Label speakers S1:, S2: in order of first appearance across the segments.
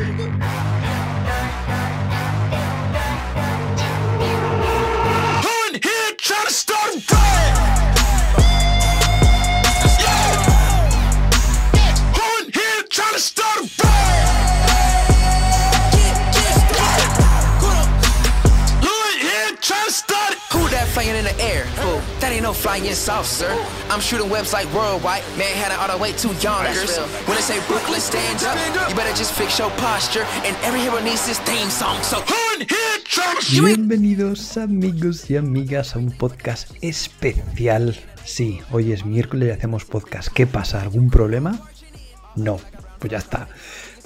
S1: Who in here trying to start a no flying saucer. I'm shooting webs like worldwide. Manhattan all the way to Yonkers. When they say Brooklyn stand up, you better just fix your posture. And every hero needs this theme song. So
S2: Bienvenidos amigos y amigas a un podcast especial. Sí, hoy es miércoles y hacemos podcast. ¿Qué pasa? ¿Algún problema? No, pues ya está.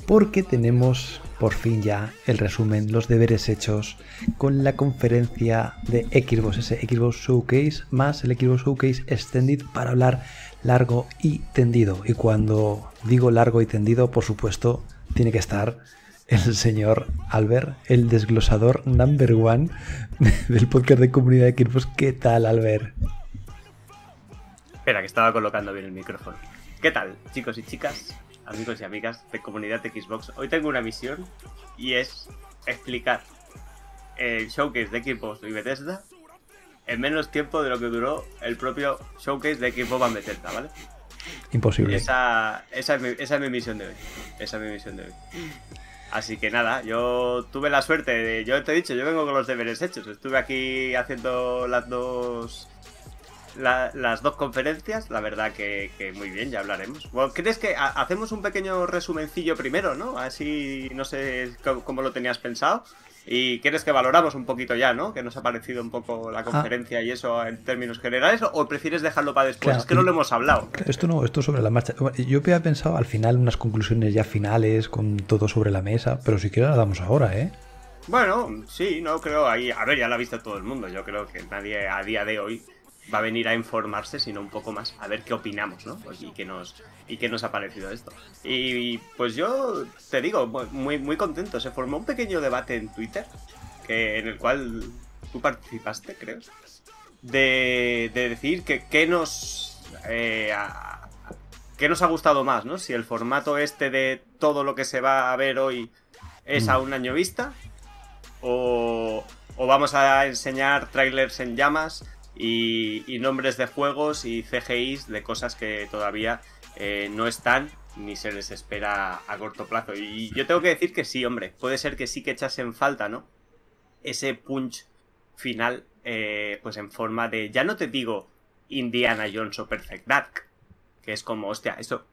S2: Porque tenemos por fin ya el resumen, los deberes hechos con la conferencia de Xbox, ese Xbox Showcase más el Xbox Showcase Extended para hablar largo y tendido. Y cuando digo largo y tendido, por supuesto, tiene que estar el señor Albert, el desglosador number one del podcast de comunidad de Xbox. ¿Qué tal, Albert?
S3: Espera, que estaba colocando bien el micrófono. ¿Qué tal, chicos y chicas? Amigos y amigas de comunidad de Xbox. Hoy tengo una misión y es explicar el showcase de Xbox y Bethesda en menos tiempo de lo que duró el propio showcase de Xbox y Bethesda, ¿vale?
S2: Imposible.
S3: Esa, esa, es mi, esa es mi misión de hoy. Esa es mi misión de hoy. Así que nada, yo tuve la suerte de. Yo te he dicho, yo vengo con los deberes hechos. Estuve aquí haciendo las dos las dos conferencias, la verdad que, muy bien, ya hablaremos. Bueno, ¿Crees que hacemos un pequeño resumencillo primero, no? Así, no sé cómo, lo tenías pensado. ¿Y quieres que valoramos un poquito ya, no? Que nos ha parecido un poco la ah. conferencia y eso en términos generales, o prefieres dejarlo para después? es que no lo hemos hablado.
S2: Esto no, esto sobre la marcha. Yo había pensado al final unas conclusiones ya finales con todo sobre la mesa, pero si quieres la damos ahora, ¿eh?
S3: Bueno, sí, no creo ahí. A ver, ya la ha visto todo el mundo. Yo creo que nadie a día de hoy va a venir a informarse, sino un poco más a ver qué opinamos, ¿no? Pues, y qué nos y qué nos ha parecido esto. Y, pues yo te digo, muy muy contento. Se formó un pequeño debate en Twitter que en el cual tú participaste, creo, de, decir que qué nos eh, qué nos ha gustado más, ¿no? Si el formato este de todo lo que se va a ver hoy es a mm. un año vista o, o vamos a enseñar trailers en llamas y, nombres de juegos y CGIs de cosas que todavía eh, no están ni se les espera a corto plazo. Y yo tengo que decir que sí, hombre, puede ser que sí que en falta, ¿no? Ese punch final, eh, pues en forma de, ya no te digo Indiana Jones o Perfect Dark, que es como, hostia, eso,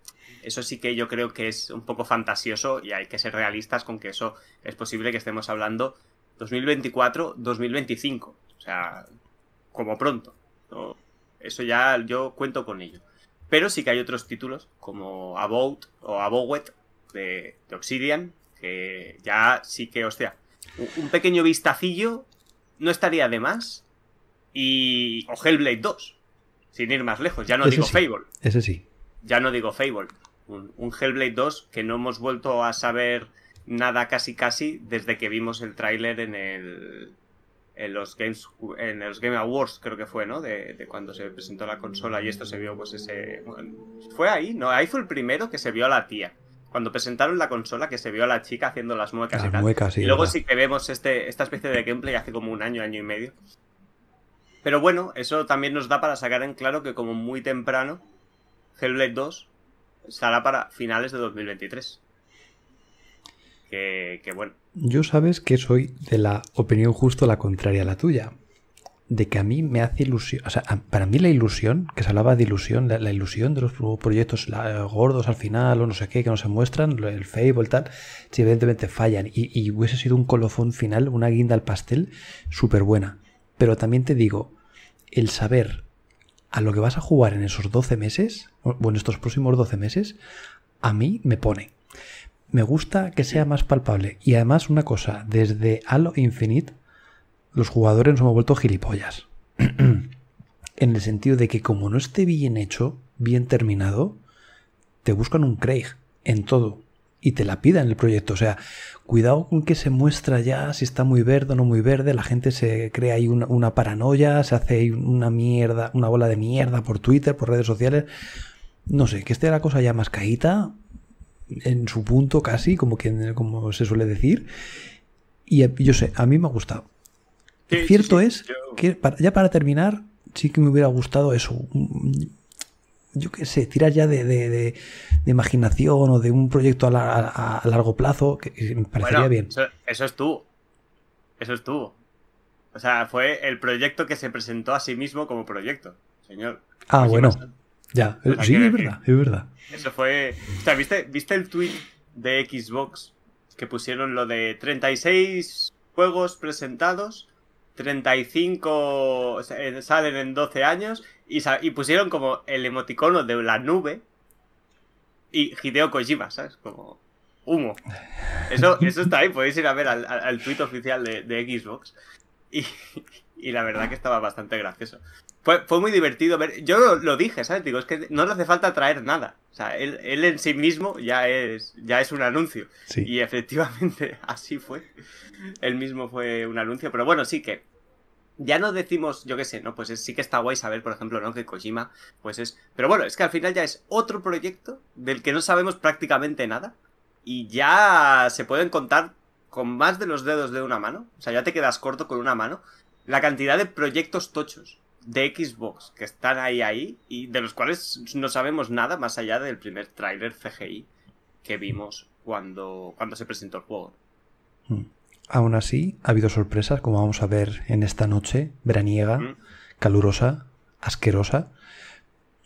S3: eso sí que yo creo que es un poco fantasioso y hay que ser realistas con que eso es posible que estemos hablando 2024-2025. O sea, como pronto. Eso ya yo cuento con ello. Pero sí que hay otros títulos como About o Abowet de, de Obsidian, que ya sí que, hostia, un pequeño vistacillo no estaría de más. Y. O Hellblade 2, sin ir más lejos. Ya no digo Fable.
S2: Ese sí.
S3: Ya no digo Fable. Un, un, Hellblade 2 que no hemos vuelto a saber nada casi casi desde que vimos el tráiler en el en los Games en los Game Awards creo que fue, ¿no? De, cuando se presentó la consola y esto se vio pues ese fue ahí, no, ahí fue el primero que se vio a la tía. Cuando presentaron la consola que se vio a la chica haciendo las muecas y tal. y luego sí que vemos este esta especie de gameplay hace como un año, año y medio. Pero bueno, eso también nos da para sacar en claro que como muy temprano Hellblade 2 estará para finales de 2023. Que, bueno,
S2: yo sabes que soy de la opinión justo la contraria a la tuya. De que a mí me hace ilusión. O sea, para mí la ilusión, que se hablaba de ilusión, la, ilusión de los proyectos gordos al final o no sé qué, que no se muestran, el Fable, tal, si evidentemente fallan y, y hubiese sido un colofón final, una guinda al pastel, súper buena. Pero también te digo, el saber a lo que vas a jugar en esos 12 meses, o en estos próximos 12 meses, a mí me pone me gusta que sea más palpable. Y además una cosa, desde Halo Infinite los jugadores nos hemos vuelto gilipollas. en el sentido de que como no esté bien hecho, bien terminado, te buscan un Craig en todo. Y te la pida en el proyecto. O sea, cuidado con que se muestra ya si está muy verde o no muy verde. La gente se crea ahí una, una paranoia, se hace ahí una mierda, una bola de mierda por Twitter, por redes sociales. No sé, que esté la cosa ya más caída, en su punto casi, como, que, como se suele decir. Y yo sé, a mí me ha gustado. Cierto es que, ya para terminar, sí que me hubiera gustado eso. Yo qué sé, tirar ya de, de, imaginación o de un proyecto a, largo plazo, que me parecería bien.
S3: Eso, eso estuvo. Eso estuvo. O sea, fue el proyecto que se presentó a sí mismo como proyecto, señor.
S2: Ah, bueno. Ya, sí, es verdad, es verdad.
S3: Eso fue. O sea, ¿viste, ¿viste el tweet de Xbox que pusieron lo de 36 juegos presentados, 35 salen en 12 años y, y pusieron como el emoticono de la nube y Hideo Kojima, ¿sabes? Como humo. Eso, eso está ahí, podéis ir a ver al, al tweet oficial de, de Xbox. Y, y, la verdad que estaba bastante gracioso. Fue, fue muy divertido ver. Yo lo, dije, ¿sabes? Digo, es que no le hace falta traer nada. O sea, él, él en sí mismo ya es, ya es un anuncio. Y efectivamente así fue. Él mismo fue un anuncio. Pero bueno, sí que. Ya no decimos, yo qué sé, ¿no? Pues sí que está guay saber, por ejemplo, ¿no? Que Kojima, pues es. Pero bueno, es que al final ya es otro proyecto del que no sabemos prácticamente nada. Y ya se pueden contar con más de los dedos de una mano. O sea, ya te quedas corto con una mano. La cantidad de proyectos tochos de Xbox que están ahí ahí y de los cuales no sabemos nada más allá del primer tráiler CGI que vimos cuando, cuando se presentó el juego.
S2: Hmm. Aún así, ha habido sorpresas, como vamos a ver en esta noche veraniega, hmm. calurosa, asquerosa.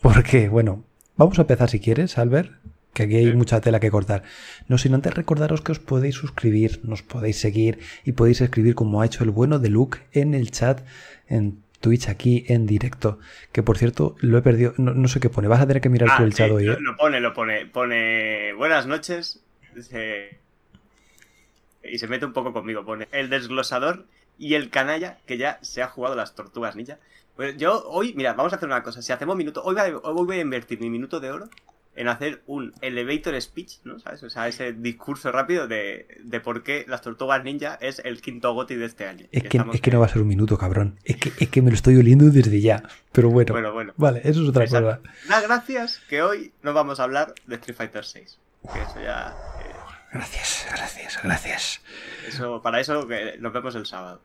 S2: Porque, bueno, vamos a empezar si quieres, Albert, que aquí hay mucha tela que cortar. No sin antes recordaros que os podéis suscribir, nos podéis seguir y podéis escribir como ha hecho el bueno de Luke en el chat en Twitch aquí en directo. Que por cierto, lo he perdido. No, sé qué pone. Vas a tener que mirar
S3: ah,
S2: el chat hoy.
S3: ¿eh? Lo, pone, lo pone. Pone buenas noches. Y se mete un poco conmigo. Pone el desglosador y el canalla que ya se ha jugado las tortugas ninja. Pues yo hoy, mira, vamos a hacer una cosa. Si hacemos minuto, hoy voy a invertir mi minuto de oro en hacer un elevator speech, ¿no? ¿Sabes? O sea, ese discurso rápido de, de por qué las tortugas ninja es el quinto goti de este año.
S2: Es que, es que no va a ser un minuto, cabrón. Es que, es que me lo estoy oliendo desde ya. Pero bueno. Bueno, bueno. Vale, eso es otra cosa.
S3: Da gracias que hoy no vamos a hablar de Street Fighter 6. Que eso ya.
S2: Eh, gracias, gracias, gracias.
S3: Eso, para eso que nos vemos el sábado.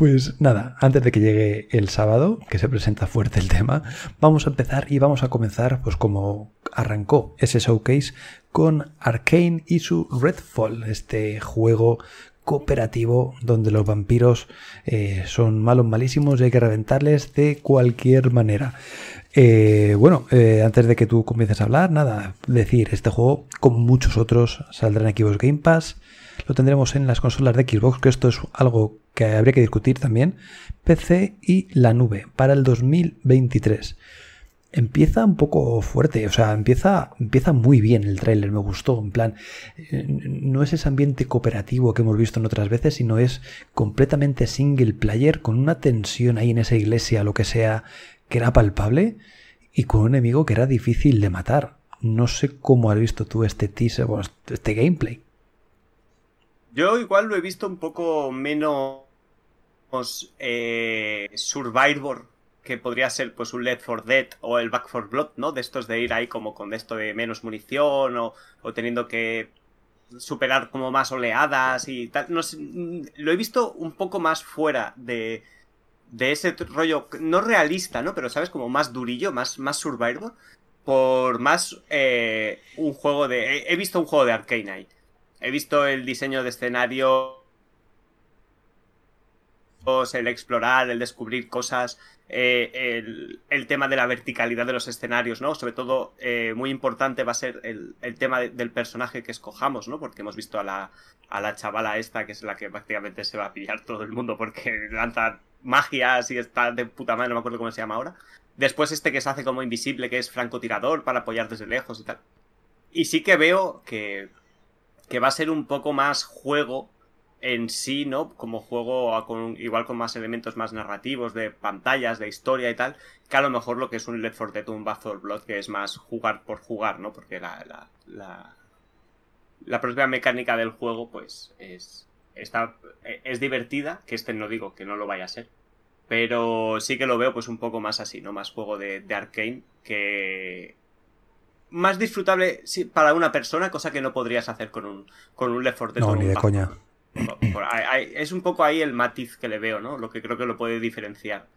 S2: Pues nada, antes de que llegue el sábado, que se presenta fuerte el tema, vamos a empezar y vamos a comenzar, pues como arrancó ese showcase, con Arkane y su Redfall, este juego cooperativo donde los vampiros eh, son malos malísimos y hay que reventarles de cualquier manera. Eh, bueno, eh, antes de que tú comiences a hablar, nada, decir, este juego, como muchos otros, saldrá en Xbox Game Pass, lo tendremos en las consolas de Xbox, que esto es algo que habría que discutir también, PC y la nube para el 2023. Empieza un poco fuerte, o sea, empieza, empieza muy bien el tráiler, me gustó, en plan, eh, no es ese ambiente cooperativo que hemos visto en otras veces, sino es completamente single player, con una tensión ahí en esa iglesia, lo que sea, que era palpable, y con un enemigo que era difícil de matar. No sé cómo has visto tú este teaser, este gameplay.
S3: Yo igual lo he visto un poco menos eh, Survivor, que podría ser pues un Left for Dead o el Back for Blood, ¿no? De estos de ir ahí como con esto de menos munición o, teniendo que superar como más oleadas y tal. No lo he visto un poco más fuera de, de ese rollo, no realista, ¿no? Pero, ¿sabes? Como más durillo, más, más Survivor. Por más eh, un juego de... He, visto un juego de Arcane ahí he visto el diseño de escenario, el explorar, el descubrir cosas, eh, el, tema de la verticalidad de los escenarios, ¿no? Sobre todo, eh, muy importante va a ser el, tema del personaje que escojamos, ¿no? Porque hemos visto a la, a la chavala esta, que es la que prácticamente se va a pillar todo el mundo porque lanza magias y está de puta madre, no me acuerdo cómo se llama ahora. Después este que se hace como invisible, que es francotirador para apoyar desde lejos y tal. Y sí que veo que que va a ser un poco más juego en sí, ¿no? Como juego con, igual con más elementos más narrativos, de pantallas, de historia y tal, que a lo mejor lo que es un Left 4 Dead o un Back 4 Blood, que es más jugar por jugar, ¿no? Porque la, la, la, la propia mecánica del juego, pues, es, está, es divertida, que este no digo que no lo vaya a ser, pero sí que lo veo pues un poco más así, ¿no? Más juego de, de que, más disfrutable para una persona, cosa que no podrías hacer con un, con un Left 4 Dead.
S2: No, ni de coña.
S3: es un poco ahí el matiz que le veo, ¿no? Lo que creo que lo puede diferenciar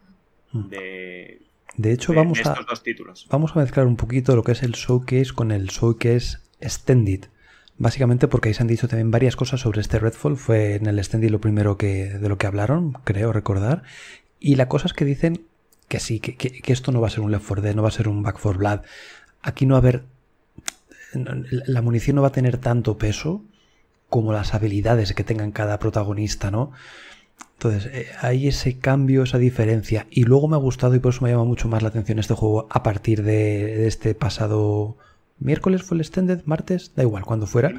S3: hmm. de,
S2: de hecho, vamos,
S3: a, estos dos títulos.
S2: vamos a mezclar un poquito lo que es el showcase con el showcase extended. Básicamente porque ahí se han dicho también varias cosas sobre este Redfall. Fue en el extended lo primero que, de lo que hablaron, creo recordar. Y la cosa es que dicen que sí, que, que, esto no va a ser un Left 4 Dead, no va a ser un Back 4 Blood. Aquí no va a haber... La munición no va a tener tanto peso como las habilidades que tengan cada protagonista, ¿no? Entonces, eh, hay ese cambio, esa diferencia. Y luego me ha gustado y por eso me llama mucho más la atención este juego a partir de, este pasado miércoles fue el extended, martes, da igual, cuando fuera.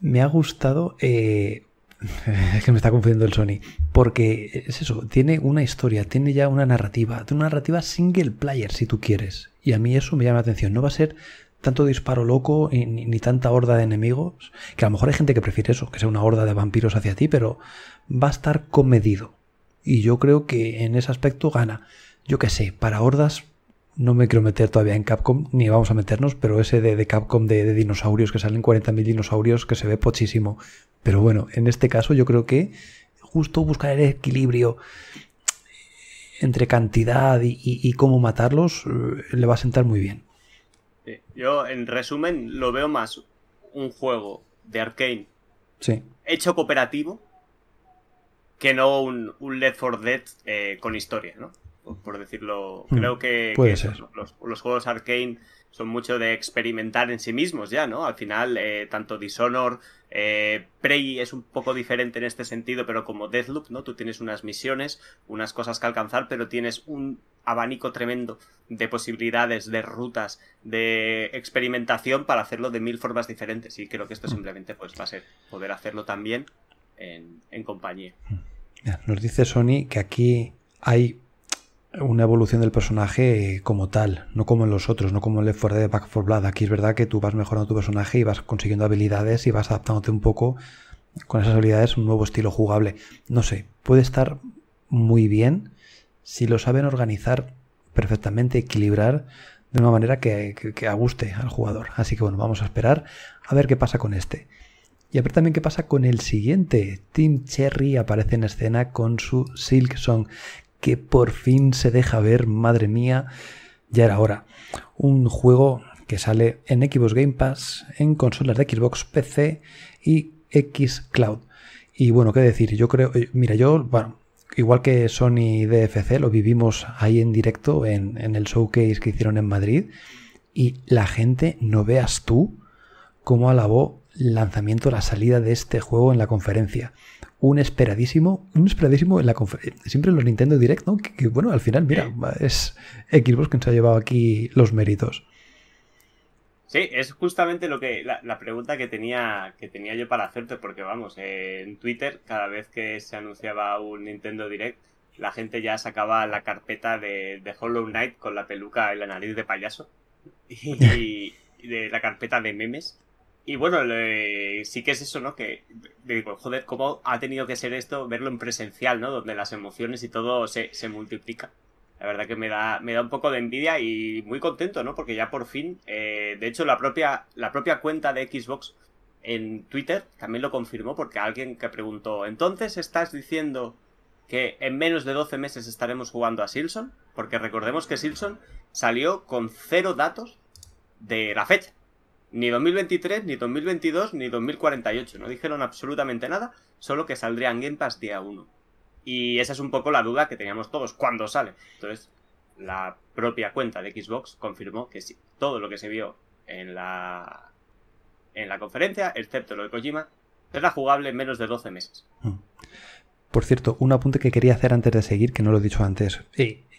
S2: Me ha gustado. Eh, es que me está confundiendo el Sony. Porque es eso, tiene una historia, tiene ya una narrativa, tiene una narrativa single player si tú quieres. Y a mí eso me llama la atención. No va a ser tanto disparo loco ni, ni, tanta horda de enemigos, que a lo mejor hay gente que prefiere eso, que sea una horda de vampiros hacia ti, pero va a estar comedido. Y yo creo que en ese aspecto gana. Yo qué sé, para hordas no me quiero meter todavía en Capcom, ni vamos a meternos, pero ese de, Capcom de, dinosaurios, que salen 40.000 dinosaurios, que se ve pochísimo. Pero bueno, en este caso yo creo que justo buscar el equilibrio entre cantidad y cómo matarlos eh, le va a sentar muy bien.
S3: Yo, en resumen, lo veo más un juego de Arkane
S2: sí.
S3: hecho cooperativo que no un, un Left 4 Dead eh, con historia, ¿no? Por, decirlo. Hmm. Creo que, Los, juegos Arkane son mucho de experimentar en sí mismos ya, ¿no? Al final, eh, tanto Dishonor, eh, Prey es un poco diferente en este sentido, pero como Deathloop, ¿no? Tú tienes unas misiones, unas cosas que alcanzar, pero tienes un abanico tremendo de posibilidades, de rutas, de experimentación para hacerlo de mil formas diferentes. Y creo que esto mm. simplemente pues, va a ser poder hacerlo también en, en compañía.
S2: Nos dice Sony que aquí hay una evolución del personaje como tal, no como en los otros, no como en Left 4 Dead Back 4 Blood. Aquí es verdad que tú vas mejorando tu personaje y vas consiguiendo habilidades y vas adaptándote un poco con esas habilidades un nuevo estilo jugable. No sé, puede estar muy bien si lo saben organizar perfectamente, equilibrar de una manera que, que, aguste al jugador. Así que bueno, vamos a esperar a ver qué pasa con este. Y a ver también qué pasa con el siguiente. Team Cherry aparece en escena con su Silk Song, que por fin se deja ver, madre mía, ya era hora. Un juego que sale en Xbox Game Pass, en consolas de Xbox PC y X Cloud. Y bueno, qué decir, yo creo, eh, mira, yo, igual que Sony DFC, lo vivimos ahí en directo en, en el showcase que hicieron en Madrid. Y la gente, no veas tú cómo alabó el lanzamiento, la salida de este juego en la conferencia un esperadísimo, un esperadísimo en la siempre en los Nintendo Direct, ¿no? Que, bueno, al final, mira, es Xbox quien se ha llevado aquí los méritos.
S3: Sí, es justamente lo que la, pregunta que tenía que tenía yo para hacerte, porque vamos, en Twitter cada vez que se anunciaba un Nintendo Direct, la gente ya sacaba la carpeta de, de Hollow Knight con la peluca y la nariz de payaso y de la carpeta de memes y bueno, sí que es eso, ¿no? Que digo, joder, ¿cómo ha tenido que ser esto verlo en presencial, ¿no? Donde las emociones y todo se, se multiplica. La verdad que me da, me da un poco de envidia y muy contento, ¿no? Porque ya por fin, eh, de hecho, la propia, la propia cuenta de Xbox en Twitter también lo confirmó porque alguien que preguntó, entonces estás diciendo que en menos de 12 meses estaremos jugando a Silson? Porque recordemos que Silson salió con cero datos de la fecha. Ni 2023, ni 2022, ni 2048. No dijeron absolutamente nada, solo que saldría en Game Pass día 1. Y esa es un poco la duda que teníamos todos. ¿Cuándo sale? Entonces, la propia cuenta de Xbox confirmó que sí. Todo lo que se vio en la, en la conferencia, excepto lo de Kojima, era jugable en menos de 12 meses. Mm.
S2: Por cierto, un apunte que quería hacer antes de seguir, que no lo he dicho antes.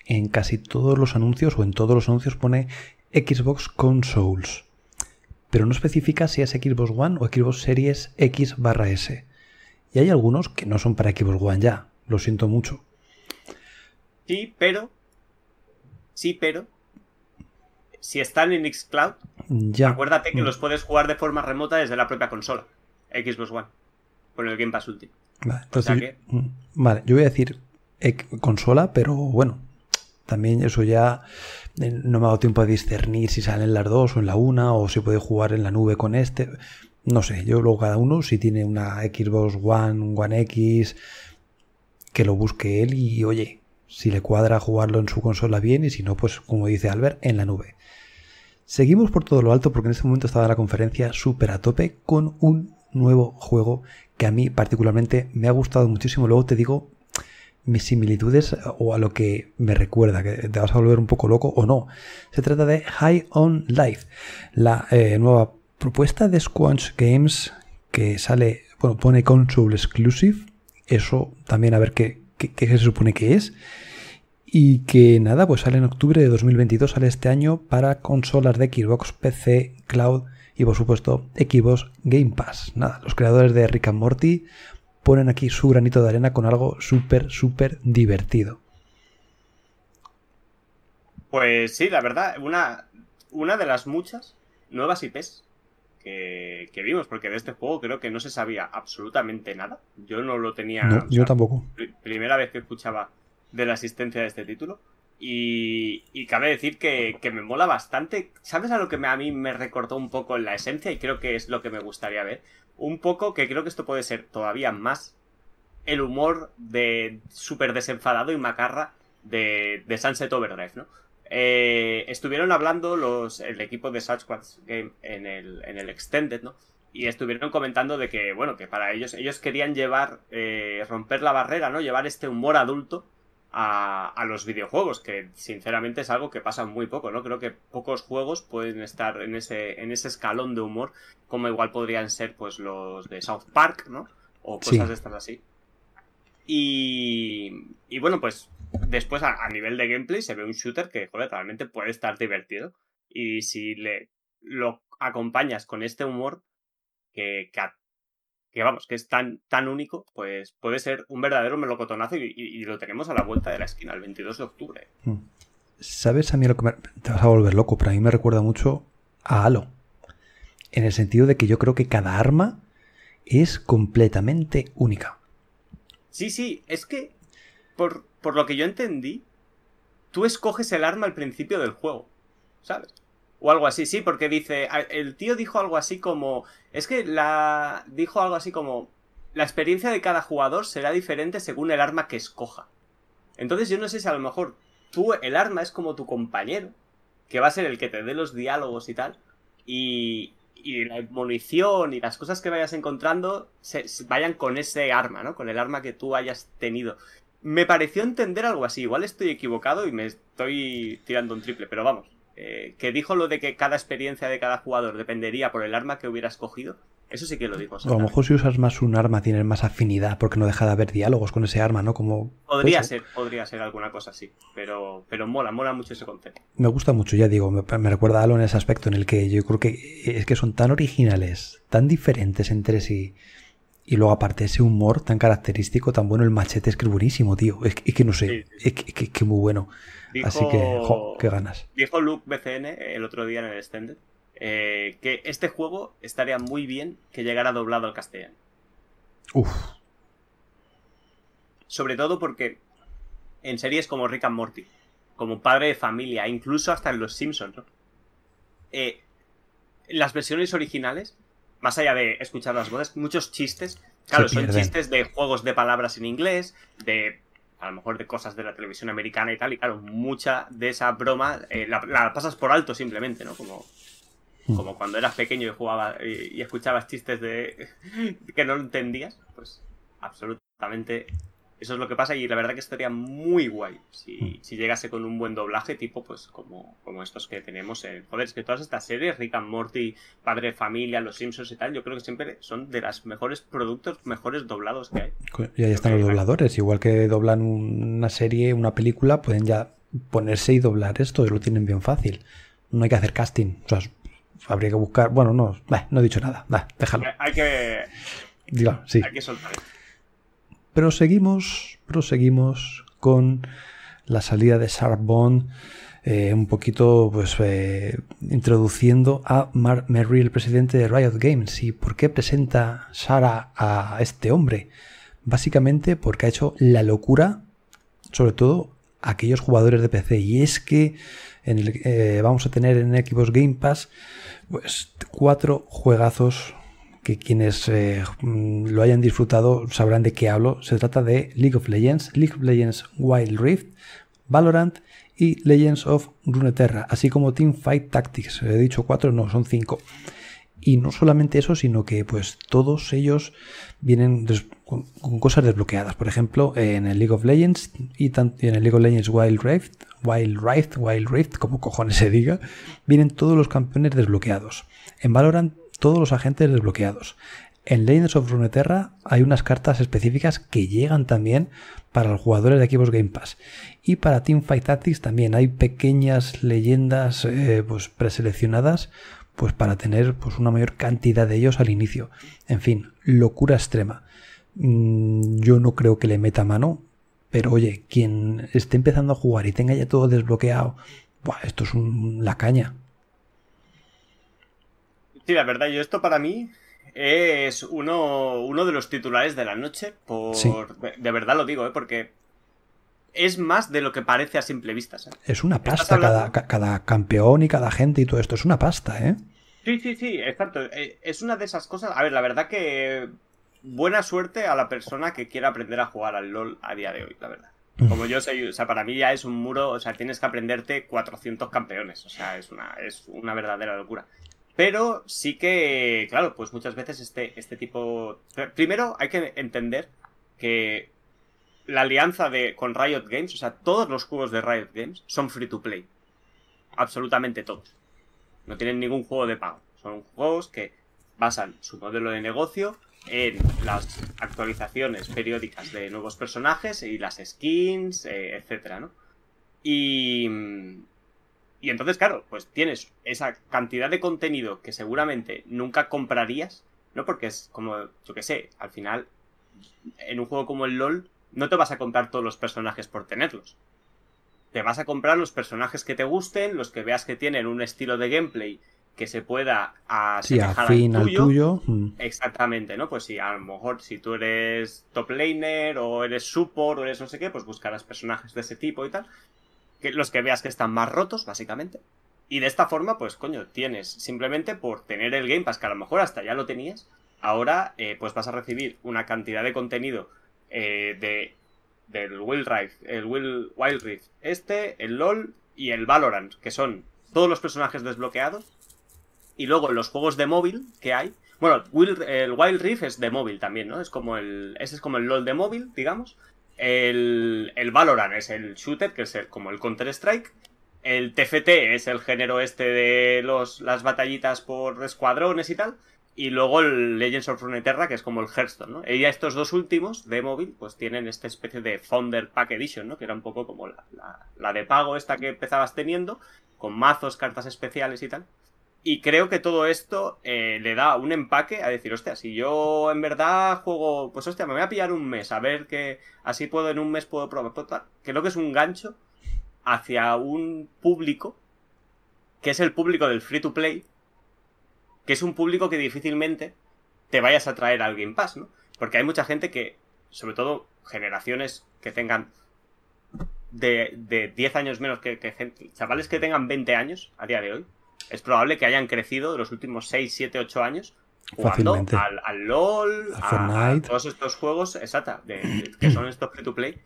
S2: En casi todos los anuncios o en todos los anuncios pone Xbox Consoles pero no especifica si es Xbox One o Xbox Series X barra S. Y hay algunos que no son para Xbox One ya, lo siento mucho.
S3: Sí, pero... Sí, pero... Si están en Xcloud, ya. acuérdate que mm. los puedes jugar de forma remota desde la propia consola, Xbox One, con el Game Pass Ultimate.
S2: Vale, mm, vale yo voy a decir consola, pero bueno, también eso ya eh, no me ha dado tiempo a discernir si salen las dos o en la una o si puede jugar en la nube con este. No sé, yo luego cada uno, si tiene una Xbox One, un One X, que lo busque él y oye, si le cuadra jugarlo en su consola bien y si no, pues como dice Albert, en la nube. Seguimos por todo lo alto porque en este momento estaba la conferencia súper a tope con un nuevo juego que a mí particularmente me ha gustado muchísimo. Luego te digo mis similitudes o a lo que me recuerda, que te vas a volver un poco loco o no. Se trata de High on Life, la eh, nueva propuesta de Squanch Games que sale, bueno, pone console exclusive. Eso también a ver qué, qué, se supone que es. Y que nada, pues sale en octubre de 2022, sale este año para consolas de Xbox, PC, Cloud y por supuesto Xbox Game Pass. Nada, los creadores de Rick and Morty ponen aquí su granito de arena con algo súper, súper divertido.
S3: Pues sí, la verdad, una, una de las muchas nuevas IPs que, vimos, porque de este juego creo que no se sabía absolutamente nada. Yo no lo tenía.
S2: yo tampoco.
S3: primera vez que escuchaba de la existencia de este título. Y, cabe decir que, me mola bastante. ¿Sabes a lo que a mí me recortó un poco en la esencia? Y creo que es lo que me gustaría ver. Un poco que creo que esto puede ser todavía más el humor de súper desenfadado y macarra de, de Sunset Overdrive, ¿no? Eh, estuvieron hablando los, el equipo de Sasquatch Game en el, en el Extended, ¿no? Y estuvieron comentando de que, bueno, que para ellos, ellos querían llevar, eh, romper la barrera, ¿no? Llevar este humor adulto a, los videojuegos, que sinceramente es algo que pasa muy poco, ¿no? Creo que pocos juegos pueden estar en ese, en ese escalón de humor, como igual podrían ser pues los de South Park, ¿no? O cosas de estas así. Y, y bueno, pues después a, nivel de gameplay se ve un shooter que, joder, realmente puede estar divertido. Y si le lo acompañas con este humor que, que que vamos, que es tan, tan único, pues puede ser un verdadero melocotonazo y, lo tenemos a la vuelta de la esquina, el 22 de octubre. Mm.
S2: ¿Sabes a mí lo que me... te vas a volver loco? Pero a mí me recuerda mucho a Halo. En el sentido de que yo creo que cada arma es completamente única.
S3: Sí, sí, es que por, por lo que yo entendí, tú escoges el arma al principio del juego, ¿sabes? O algo así, sí, porque dice, el tío dijo algo así como, es que la, dijo algo así como, la experiencia de cada jugador será diferente según el arma que escoja. Entonces yo no sé si a lo mejor tú, el arma es como tu compañero, que va a ser el que te dé los diálogos y tal, y, y la munición y las cosas que vayas encontrando se, vayan con ese arma, ¿no? Con el arma que tú hayas tenido. Me pareció entender algo así, igual estoy equivocado y me estoy tirando un triple, pero vamos, eh, que dijo lo de que cada experiencia de cada jugador dependería por el arma que hubiera escogido. Eso sí que lo dijo.
S2: a lo mejor si usas más un arma tienes más afinidad porque no deja de haber diálogos con ese arma, ¿no? Como
S3: podría ser, podría ser alguna cosa así, pero pero mola, mola mucho ese concepto.
S2: Me gusta mucho, ya digo, me, recuerda a algo en ese aspecto en el que yo creo que es que son tan originales, tan diferentes entre sí. Y luego, aparte, ese humor tan característico, tan bueno, el machete es que es buenísimo, tío. Es, que no sé, Es, que, muy bueno. Así que, qué ganas.
S3: Dijo Luke BCN el otro día en el Extended eh, que este juego estaría muy bien que llegara doblado al castellano.
S2: Uf.
S3: Sobre todo porque en series como Rick and Morty, como padre de familia, incluso hasta en Los Simpsons, eh, las versiones originales, más allá de escuchar las voces, muchos chistes, claro, son chistes de juegos de palabras en inglés, de a lo mejor de cosas de la televisión americana y tal, y claro, mucha de esa broma eh, la, pasas por alto simplemente, ¿no? Como, hmm. como cuando eras pequeño y jugaba y, escuchabas chistes de que no entendías, pues absolutamente eso es lo que pasa y la verdad que estaría muy guay si, mm. si llegase con un buen doblaje tipo pues como, como estos que tenemos en... Joder, es que todas estas series, Rick and Morty, Padre de Familia, Los Simpsons y tal, yo creo que siempre son de los mejores productos, mejores doblados que hay.
S2: Y ahí están los dobladores, igual que doblan una serie, una película, pueden ya ponerse y doblar esto lo tienen bien fácil. No hay que hacer casting, o sea, habría que buscar... Bueno, no, no he dicho nada, déjalo.
S3: Hay que...
S2: sí.
S3: Hay que soltar.
S2: Proseguimos, proseguimos con la salida de Sarah Bond, eh, un poquito pues eh, introduciendo a Mark Merrill, el presidente de Riot Games. ¿Y por qué presenta Sarah a este hombre? Básicamente porque ha hecho la locura, sobre todo a aquellos jugadores de PC. Y es que eh, vamos a tener en Xbox Game Pass pues cuatro juegazos que quienes eh, mm, lo hayan disfrutado sabrán de qué hablo. Se trata de League of Legends, League of Legends Wild Rift, Valorant y Legends of Runeterra, así como Teamfight Tactics. He dicho cuatro, no, son cinco. Y no solamente eso, sino que pues todos ellos vienen con, cosas desbloqueadas. Por ejemplo, en el League of Legends y en el League of Legends Wild Rift, Wild Rift, Wild Rift, como cojones se diga, vienen todos los campeones desbloqueados. En Valorant, todos los agentes desbloqueados. En Legends of Runeterra hay unas cartas específicas que llegan también para los jugadores de equipos Game Pass. Y para Teamfight Tactics también hay pequeñas leyendas eh, pues preseleccionadas pues para tener pues una mayor cantidad de ellos al inicio. En fin, locura extrema. Mm, yo no creo que le meta mano, pero oye, quien esté empezando a jugar y tenga ya todo desbloqueado, esto es la caña.
S3: Sí, la verdad, yo esto para mí es uno, uno de los titulares de la noche. Por, de, verdad lo digo, ¿eh? porque es más de lo que parece a simple vista.
S2: Es una pasta cada, cada, campeón y cada gente y todo esto. Es una pasta, ¿eh?
S3: Sí, sí, sí, exacto. Eh, es una de esas cosas. A ver, la verdad que buena suerte a la persona que quiera aprender a jugar al LOL a día de hoy, la verdad. Como yo soy, o sea, para mí ya es un muro, o sea, tienes que aprenderte 400 campeones, o sea, es una, es una verdadera locura. Pero sí que, claro, pues muchas veces este, este tipo... Primero hay que entender que la alianza de, con Riot Games, o sea, todos los juegos de Riot Games son free to play. Absolutamente todos. No tienen ningún juego de pago. Son juegos que basan su modelo de negocio en las actualizaciones periódicas de nuevos personajes y las skins, eh, etcétera, ¿no? Y, y entonces, claro, pues tienes esa cantidad de contenido que seguramente nunca comprarías, ¿no? Porque es como, yo qué sé, al final, en un juego como el LOL, no te vas a comprar todos los personajes por tenerlos. Te vas a comprar los personajes que te gusten, los que veas que tienen un estilo de gameplay que se pueda
S2: asemejar al, tuyo.
S3: Mm. Exactamente, ¿no? Pues si a lo mejor si tú eres top laner o eres support o eres no sé qué, pues buscarás personajes de ese tipo y tal que los que veas que están más rotos, básicamente. Y de esta forma, pues coño, tienes simplemente por tener el Game Pass, que a lo mejor hasta ya lo tenías, ahora eh, pues vas a recibir una cantidad de contenido eh, de, del Wild Rift, el Wild Rift este, el LOL y el Valorant, que son todos los personajes desbloqueados. Y luego los juegos de móvil que hay. Bueno, el Wild Rift es de móvil también, ¿no? Es como el. Ese es como el LOL de móvil, digamos. El, el Valorant es el shooter, que es como el Counter-Strike. El TFT es el género este de los, las batallitas por escuadrones y tal. Y luego el Legends of Runeterra, que es como el Hearthstone, ¿no? Y estos dos últimos de móvil, pues tienen esta especie de Founder Pack Edition, ¿no? Que era un poco como la, la de pago esta que empezabas teniendo, con mazos, cartas especiales y tal. Y creo que todo esto eh, le da un empaque a decir, hostia, si yo en verdad juego, pues hostia, me voy a pillar un mes, a ver que así puedo en un mes puedo probar. Pues, creo que es un gancho hacia un público que es el público del free to play, que es un público que difícilmente te vayas a traer al Game Pass, ¿no? Porque hay mucha gente que, sobre todo generaciones que tengan de, de 10 años menos que, que gente, chavales que tengan 20 años a día de hoy, es probable que hayan crecido los últimos 6, 7, 8 años jugando al, al, LOL, a, todos estos juegos, exacta, que son estos free to play.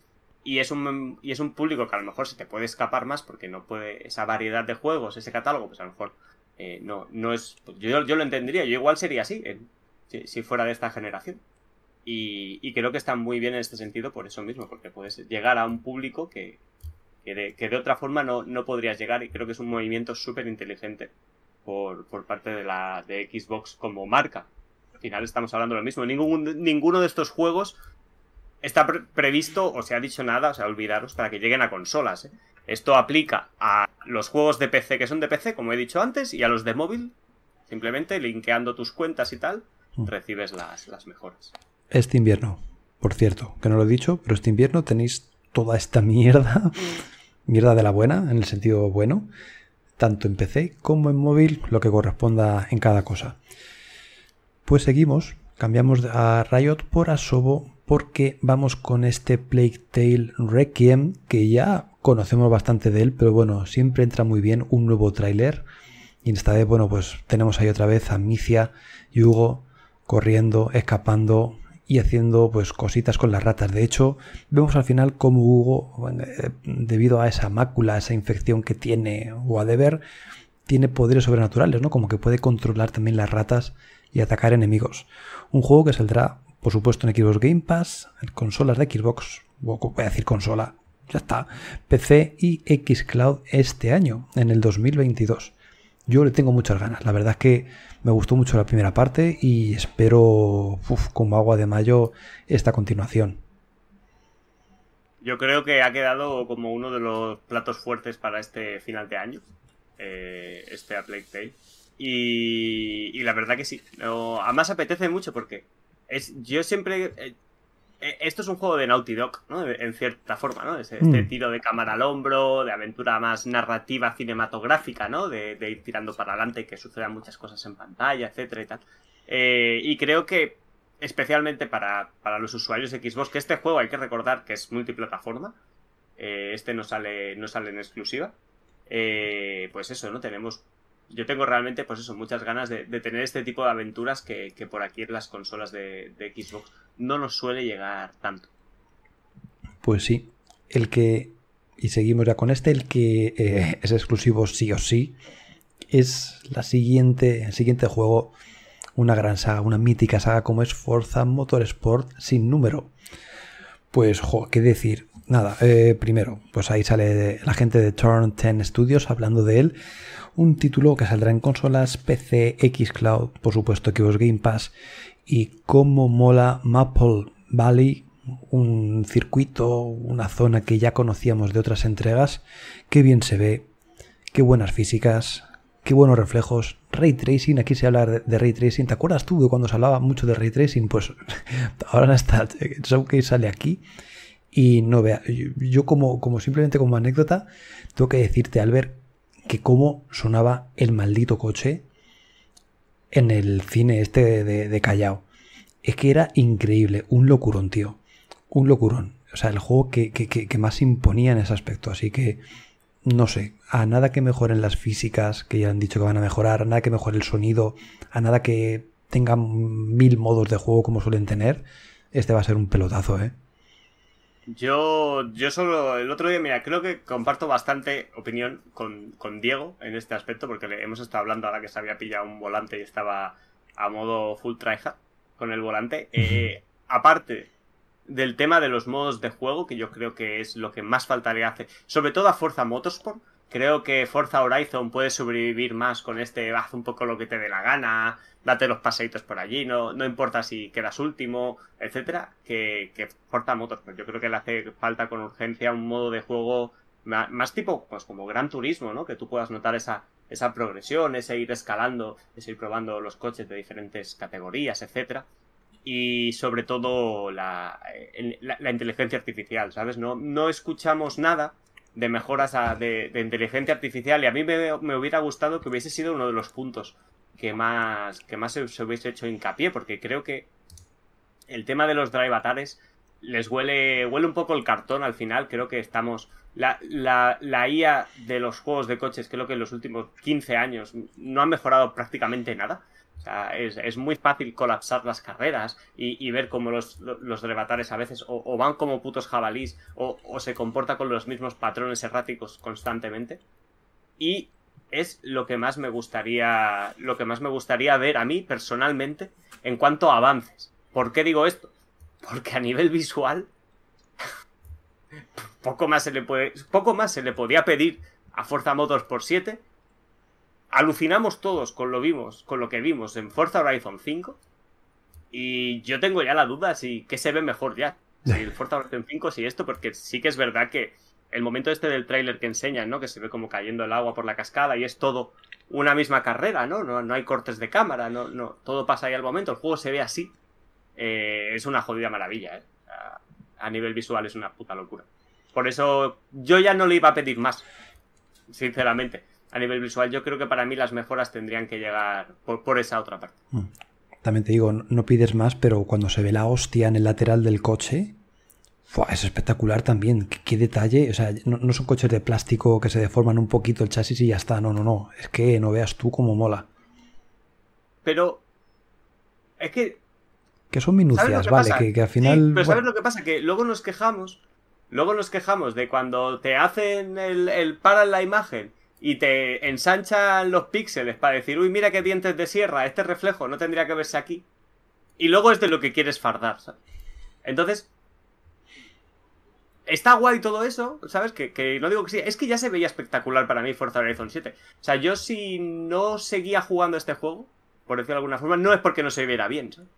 S3: Y es, un, y es un público que a lo mejor se te puede escapar más porque no puede esa variedad de juegos, ese catálogo, pues a lo mejor eh, no, no es... Pues yo, yo lo entendería, yo igual sería así si, fuera de esta generación. Y, y, creo que está muy bien en este sentido por eso mismo, porque puedes llegar a un público que, que de, otra forma no, no, podrías llegar y creo que es un movimiento súper inteligente por, por, parte de la de Xbox como marca. Al final estamos hablando de lo mismo. Ningún, ninguno de estos juegos está previsto o se ha dicho nada, o sea, olvidaros, para que lleguen a consolas. ¿eh? Esto aplica a los juegos de PC que son de PC, como he dicho antes, y a los de móvil. Simplemente linkeando tus cuentas y tal, mm. recibes las, las mejoras.
S2: Este invierno, por cierto, que no lo he dicho, pero este invierno tenéis toda esta mierda, mierda de la buena, en el sentido bueno, tanto en PC como en móvil, lo que corresponda en cada cosa. Pues seguimos, cambiamos a Riot por Asobo porque vamos con este Plague Tale Requiem que ya conocemos bastante de él, pero bueno, siempre entra muy bien un nuevo tráiler. Y esta vez, bueno, pues tenemos ahí otra vez a Micia y Hugo corriendo, escapando y haciendo pues cositas con las ratas. De hecho, vemos al final cómo Hugo, eh, debido a esa mácula, esa infección que tiene o a deber, tiene poderes sobrenaturales, ¿no? Como que puede controlar también las ratas y atacar enemigos. Un juego que saldrá, por supuesto, en Xbox Game Pass, en consolas de Xbox, voy a decir consola, ya está. PC y Xcloud este año, en el 2022. Yo le tengo muchas ganas. La verdad es que me gustó mucho la primera parte y espero, como agua de mayo, esta continuación.
S3: Yo creo que ha quedado como uno de los platos fuertes para este final de año, eh, este A Plague Tale. Y, la verdad que sí. además apetece mucho porque es, yo siempre eh, esto es un juego de Naughty Dog, ¿no? En cierta forma, ¿no? Este, mm. tiro de cámara al hombro, de aventura más narrativa cinematográfica, ¿no? De, ir tirando para adelante y que sucedan muchas cosas en pantalla, etcétera y tal. Eh, y creo que, especialmente para, los usuarios de Xbox, que este juego hay que recordar que es multiplataforma. Eh, este no sale, no sale en exclusiva. pues eso, ¿no? Tenemos yo tengo realmente, pues eso, muchas ganas de, tener este tipo de aventuras que, por aquí en las consolas de, Xbox no nos suele llegar tanto.
S2: Pues sí, el que, y seguimos ya con este, el que eh, es exclusivo sí o sí, es la siguiente, el siguiente juego, una gran saga, una mítica saga como es Forza Motorsport sin número. Pues, jo, qué decir. Nada, eh, primero, pues ahí sale la gente de Turn 10 Studios hablando de él. Un título que saldrá en consolas PC, Xcloud, por supuesto Xbox Game Pass y como mola Maple Valley, un circuito, una zona que ya conocíamos de otras entregas, qué bien se ve, qué buenas físicas, qué buenos reflejos, ray tracing, aquí se habla de ray tracing, ¿te acuerdas tú de cuando se hablaba mucho de ray tracing? Pues ahora está, que sale aquí y no vea, yo como, como simplemente como anécdota, tengo que decirte, Albert, que cómo sonaba el maldito coche en el cine este de, Callao. Es que era increíble, un locurón, tío. Un locurón. O sea, el juego que, que, más imponía en ese aspecto. Así que, no sé, a nada que mejoren las físicas, que ya han dicho que van a mejorar, a nada que mejore el sonido, a nada que tengan mil modos de juego como suelen tener, este va a ser un pelotazo, ¿eh?
S3: Yo, yo solo el otro día, mira, creo que comparto bastante opinión con, Diego en este aspecto, porque le hemos estado hablando ahora que se había pillado un volante y estaba a modo full tryhard con el volante. Eh, aparte del tema de los modos de juego, que yo creo que es lo que más falta le hace, sobre todo a Forza Motorsport, Creo que Forza Horizon puede sobrevivir más con este haz un poco lo que te dé la gana, date los paseitos por allí, no, no importa si quedas último, etcétera, que, que Forza Motorsport. Yo creo que le hace falta con urgencia un modo de juego más, tipo, pues como Gran Turismo, ¿no? Que tú puedas notar esa, esa progresión, ese ir escalando, ese ir probando los coches de diferentes categorías, etcétera. Y sobre todo la, la, inteligencia artificial, ¿sabes? No, no escuchamos nada de mejoras de, inteligencia artificial y a mí me, hubiera gustado que hubiese sido uno de los puntos que más, que más se, hubiese hecho hincapié, porque creo que el tema de los drive atares les huele, huele un poco el cartón al final, creo que estamos... La, la, la IA de los juegos de coches creo que en los últimos 15 años no han mejorado prácticamente nada es, muy fácil colapsar las carreras y, ver cómo los, los a veces o, van como putos jabalís o, se comporta con los mismos patrones erráticos constantemente. Y es lo que más me gustaría. Lo que más me gustaría ver a mí personalmente en cuanto a avances. ¿Por qué digo esto? Porque a nivel visual. poco más se le puede. Poco más se le podía pedir a Forza Motors por 7 alucinamos todos con lo vimos, con lo que vimos en Forza Horizon 5. Y yo tengo ya la duda si qué se ve mejor ya. Si el Forza Horizon 5, si esto, porque sí que es verdad que el momento este del tráiler que enseñan, ¿no? Que se ve como cayendo el agua por la cascada y es todo una misma carrera, ¿no? No, no hay cortes de cámara, no, no, todo pasa ahí al momento, el juego se ve así. Eh, es una jodida maravilla, ¿eh? a nivel visual es una puta locura. Por eso yo ya no le iba a pedir más, sinceramente a nivel visual. Yo creo que para mí las mejoras tendrían que llegar por, esa otra parte. Mm.
S2: También te digo, no pides más, pero cuando se ve la hostia en el lateral del coche, es espectacular también. ¿Qué, detalle. O sea, no, son coches de plástico que se deforman un poquito el chasis y ya está. No, no, no. Es que no veas tú cómo mola.
S3: Pero. Es que.
S2: Que son minucias, vale. Que, al final.
S3: pero ¿sabes lo que pasa? Que luego nos quejamos. Luego nos quejamos de cuando te hacen el, el para en la imagen y te ensanchan los píxeles para decir, uy, mira qué dientes de sierra, este reflejo no tendría que verse aquí. Y luego es de lo que quieres fardar, ¿sabes? Entonces, está guay todo eso, ¿sabes? Que, no digo que sí, es que ya se veía espectacular para mí Forza Horizon 7. O sea, yo si no seguía jugando este juego, por decirlo de alguna forma, no es porque no se viera bien, ¿sabes?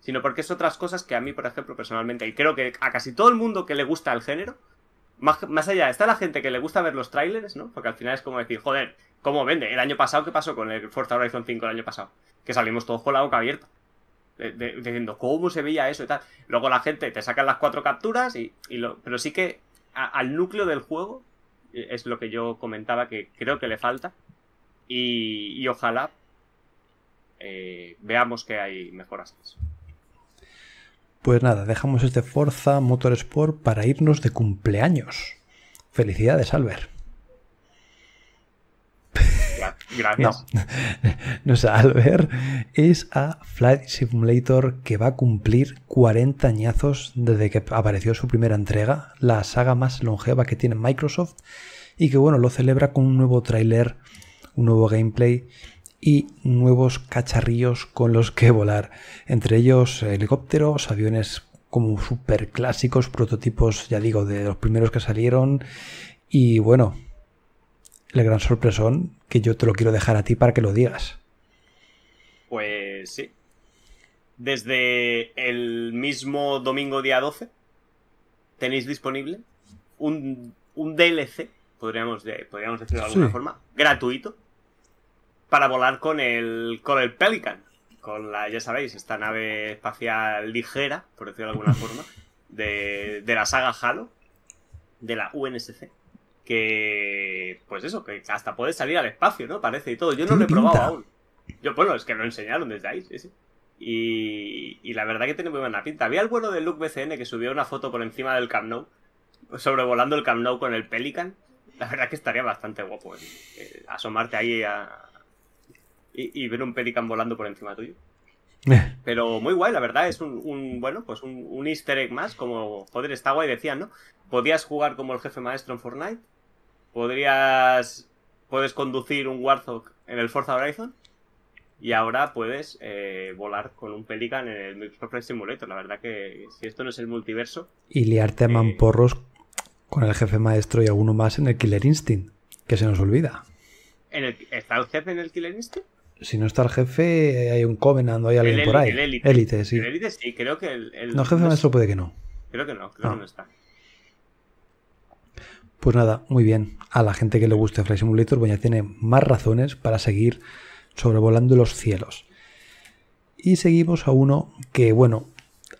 S3: Sino porque es otras cosas que a mí, por ejemplo, personalmente, y creo que a casi todo el mundo que le gusta el género, más, más allá, está la gente que le gusta ver los trailers, ¿no? Porque al final es como decir, joder, ¿cómo vende? El año pasado, ¿qué pasó con el Forza Horizon 5 el año pasado? Que salimos todos con la boca abierta diciendo cómo se veía eso y tal. Luego la gente te saca las cuatro capturas y, lo, pero sí que al núcleo del juego eh, es lo que yo comentaba que creo que le falta y, ojalá eh, veamos que hay mejoras.
S2: Pues nada, dejamos este Forza Motorsport para irnos de cumpleaños. Felicidades, Albert.
S3: Gracias.
S2: No, no es a Albert, es a Flight Simulator que va a cumplir 40 añazos desde que apareció su primera entrega, la saga más longeva que tiene Microsoft, y que bueno, lo celebra con un nuevo tráiler, un nuevo gameplay y nuevos cacharrillos con los que volar, entre ellos helicópteros, aviones como super clásicos, prototipos, ya digo, de los primeros que salieron, y bueno, el gran sorpresón que yo te lo quiero dejar a ti para que lo digas.
S3: Pues sí. Desde el mismo domingo día 12 tenéis disponible un, DLC, podríamos, podríamos decirlo de alguna forma, gratuito, para volar con el, con el Pelican. Con la, ya sabéis, esta nave espacial ligera, por decirlo de alguna forma, de, de la saga Halo, de la UNSC que, pues eso, que hasta puede salir al espacio, ¿no? Parece y todo. Yo no lo he probado aún. Yo, bueno, es que lo enseñaron desde ahí, sí, Y, y la verdad que tiene muy buena pinta. Había el bueno de Luke BCN que subió una foto por encima del Camp Nou, sobrevolando el Camp Nou con el Pelican. La verdad que estaría bastante guapo eh, asomarte ahí a, y, ver un Pelican volando por encima tuyo. Pero muy guay, la verdad, es un, un bueno, pues un, un, easter egg más, como, joder, está guay, decían, ¿no? Podías jugar como el jefe maestro en Fortnite, podrías puedes conducir un Warthog en el Forza Horizon y ahora puedes eh, volar con un Pelican en el Microsoft Flight Simulator. La verdad que si esto no es el multiverso...
S2: Y liarte a eh, mamporros con el jefe maestro y alguno más en el Killer Instinct, que se nos olvida.
S3: ¿Está el jefe en el Killer Instinct?
S2: Si no está el jefe, hay un Covenant o hay alguien por ahí.
S3: El
S2: élite. sí.
S3: El élite sí, creo que el...
S2: no, jefe maestro puede que no.
S3: Creo que no, creo que no está.
S2: Pues nada, muy bien. A la gente que le guste Flight Simulator, pues ya tiene más razones para seguir sobrevolando los cielos. Y seguimos a uno que, bueno,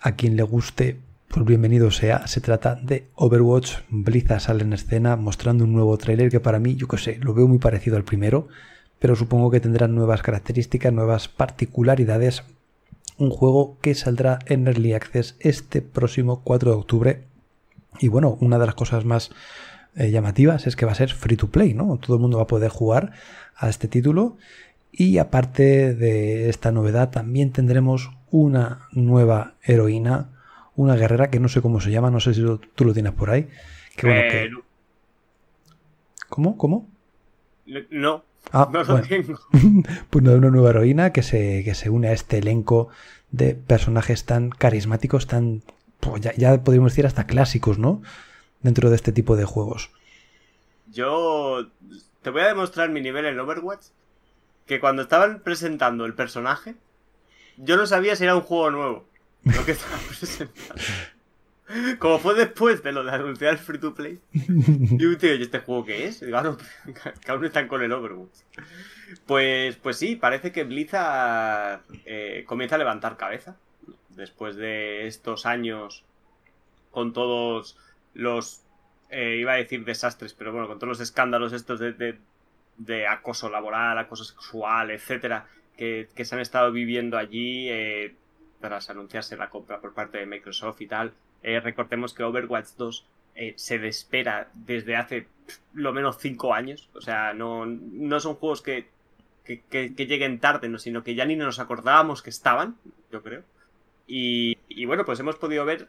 S2: a quien le guste, pues bienvenido sea. Se trata de Overwatch. Blizzard sale en escena mostrando un nuevo tráiler que para mí, yo qué sé, lo veo muy parecido al primero, pero supongo que tendrá nuevas características, nuevas particularidades. Un juego que saldrá en Early Access este próximo 4 de octubre. Y bueno, una de las cosas más eh, llamativas es que va a ser free to play, ¿no? Todo el mundo va a poder jugar a este título. Y aparte de esta novedad, también tendremos una nueva heroína, una guerrera que no sé cómo se llama, no sé si tú lo tienes por ahí. Que, bueno, que... ¿Cómo? ¿Cómo?
S3: No.
S2: Ah, no lo tengo. pues una nueva heroína que se, que se une a este elenco de personajes tan carismáticos, tan. Pues ya, ya podríamos decir hasta clásicos, ¿no? Dentro de este tipo de juegos.
S3: Yo te voy a demostrar mi nivel en Overwatch. Que cuando estaban presentando el personaje, yo no sabía si era un juego nuevo. Lo que estaban presentando. Como fue después de lo de anunciar el free to play. Y un tío, ¿y este juego qué es? Digo, ah, que aún están con el Overwatch. Pues, pues sí, parece que Blizzard eh, comienza a levantar cabeza. Después de estos años con todos los, eh, iba a decir desastres, pero bueno, con todos los escándalos estos de, de, acoso laboral, acoso sexual, etcétera, que, se han estado viviendo allí eh, tras anunciarse la compra por parte de Microsoft y tal, Eh, recordemos que Overwatch 2 eh, se espera desde hace lo menos 5 años. O sea, no, no son juegos que, que, que, lleguen tarde, ¿no? sino que ya ni nos acordábamos que estaban, yo creo. Y, y bueno, pues hemos podido ver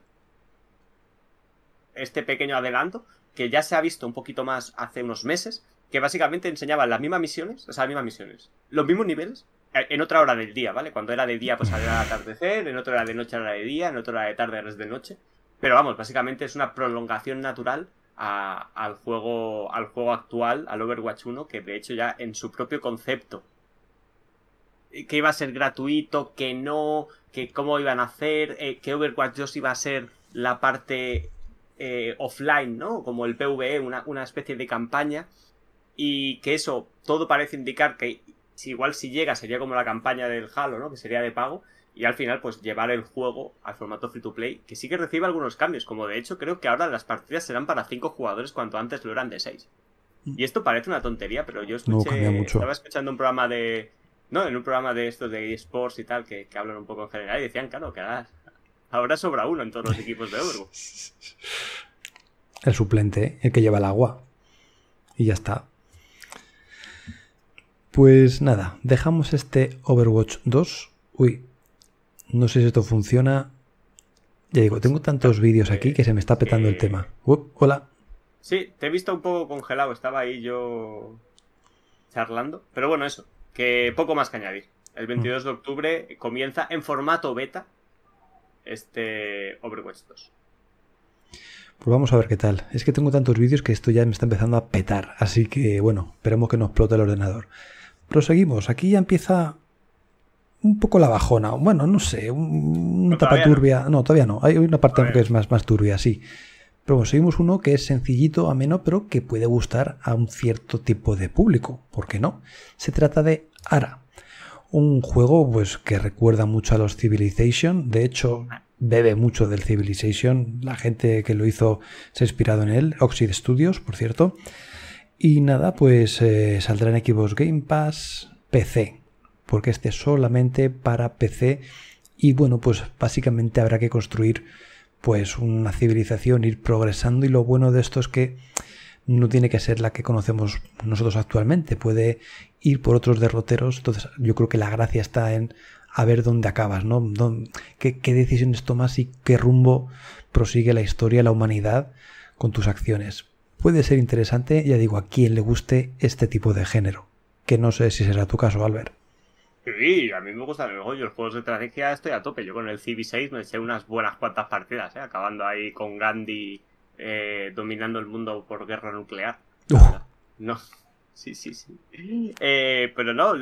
S3: este pequeño adelanto que ya se ha visto un poquito más hace unos meses, que básicamente enseñaba las mismas misiones, o sea, las mismas misiones, los mismos niveles, eh, en otra hora del día, ¿vale? Cuando era de día, pues era atardecer, en otra hora de noche era de día, en otra hora de tarde era de noche. Pero vamos, básicamente es una prolongación natural al, juego, al juego actual, al Overwatch 1, que de hecho ya en su propio concepto, eh, que iba a ser gratuito, que no, que cómo iban a hacer, eh, que Overwatch 2 iba a ser la parte eh, offline, ¿no? Como el PvE, una, una, especie de campaña. Y que eso, todo parece indicar que si igual si llega sería como la campaña del Halo, ¿no? Que sería de pago. Y al final, pues llevar el juego al formato free to play, que sí que recibe algunos cambios, como de hecho creo que ahora las partidas serán para 5 jugadores cuanto antes lo eran de 6. Mm. Y esto parece una tontería, pero yo escuché, estaba escuchando un programa de... No, en un programa de estos de esports y tal, que, que hablan un poco en general, y decían, claro, que ahora Ahora sobra uno en todos los equipos de Overwatch.
S2: El suplente, el que lleva el agua. Y ya está. Pues nada, dejamos este Overwatch 2. Uy, no sé si esto funciona. Ya digo, tengo tantos vídeos aquí que se me está petando el tema. hola.
S3: Sí, te he visto un poco congelado. Estaba ahí yo charlando. Pero bueno, eso. Que poco más que añadir. El 22 de octubre comienza en formato beta este Overwatch 2.
S2: Pues vamos a ver qué tal. Es que tengo tantos vídeos que esto ya me está empezando a petar. Así que bueno, esperemos que no explote el ordenador. Proseguimos. Aquí ya empieza un poco la bajona. Bueno, no sé, una tapa turbia. No. todavía no. Hay una parte que es más, más turbia, sí. Pero bueno, seguimos uno que es sencillito, ameno, pero que puede gustar a un cierto tipo de público. ¿Por qué no? Se trata de Ara. Un juego pues que recuerda mucho a los Civilization, de hecho bebe mucho del Civilization, la gente que lo hizo se ha inspirado en él, Oxid Studios, por cierto. Y nada, pues eh, saldrá en Xbox Game Pass, PC, porque este es solamente para PC y bueno, pues básicamente habrá que construir pues una civilización, ir progresando. Y lo bueno de esto es que no tiene que ser la que conocemos nosotros actualmente, puede ir por otros derroteros, entonces yo creo que la gracia está en a ver dónde acabas, ¿no? Qué, qué, decisiones tomas y qué rumbo prosigue la historia, la humanidad con tus acciones. Puede ser interesante, ya digo, a quien le guste este tipo de género, que no sé si será tu caso, Albert.
S3: Sí, a mí me gusta el Los juegos de estrategia estoy a tope. Yo con el CB6 me eché unas buenas cuantas partidas, ¿eh? acabando ahí con Gandhi eh, dominando el mundo por guerra nuclear. No, sí, sí, sí. Eh, pero no,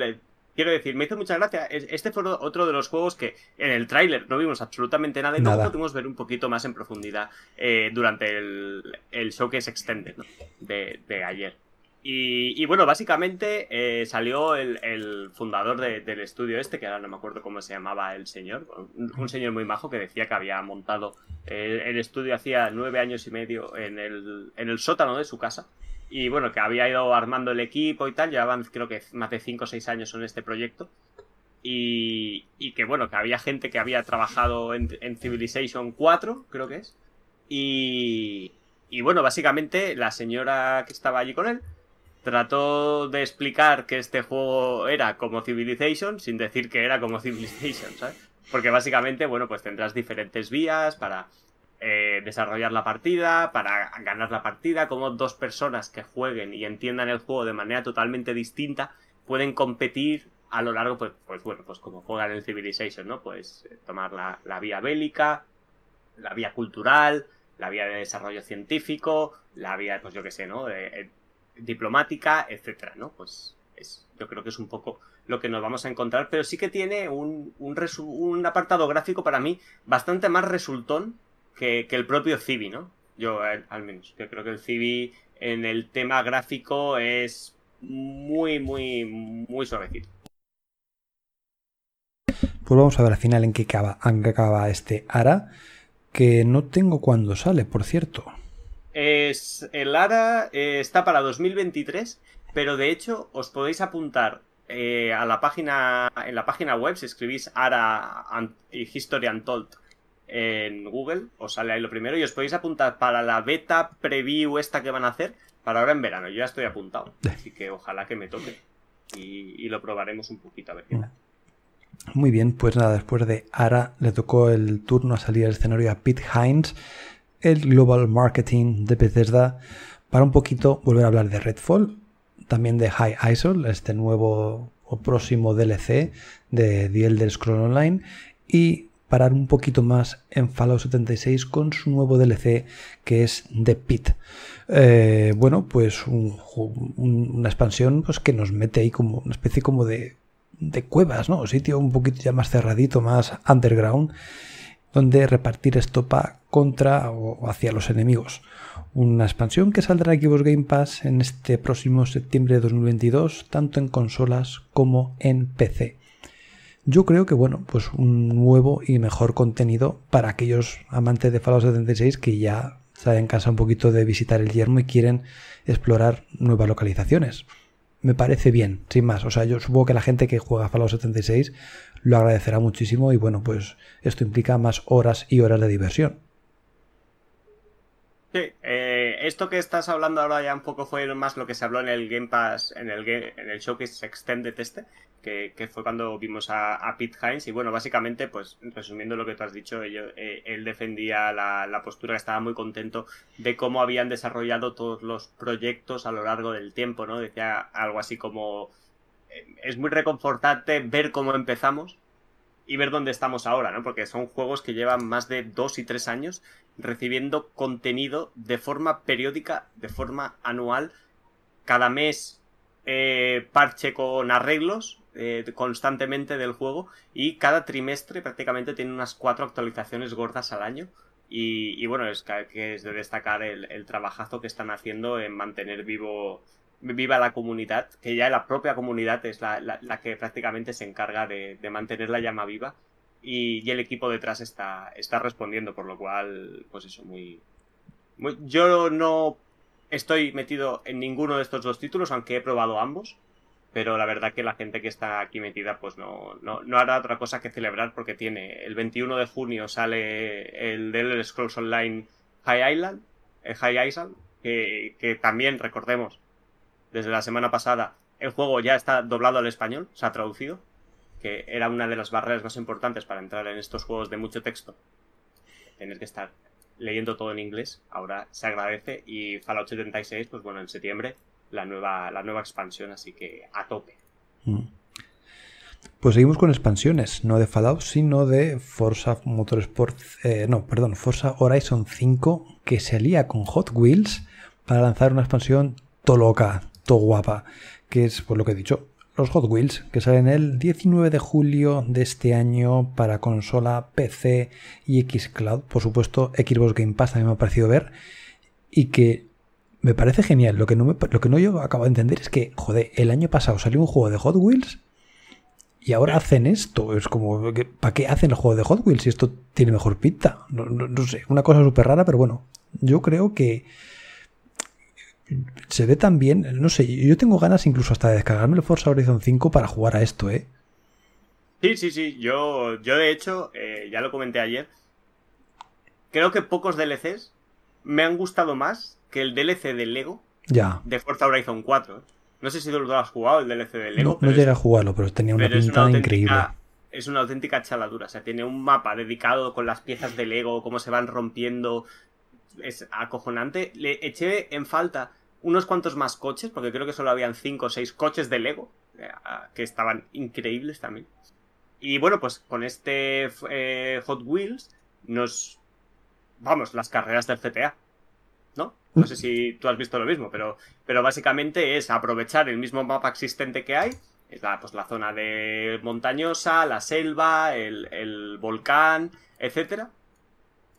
S3: quiero decir, me hizo mucha gracia. Este fue otro de los juegos que en el tráiler no vimos absolutamente nada y no pudimos ver un poquito más en profundidad eh, durante el, el showcase extended de ayer. Y, bueno, básicamente eh, salió el, fundador del estudio este, que ahora no me acuerdo cómo se llamaba el señor, un, señor muy majo que decía que había montado eh, el estudio hacía nueve años y medio en el, en el sótano de su casa. Y bueno, que había ido armando el equipo y tal, llevaban creo que más de cinco o seis años en este proyecto. Y, y que bueno, que había gente que había trabajado en, en Civilization 4, creo que es. Y, y bueno, básicamente la señora que estaba allí con él trató de explicar que este juego era como Civilization sin decir que era como Civilization, ¿sabes? Porque básicamente, bueno, pues tendrás diferentes vías para eh, desarrollar la partida, para ganar la partida, como dos personas que jueguen y entiendan el juego de manera totalmente distinta pueden competir a lo largo, pues, pues bueno, pues como juegan en Civilization, ¿no? Pues eh, tomar la, la vía bélica, la vía cultural, la vía de desarrollo científico, la vía, pues yo qué sé, ¿no? De, diplomática, etcétera, ¿no? Pues es, yo creo que es un poco lo que nos vamos a encontrar, pero sí que tiene un, un, apartado gráfico para mí bastante más resultón que, el propio Civi, ¿no? Yo, al menos, yo creo que el Civi en el tema gráfico es muy, muy, muy suavecito.
S2: Pues vamos a ver al final en qué acaba, en qué acaba este ARA, que no tengo cuándo sale, por cierto.
S3: Es, el ARA eh, está para 2023, pero de hecho os podéis apuntar eh, a la página, en la página web, si escribís ARA History Untold en Google, os sale ahí lo primero y os podéis apuntar para la beta preview esta que van a hacer para ahora en verano. Yo ya estoy apuntado, así que ojalá que me toque y, lo probaremos un poquito a ver qué tal.
S2: Muy bien, pues nada, después de Ara le tocó el turno a salir al escenario a Pete Hines, el Global Marketing de Bethesda, para un poquito volver a hablar de Redfall, también de High Isle, este nuevo o próximo DLC de The Elder Scrolls Online, y parar un poquito más en Fallout 76 con su nuevo DLC que es The Pit. Eh, bueno, pues una expansión pues, que nos mete ahí como una especie como de, de cuevas, ¿no? Sitio un poquito ya más cerradito, más underground, donde repartir estopa contra o hacia los enemigos. Una expansión que saldrá en Xbox Game Pass en este próximo septiembre de 2022, tanto en consolas como en PC. Yo creo que, bueno, pues un nuevo y mejor contenido para aquellos amantes de Fallout 76 que ya se en casa un poquito de visitar el yermo y quieren explorar nuevas localizaciones. Me parece bien, sin más. O sea, yo supongo que la gente que juega Fallout 76 lo agradecerá muchísimo y bueno, pues esto implica más horas y horas de diversión.
S3: Sí, eh, esto que estás hablando ahora ya un poco fue más lo que se habló en el Game Pass, en el, en el Showcase Extended este, que, fue cuando vimos a, Pete Hines. Y bueno, básicamente, pues resumiendo lo que tú has dicho, eh, él defendía la, postura que estaba muy contento de cómo habían desarrollado todos los proyectos a lo largo del tiempo, ¿no? Decía algo así como, eh, es muy reconfortante ver cómo empezamos y ver dónde estamos ahora, ¿no? Porque son juegos que llevan más de dos y tres años recibiendo contenido de forma periódica, de forma anual, cada mes eh, parche con arreglos eh, constantemente del juego y cada trimestre prácticamente tiene unas cuatro actualizaciones gordas al año. Y, bueno, es que es de destacar el, trabajazo que están haciendo en mantener vivo viva la comunidad, que ya la propia comunidad es la, que prácticamente se encarga de, mantener la llama viva y, el equipo detrás está, está respondiendo, por lo cual, pues eso, muy, muy... Yo no estoy metido en ninguno de estos dos títulos, aunque he probado ambos pero la verdad que la gente que está aquí metida pues no, no, hará otra cosa que celebrar porque tiene el 21 de junio sale el Elder Scrolls Online High Island, eh, High Island que, que, también recordemos desde la semana pasada el juego ya está doblado al español, se ha traducido, que era una de las barreras más importantes para entrar en estos juegos de mucho texto, tener que estar leyendo todo en inglés, ahora se agradece y Fallout 76 pues bueno en septiembre la nueva, la nueva expansión, así que a tope. Mm.
S2: Pues seguimos con expansiones, no de Fallout, sino de Forza Motorsport, eh, no, perdón, Forza Horizon 5, que se alía con Hot Wheels para lanzar una expansión to loca, to guapa, que es, por lo que he dicho, los Hot Wheels, que salen el 19 de julio de este año para consola, PC y Xcloud. Por supuesto, Xbox Game Pass también me ha parecido ver. Y que me parece genial. Lo que no, lo que no yo acabo de entender es que, joder, el año pasado salió un juego de Hot Wheels y ahora hacen esto. Es como, ¿para qué hacen el juego de Hot Wheels si esto tiene mejor pinta? No, sé, una cosa súper rara, pero bueno, yo creo que se ve tan bien. No sé, yo tengo ganas incluso hasta de descargarme el Forza Horizon 5 para jugar a esto, ¿eh?
S3: Sí, sí, sí. Yo, yo de hecho, eh, ya lo comenté ayer. Creo que pocos DLCs me han gustado más que el DLC de Lego
S2: ya.
S3: de Forza Horizon 4. ¿eh? No sé si tú lo has jugado, el DLC de Lego.
S2: No, llegué a jugarlo, pero tenía una pinta increíble.
S3: Es una auténtica chaladura. O sea, tiene un mapa dedicado con las piezas de Lego, cómo se van rompiendo. Es acojonante. Le eché en falta unos cuantos más coches, porque creo que solo habían 5 o 6 coches de Lego, eh, que estaban increíbles también. Y bueno, pues con este eh, Hot Wheels nos... Vamos, las carreras del GTA. ¿No? Sé si tú has visto lo mismo, pero, pero básicamente es aprovechar el mismo mapa existente que hay, es la, pues, la zona de montañosa, la selva, el, volcán, etcétera,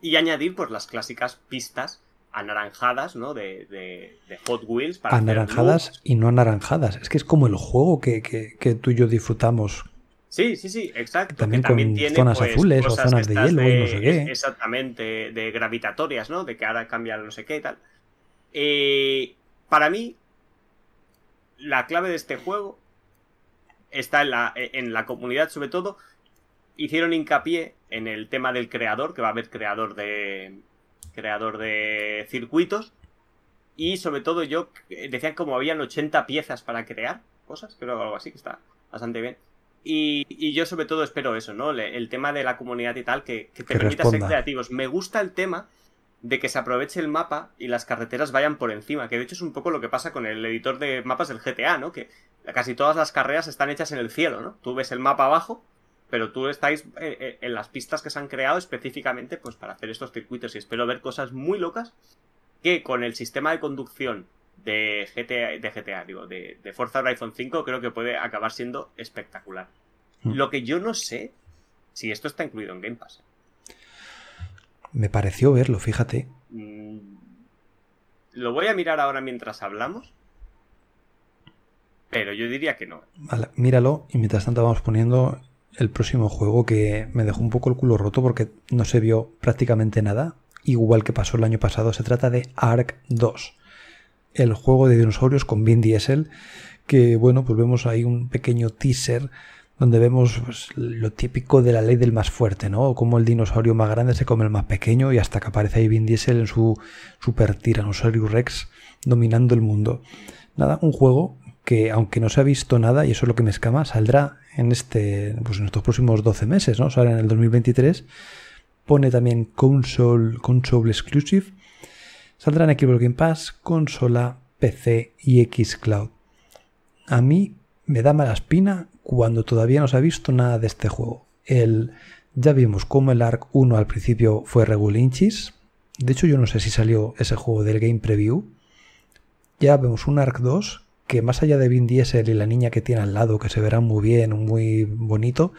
S3: y añadir pues las clásicas pistas anaranjadas, ¿no? De, de, Hot Wheels.
S2: Para anaranjadas y no anaranjadas. Es que es como el juego que, que tú y yo disfrutamos
S3: Sí, sí, sí, exacto.
S2: También con zonas pues, azules o zonas de hielo y no sé qué.
S3: Exactamente, de gravitatorias, ¿no? De que ahora cambia no sé qué y tal. Eh, para mí, la clave de este juego está en la, en la comunidad, sobre todo, hicieron hincapié en el tema del creador, que va a haber creador de. creador de circuitos. Y sobre todo yo decían como habían 80 piezas para crear cosas, creo algo así, que está bastante bien. Y, yo sobre todo espero eso, ¿no? El, tema de la comunidad y tal, que, te permita ser creativos. Me gusta el tema de que se aproveche el mapa y las carreteras vayan por encima, que de hecho es un poco lo que pasa con el editor de mapas del GTA, ¿no? Que casi todas las carreras están hechas en el cielo, ¿no? Tú ves el mapa abajo, pero tú estáis eh, eh, en las pistas que se han creado específicamente pues para hacer estos circuitos y espero ver cosas muy locas que con el sistema de conducción de GTA, de GTA digo, de, de Forza Horizon 5 creo que puede acabar siendo espectacular. Mm. Lo que yo no sé si esto está incluido en Game Pass.
S2: Me pareció verlo, fíjate. Mm,
S3: lo voy a mirar ahora mientras hablamos. Pero yo diría que no.
S2: míralo y mientras tanto vamos poniendo el próximo juego que me dejó un poco el culo roto porque no se vio prácticamente nada. Igual que pasó el año pasado, se trata de Ark 2 el juego de dinosaurios con Vin Diesel, que bueno, pues vemos ahí un pequeño teaser donde vemos pues, lo típico de la ley del más fuerte, ¿no? Como el dinosaurio más grande se come el más pequeño y hasta que aparece ahí Vin Diesel en su super tiranosaurio Rex dominando el mundo. Nada, un juego que aunque no se ha visto nada, y eso es lo que me escama, saldrá en este pues en estos próximos 12 meses, ¿no? Sale en el 2023. Pone también console, console exclusive Saldrá en Xbox Game Pass, consola, PC y Xcloud. A mí me da mala espina cuando todavía no se ha visto nada de este juego. El, ya vimos cómo el ARC 1 al principio fue regulinchis. De hecho, yo no sé si salió ese juego del Game Preview. Ya vemos un ARC 2 que más allá de Vin Diesel y la niña que tiene al lado, que se verá muy bien, muy bonito,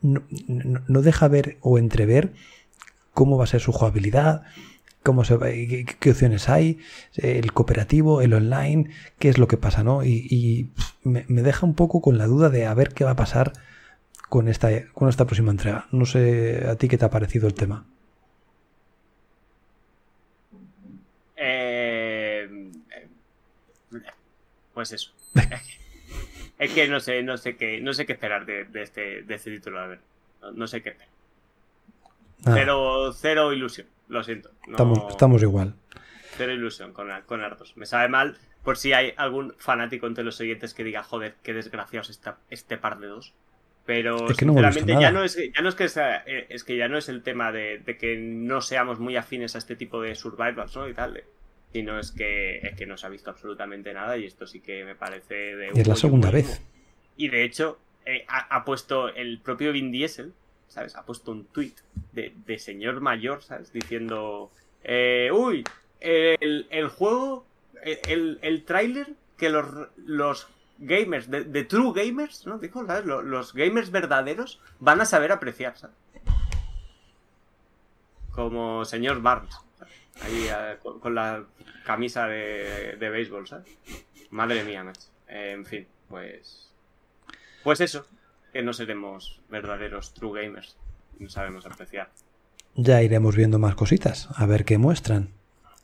S2: no, no deja ver o entrever cómo va a ser su jugabilidad, cómo se qué, qué, opciones hay, el cooperativo, el online, qué es lo que pasa, ¿no? Y, me, deja un poco con la duda de a ver qué va a pasar con esta, con esta próxima entrega. No sé a ti qué te ha parecido el tema.
S3: Eh, pues eso. es que no sé, no sé qué, no sé qué esperar de, este, de este título, a ver. No, sé qué esperar. Pero ah. cero ilusión. Lo siento.
S2: Estamos, igual.
S3: Cero ilusión con, con Ardos. Me sabe mal por si hay algún fanático entre los oyentes que diga, joder, qué desgraciados está este par de dos. Pero sinceramente ya no es ya no es que sea, eh, es que ya no es el tema de, que no seamos muy afines a este tipo de survivals, ¿no? y tal, sino es que es que no se ha visto absolutamente nada y esto sí que me parece de
S2: es la segunda vez.
S3: Y de hecho eh, ha, puesto el propio Vin Diesel ¿sabes? Ha puesto un tweet de, señor mayor, ¿sabes? Diciendo, eh, uy, el, juego, el, el que los, los gamers, de, true gamers, ¿no? Dijo, ¿sabes? Los, gamers verdaderos van a saber apreciar, ¿sabes? Como señor Barnes, ahí eh, con, la camisa de, de béisbol, ¿sabes? Madre mía, macho. en fin, pues... Pues eso, que no seremos verdaderos true gamers. No sabemos apreciar.
S2: Ya iremos viendo más cositas, a ver qué muestran.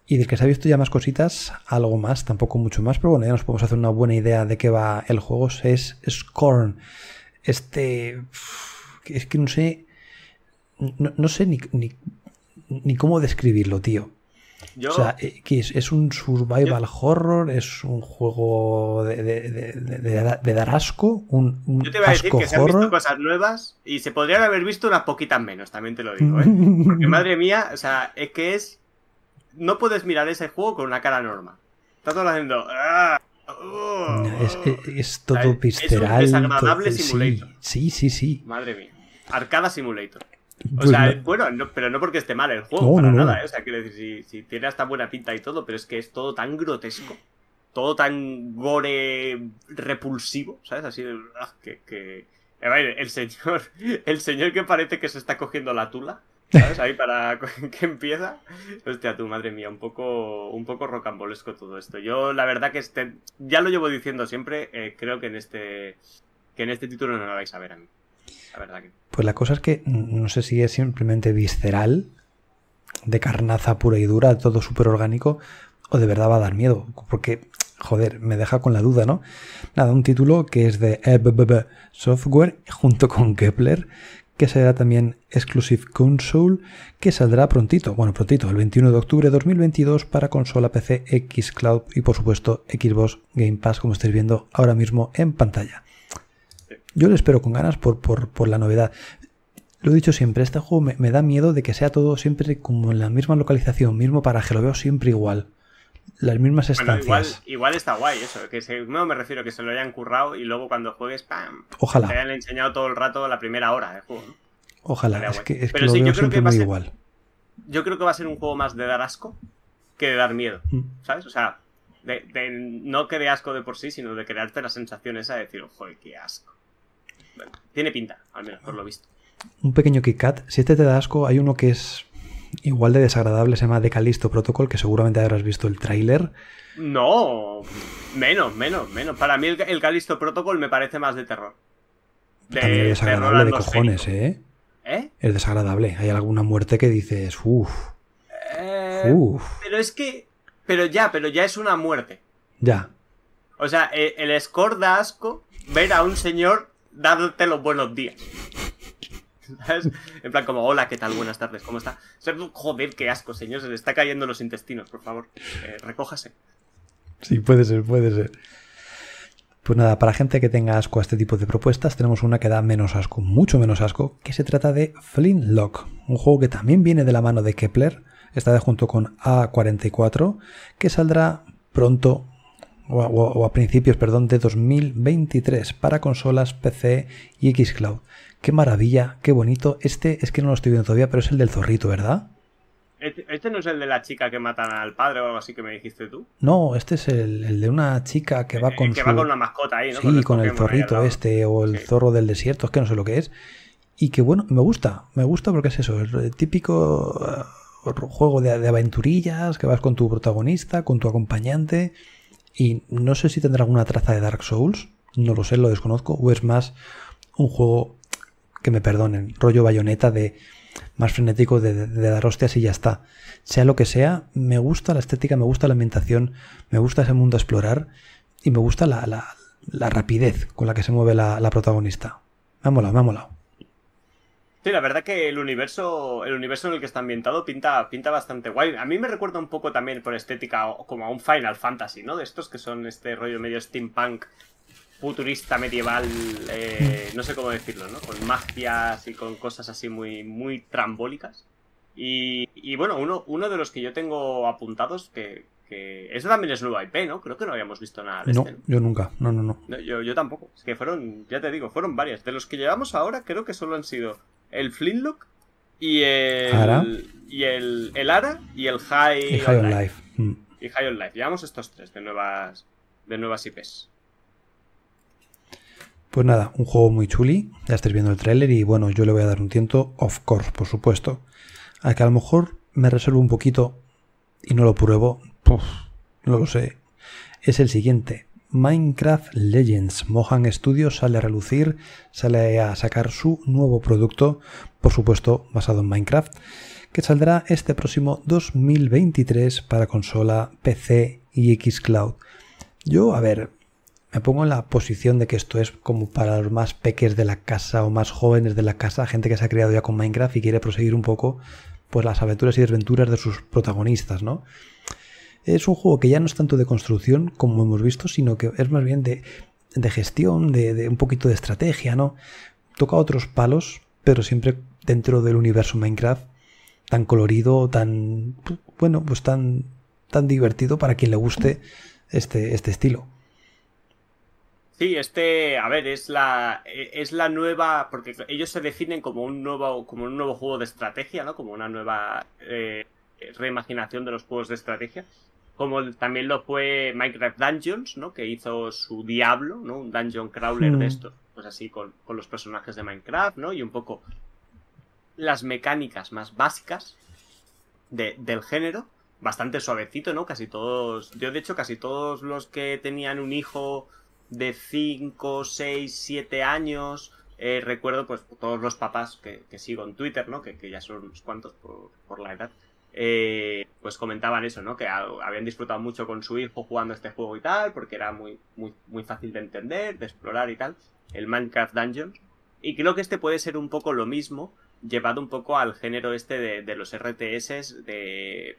S2: Y de que se ha visto ya más cositas, algo más, tampoco mucho más, pero bueno, ya nos podemos hacer una buena idea de qué va el juego. Es Scorn. Este. Es que no sé. No, sé ni, ni cómo describirlo, tío o sea, eh, ¿qué es? ¿Es un survival horror? ¿Es un juego de, de, dar asco? ¿Un,
S3: Yo te voy a decir que se han visto cosas nuevas y se podrían haber visto unas poquitas menos, también te lo digo, ¿eh? Porque madre mía, o sea, es que es. No puedes mirar ese juego con una cara normal. Está todo haciendo. Ah,
S2: oh". es, todo visceral.
S3: Es un desagradable simulator.
S2: Sí, sí, sí.
S3: Madre mía. Arcada Simulator. O pues sea, bueno, pero no porque esté mal el juego, para nada. ¿eh? O sea, quiero decir, si, tiene hasta buena pinta y todo, pero es que es todo tan grotesco, todo tan gore repulsivo, ¿sabes? Así de. Ah, que. que... Eh, el señor, el señor que parece que se está cogiendo la tula, ¿sabes? Ahí para que empieza. Hostia, tu madre mía, un poco, un poco rocambolesco todo esto. Yo, la verdad que este, ya lo llevo diciendo siempre, eh, creo que en este, que en este título no lo vais a ver a mí.
S2: Pues la cosa es que no sé si es simplemente visceral, de carnaza pura y dura, todo súper orgánico, o de verdad va a dar miedo. Porque joder, me deja con la duda, ¿no? Nada, un título que es de EBBB Software junto con Kepler, que será también Exclusive Console, que saldrá prontito, bueno, prontito, el 21 de octubre de 2022 para consola PC, Xcloud y por supuesto Xbox Game Pass, como estáis viendo ahora mismo en pantalla. Yo lo espero con ganas por, por, la novedad. Lo he dicho siempre, este juego me, me, da miedo de que sea todo siempre como en la misma localización, mismo paraje, lo veo siempre igual las mismas estancias.
S3: igual, está guay eso, que no me refiero a que se lo hayan currado y luego cuando juegues, ¡pam!
S2: Ojalá.
S3: Te hayan enseñado todo el rato la primera hora de juego.
S2: Ojalá, es que, es que lo veo siempre muy igual.
S3: Yo creo que va a ser un juego más de dar asco que de dar miedo, mm. ¿sabes? O sea, de, no que de asco de por sí, sino de crearte la sensación esa de decir, joder, qué asco. Tiene pinta, al menos, por lo visto.
S2: Un pequeño KitKat. Si este te da asco, hay uno que es igual de desagradable se llama The Callisto Protocol, que seguramente habrás visto el tráiler.
S3: No, menos, menos, menos. Para mí el, el Callisto Protocol me parece más de terror.
S2: De También es desagradable de cojones, ¿eh?
S3: ¿eh?
S2: Es desagradable. Hay alguna muerte que dices, uff.
S3: Eh, uf. Pero es que. Pero ya, pero ya es una muerte.
S2: Ya.
S3: O sea, el, el score da asco ver a un señor los buenos días. En plan, como, hola, ¿qué tal? Buenas tardes, ¿cómo está? Joder, qué asco, señor, se le está cayendo los intestinos, por favor. Eh, recójase.
S2: Sí, puede ser, puede ser. Pues nada, para gente que tenga asco a este tipo de propuestas, tenemos una que da menos asco, mucho menos asco, que se trata de Flintlock, un juego que también viene de la mano de Kepler, está de junto con A44, que saldrá pronto o a, o a, principios perdón, de 2023 para consolas PC y Xcloud. Qué maravilla, qué bonito. Este es que no lo estoy viendo todavía, pero es el del zorrito, ¿verdad?
S3: ¿Este, este no es el de la chica que matan al padre o algo así que me dijiste tú?
S2: No, este es el, de una chica que va con
S3: que va con una mascota ahí, ¿no?
S2: Sí, con, el zorrito este o el zorro del desierto, es que no sé lo que es. Y que bueno, me gusta, me gusta porque es eso, el típico uh, juego de, de aventurillas que vas con tu protagonista, con tu acompañante. Y no sé si tendrá alguna traza de Dark Souls, no lo sé, lo desconozco, o es más un juego que me perdonen, rollo bayoneta de más frenético de, dar hostias y ya está. Sea lo que sea, me gusta la estética, me gusta la ambientación, me gusta ese mundo a explorar y me gusta la, la, rapidez con la que se mueve la, protagonista. Me ha molado, me ha molado.
S3: Sí, la verdad que el universo, el universo en el que está ambientado pinta, pinta bastante guay. A mí me recuerda un poco también por estética como a un Final Fantasy, ¿no? De estos que son este rollo medio steampunk futurista medieval, eh, no sé cómo decirlo, ¿no? Con magias y con cosas así muy, muy trambólicas. Y, bueno, uno, uno de los que yo tengo apuntados, que, que eso también es nueva IP, ¿no? Creo que no habíamos visto nada de
S2: no,
S3: este.
S2: yo nunca, no, no, no.
S3: yo, yo, tampoco. Es que fueron, ya te digo, fueron varias. De los que llevamos ahora, creo que solo han sido el Flintlock y el. Y el, el Ara y el High,
S2: y High on Life. Mm.
S3: Y High on Life. Llevamos estos tres de nuevas, de nuevas IPs.
S2: Pues nada, un juego muy chuli, ya estáis viendo el tráiler y bueno, yo le voy a dar un tiento, of course, por supuesto. A que a lo mejor me reservo un poquito y no lo pruebo, no lo sé. Es el siguiente, Minecraft Legends. Mohan Studios sale a relucir, sale a sacar su nuevo producto, por supuesto basado en Minecraft, que saldrá este próximo 2023 para consola, PC y Xcloud. Yo, a ver, me pongo en la posición de que esto es como para los más peques de la casa o más jóvenes de la casa, gente que se ha criado ya con Minecraft y quiere proseguir un poco pues las aventuras y desventuras de sus protagonistas, ¿no? Es un juego que ya no es tanto de construcción como hemos visto, sino que es más bien de, gestión, de, un poquito de estrategia, ¿no? Toca otros palos, pero siempre dentro del universo Minecraft tan colorido, tan bueno, pues tan tan divertido para quien le guste este, este estilo.
S3: Sí, este, a ver, es la, es la nueva, porque ellos se definen como un nuevo, como un nuevo juego de estrategia, ¿no? Como una nueva eh, reimaginación de los juegos de estrategia. Como también lo fue Minecraft Dungeons, ¿no? Que hizo su Diablo, ¿no? Un dungeon crawler de hmm. esto, pues así con, con los personajes de Minecraft, ¿no? Y un poco las mecánicas más básicas de, del género. Bastante suavecito, ¿no? Casi todos, yo de hecho casi todos los que tenían un hijo de 5, 6, 7 años. Eh, recuerdo pues todos los papás que, sigo en Twitter, ¿no? Que, ya son unos cuantos por, la edad. Eh, pues comentaban eso, ¿no? Que habían disfrutado mucho con su hijo jugando este juego y tal, porque era muy, muy, muy fácil de entender, de explorar y tal, el Minecraft Dungeons. Y creo que este puede ser un poco lo mismo, llevado un poco al género este de, de los RTS, de...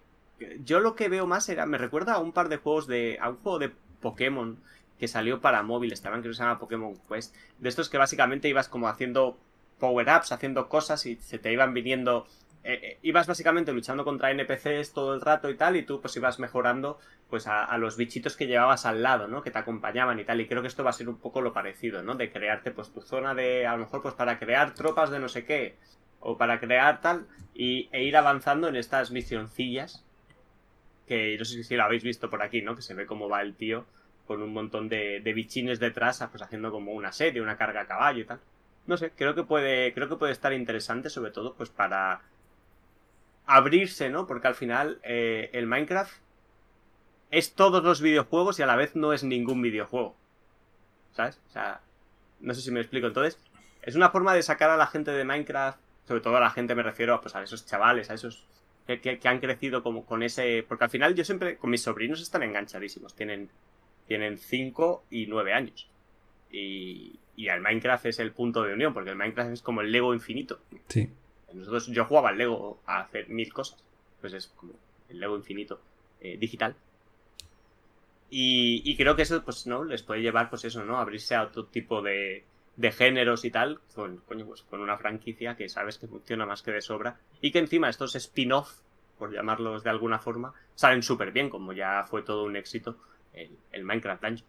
S3: Yo lo que veo más era, me recuerda a un par de juegos de... a un juego de Pokémon que salió para móvil, estaban que se llama Pokémon Quest, de estos que básicamente ibas como haciendo power-ups, haciendo cosas y se te iban viniendo... Eh, eh, ibas básicamente luchando contra NPCs todo el rato y tal, y tú pues ibas mejorando pues a, los bichitos que llevabas al lado, ¿no? Que te acompañaban y tal, y creo que esto va a ser un poco lo parecido, ¿no? De crearte pues tu zona de, a lo mejor pues para crear tropas de no sé qué, o para crear tal, y, e ir avanzando en estas misioncillas, que no sé si lo habéis visto por aquí, ¿no? Que se ve cómo va el tío con un montón de, de bichines detrás, pues haciendo como una serie, una carga a caballo y tal. No sé, creo que puede, creo que puede estar interesante, sobre todo, pues para abrirse, ¿no? Porque al final eh, el Minecraft es todos los videojuegos y a la vez no es ningún videojuego. ¿Sabes? O sea, no sé si me explico. Entonces, es una forma de sacar a la gente de Minecraft, sobre todo a la gente me refiero pues, a esos chavales, a esos que, que, han crecido como con ese... Porque al final yo siempre, con mis sobrinos están enganchadísimos, tienen tienen 5 y 9 años. Y, y el Minecraft es el punto de unión, porque el Minecraft es como el Lego infinito.
S2: Sí.
S3: Nosotros, yo jugaba al Lego a hacer mil cosas. Pues es como el Lego infinito eh, digital. Y, creo que eso, pues, ¿no? Les puede llevar, pues eso, ¿no? Abrirse a otro tipo de, géneros y tal, con, coño, pues, con una franquicia que sabes que funciona más que de sobra. Y que encima estos spin-off, por llamarlos de alguna forma, salen súper bien, como ya fue todo un éxito el, Minecraft Dungeon.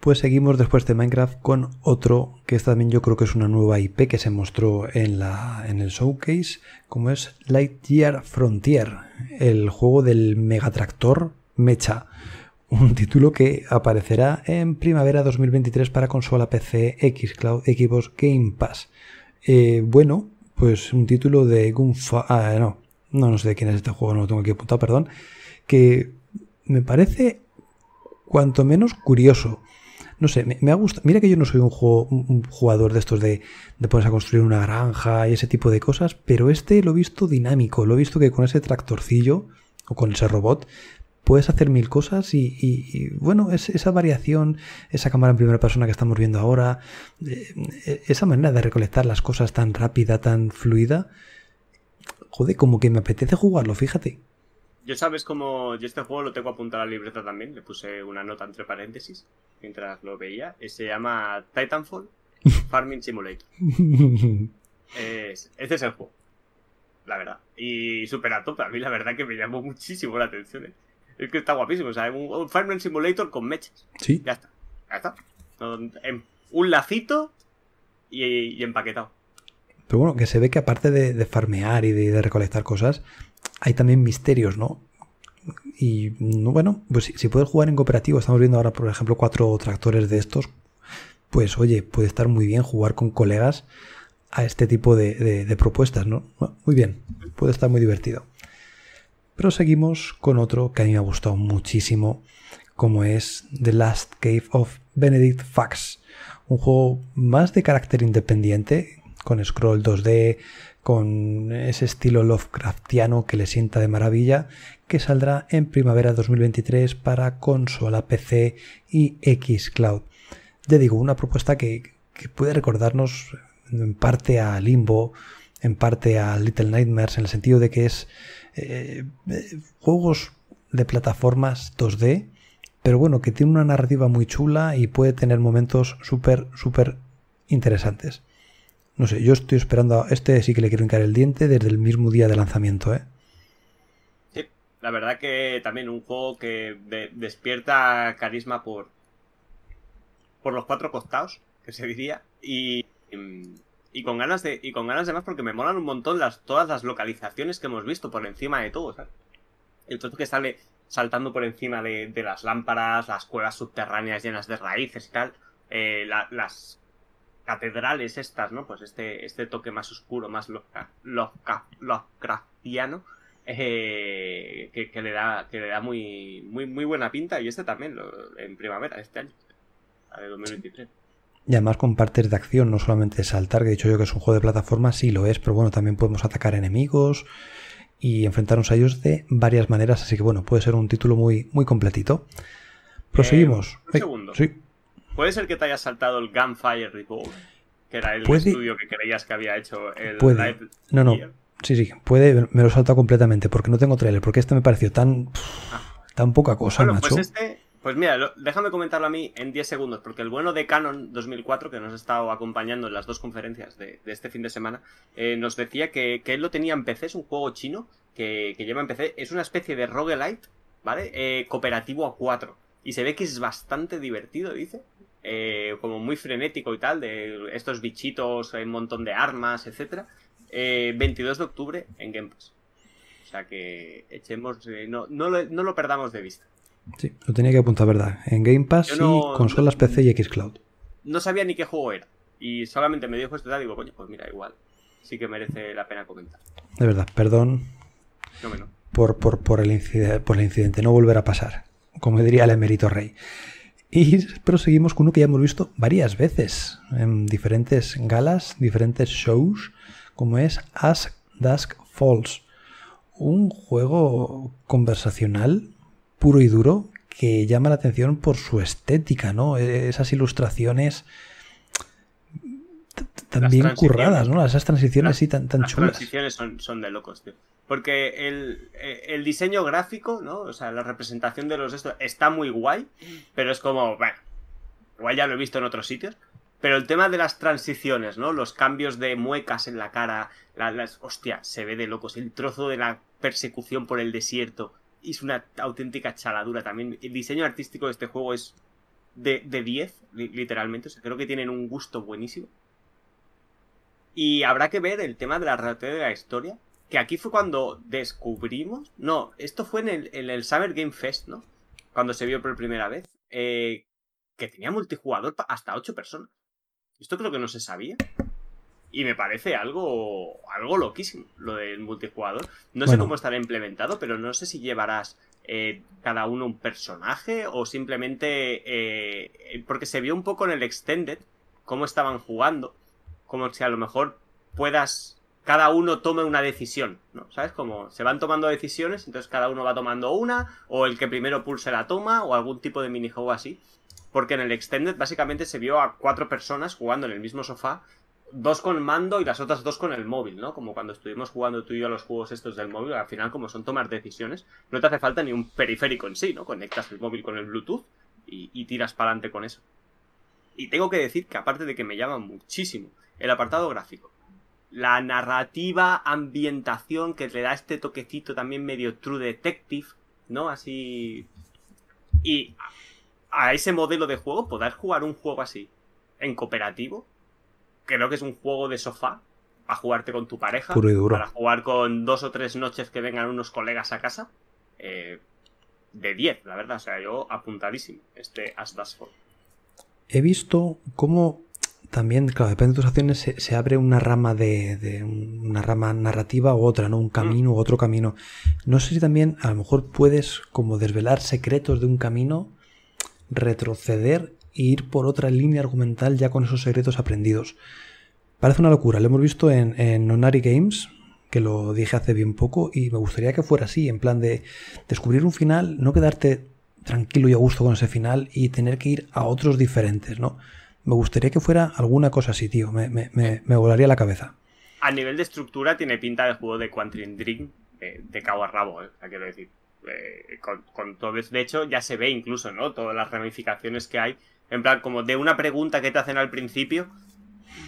S2: Pues seguimos después de Minecraft con otro que también yo creo que es una nueva IP que se mostró en, la, en el showcase, como es Lightyear Frontier, el juego del megatractor Mecha. Un título que aparecerá en primavera 2023 para consola PC, Xcloud, Xbox Game Pass. Eh, bueno, pues un título de Gunfa... Ah, no, no, no sé de quién es este juego, no lo tengo aquí apuntado, perdón. Que me parece cuanto menos curioso. No sé, me, ha gustado. Mira que yo no soy un, jugador de estos de, de ponerse a construir una granja y ese tipo de cosas, pero este lo he visto dinámico. Lo he visto que con ese tractorcillo o con ese robot puedes hacer mil cosas y, bueno, es, esa variación, esa cámara en primera persona que estamos viendo ahora, eh, esa manera de recolectar las cosas tan rápida, tan fluida, joder, como que me apetece jugarlo, fíjate.
S3: Yo sabes cómo. Yo este juego lo tengo apuntado a la libreta también. Le puse una nota entre paréntesis mientras lo veía. Se llama Titanfall Farming Simulator. es, este es el juego. La verdad. Y super a tope. A mí la verdad que me llamó muchísimo la atención. ¿eh? Es que está guapísimo. O sea, un, Farming Simulator con mechas.
S2: Sí.
S3: Ya está. Ya está. Un lacito y, empaquetado.
S2: Pero bueno, que se ve que aparte de, farmear y de, recolectar cosas, hay también misterios, ¿no? Y bueno, pues si, puedes jugar en cooperativo, estamos viendo ahora, por ejemplo, cuatro tractores de estos, pues oye, puede estar muy bien jugar con colegas a este tipo de, propuestas, ¿no? Muy bien, puede estar muy divertido. Pero seguimos con otro que a mí me ha gustado muchísimo, como es The Last Cave of Benedict Fax. Un juego más de carácter independiente, con scroll 2D, con ese estilo Lovecraftiano que le sienta de maravilla, que saldrá en primavera 2023 para consola PC y Xcloud. Ya digo, una propuesta que, puede recordarnos en parte a Limbo, en parte a Little Nightmares, en el sentido de que es eh, eh, juegos de plataformas 2D, pero bueno, que tiene una narrativa muy chula y puede tener momentos súper, súper interesantes. No sé, yo estoy esperando. A este sí que le quiero hincar el diente desde el mismo día de lanzamiento, ¿eh?
S3: Sí, la verdad que también un juego que despierta carisma por. por los cuatro costados, que se diría. Y. Y con ganas de. Y con ganas de más porque me molan un montón las, todas las localizaciones que hemos visto por encima de todo, ¿sabes? El trozo que sale saltando por encima de, las lámparas, las cuevas subterráneas llenas de raíces y tal. Eh, las catedrales estas, ¿no? Pues este, este toque más oscuro, más Lovecraftiano, eh, que, le da, que le da muy, muy, muy buena pinta. Y este también, en primavera, este año, la de 2023.
S2: Y además con partes de acción, no solamente saltar, que he dicho yo que es un juego de plataforma, sí lo es, pero bueno, también podemos atacar enemigos. y enfrentarnos a ellos de varias maneras, así que bueno, puede ser un título muy, muy completito. Proseguimos.
S3: Eh, un segundo.
S2: Sí.
S3: ¿Puede ser que te haya saltado el Gunfire Revolve? Que era el estudio que creías que había hecho el
S2: puede. No, no. Sí, sí, puede, me lo salta completamente porque no tengo trailer, porque este me pareció tan, ah. tan poca cosa,
S3: bueno,
S2: macho.
S3: Pues este, pues mira, déjame comentarlo a mí en 10 segundos, porque el bueno de Canon 2004, que nos ha estado acompañando en las dos conferencias de, este fin de semana, eh, nos decía que, él lo tenía en PC, es un juego chino que, lleva en PC, es una especie de roguelite, ¿vale? Eh, cooperativo a 4. Y se ve que es bastante divertido, dice. Eh, como muy frenético y tal, de estos bichitos, un montón de armas, etcétera. 22 de octubre en Game Pass. O sea que echemos, no, no, lo, perdamos de vista.
S2: Sí, lo tenía que apuntar, ¿verdad? En Game Pass y consolas PC y Xcloud.
S3: No sabía ni qué juego era. Y solamente me dijo esto y digo, coño, pues mira, igual. Sí que merece la pena comentar.
S2: De verdad, perdón. Por, por, por, el incidente, por el incidente, no volver a pasar. Como diría el emérito rey. Y proseguimos con uno que ya hemos visto varias veces en diferentes galas, diferentes shows, como es Ask Dusk Falls. Un juego conversacional puro y duro que llama la atención por su estética, ¿no? E-, esas ilustraciones también curradas, ¿no? Esas transiciones sí tan, tan
S3: las
S2: chulas.
S3: Las transiciones son, son de locos, tío. Porque el, eh, el, diseño gráfico, ¿no? O sea, la representación de los estos está muy guay, pero es como, bueno, igual ya lo he visto en otros sitios. Pero el tema de las transiciones, ¿no? Los cambios de muecas en la cara, las, hostia, se ve de locos. El trozo de la persecución por el desierto es una auténtica chaladura también. El diseño artístico de este juego es de, de 10, literalmente. O sea, creo que tienen un gusto buenísimo. Y habrá que ver el tema de la realidad de la historia, que aquí fue cuando descubrimos. No, esto fue en el, en el Summer Game Fest, ¿no? Cuando se vio por primera vez. Eh, que tenía multijugador hasta 8 personas. Esto creo que no se sabía. Y me parece algo, algo loquísimo lo del multijugador. No sé cómo estará implementado, pero no sé si llevarás eh, cada uno un personaje o simplemente... Eh, porque se vio un poco en el Extended cómo estaban jugando. Como si a lo mejor puedas cada uno tome una decisión, ¿no? ¿Sabes? Como se van tomando decisiones, entonces cada uno va tomando una, o el que primero pulse la toma, o algún tipo de minijuego así. Porque en el Extended básicamente se vio a cuatro personas jugando en el mismo sofá, dos con mando y las otras dos con el móvil, ¿no? Como cuando estuvimos jugando tú y yo a los juegos estos del móvil, al final como son tomar decisiones, no te hace falta ni un periférico en sí, ¿no? Conectas el móvil con el Bluetooth y, y tiras para adelante con eso. Y tengo que decir que aparte de que me llama muchísimo el apartado gráfico, la narrativa, ambientación que le da este toquecito también medio True Detective, ¿no? Así. Y a ese modelo de juego, poder jugar un juego así en cooperativo, creo que es un juego de sofá a jugarte con tu pareja, para jugar con dos o tres noches que vengan unos colegas a casa. Eh, de 10, la verdad, o sea, yo apuntadísimo este As
S2: He visto cómo también, claro, depende de tus acciones, se, abre una rama de, una rama narrativa u otra, ¿no? Un camino u otro camino. No sé si también a lo mejor puedes como desvelar secretos de un camino, retroceder e ir por otra línea argumental ya con esos secretos aprendidos. Parece una locura, lo hemos visto en, en Nonari Games, que lo dije hace bien poco, y me gustaría que fuera así, en plan de descubrir un final, no quedarte tranquilo y a gusto con ese final y tener que ir a otros diferentes, ¿no? Me gustaría que fuera alguna cosa así, tío. Me, me, me, volaría la cabeza.
S3: A nivel de estructura tiene pinta de juego de Quantum Dream eh, de cabo a rabo, eh, quiero decir. Eh, con, todo De hecho, ya se ve incluso, ¿no? Todas las ramificaciones que hay. En plan, como de una pregunta que te hacen al principio,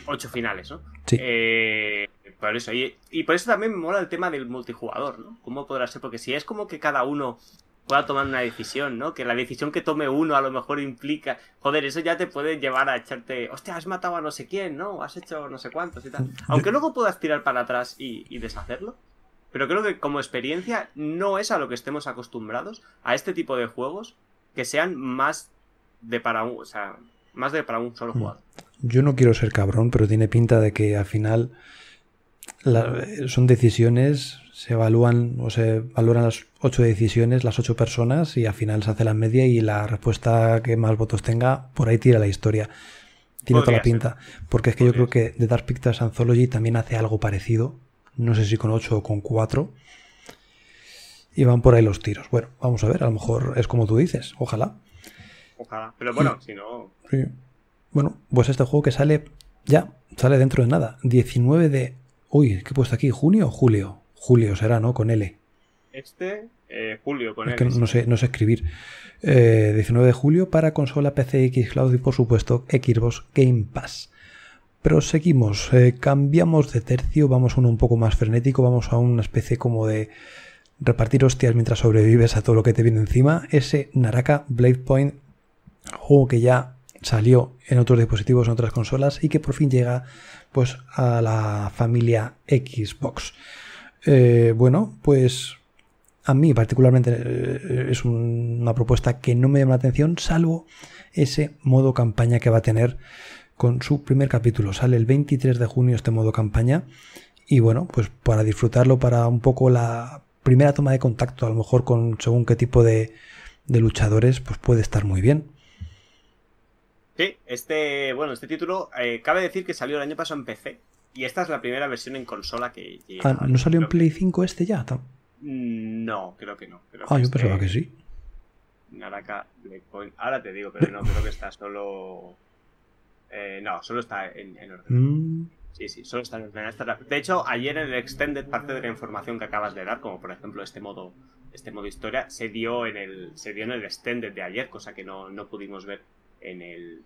S3: ocho finales, ¿no?
S2: Sí.
S3: por eso. Y, y, por eso también me mola el tema del multijugador, ¿no? ¿Cómo podrá ser? Porque si es como que cada uno pueda tomar una decisión, ¿no? Que la decisión que tome uno a lo mejor implica, joder, eso ya te puede llevar a echarte, hostia, has matado a no sé quién, ¿no? Has hecho no sé cuántos y tal. Aunque luego puedas tirar para atrás y, deshacerlo. Pero creo que como experiencia no es a lo que estemos acostumbrados a este tipo de juegos que sean más de para un, o sea, más de para un solo mm. jugador.
S2: Yo no quiero ser cabrón, pero tiene pinta de que al final son decisiones se evalúan o se valoran las ocho decisiones, las ocho personas y al final se hace la media y la respuesta que más votos tenga, por ahí tira la historia. Tiene toda la pinta. Porque es que yo creo que The Dark Pictures Anthology también hace algo parecido. No sé si con ocho o con cuatro. y van por ahí los tiros. Bueno, vamos a ver, a lo mejor es como tú dices, ojalá.
S3: Ojalá, pero bueno, si no...
S2: Sí. Bueno, pues este juego que sale ya, sale dentro de nada, 19 de... Uy, ¿qué he puesto aquí? ¿Junio o julio? Julio será, ¿no? Con L.
S3: Este, eh, julio, con
S2: Es
S3: él.
S2: que no sé, no sé escribir. Eh, 19 de julio para consola, PC, Xcloud y por supuesto Xbox Game Pass. Proseguimos, eh, cambiamos de tercio, vamos a uno un poco más frenético, vamos a una especie como de repartir hostias mientras sobrevives a todo lo que te viene encima. Ese Naraka Blade Point, juego que ya salió en otros dispositivos, en otras consolas y que por fin llega pues a la familia Xbox. Eh, bueno, pues a mí particularmente eh, es un- una propuesta que no me llama la atención, salvo ese modo campaña que va a tener con su primer capítulo. Sale el 23 de junio este modo campaña y bueno, pues para disfrutarlo, para un poco la primera toma de contacto, a lo mejor con según qué tipo de, de luchadores, pues puede estar muy bien.
S3: Sí, este, bueno, este título, eh, cabe decir que salió el año pasado en PC. Y esta es la primera versión en consola que llega.
S2: Ah, ¿No salió en Play 5 este ya? Tam-
S3: No, creo que no. Creo
S2: Ah,
S3: que
S2: yo
S3: este-
S2: pensaba que sí.
S3: Naraka Blade Point. Ahora te digo, pero no, creo que está solo. Eh, no, solo está en, en orden.
S2: Mm,
S3: Sí, sí, solo está en orden. Esta es la- De hecho, ayer en el Extended, parte de la información que acabas de dar, como por ejemplo este modo, este modo historia, se dio en el, se dio en el Extended de ayer, cosa que no, no pudimos ver en el,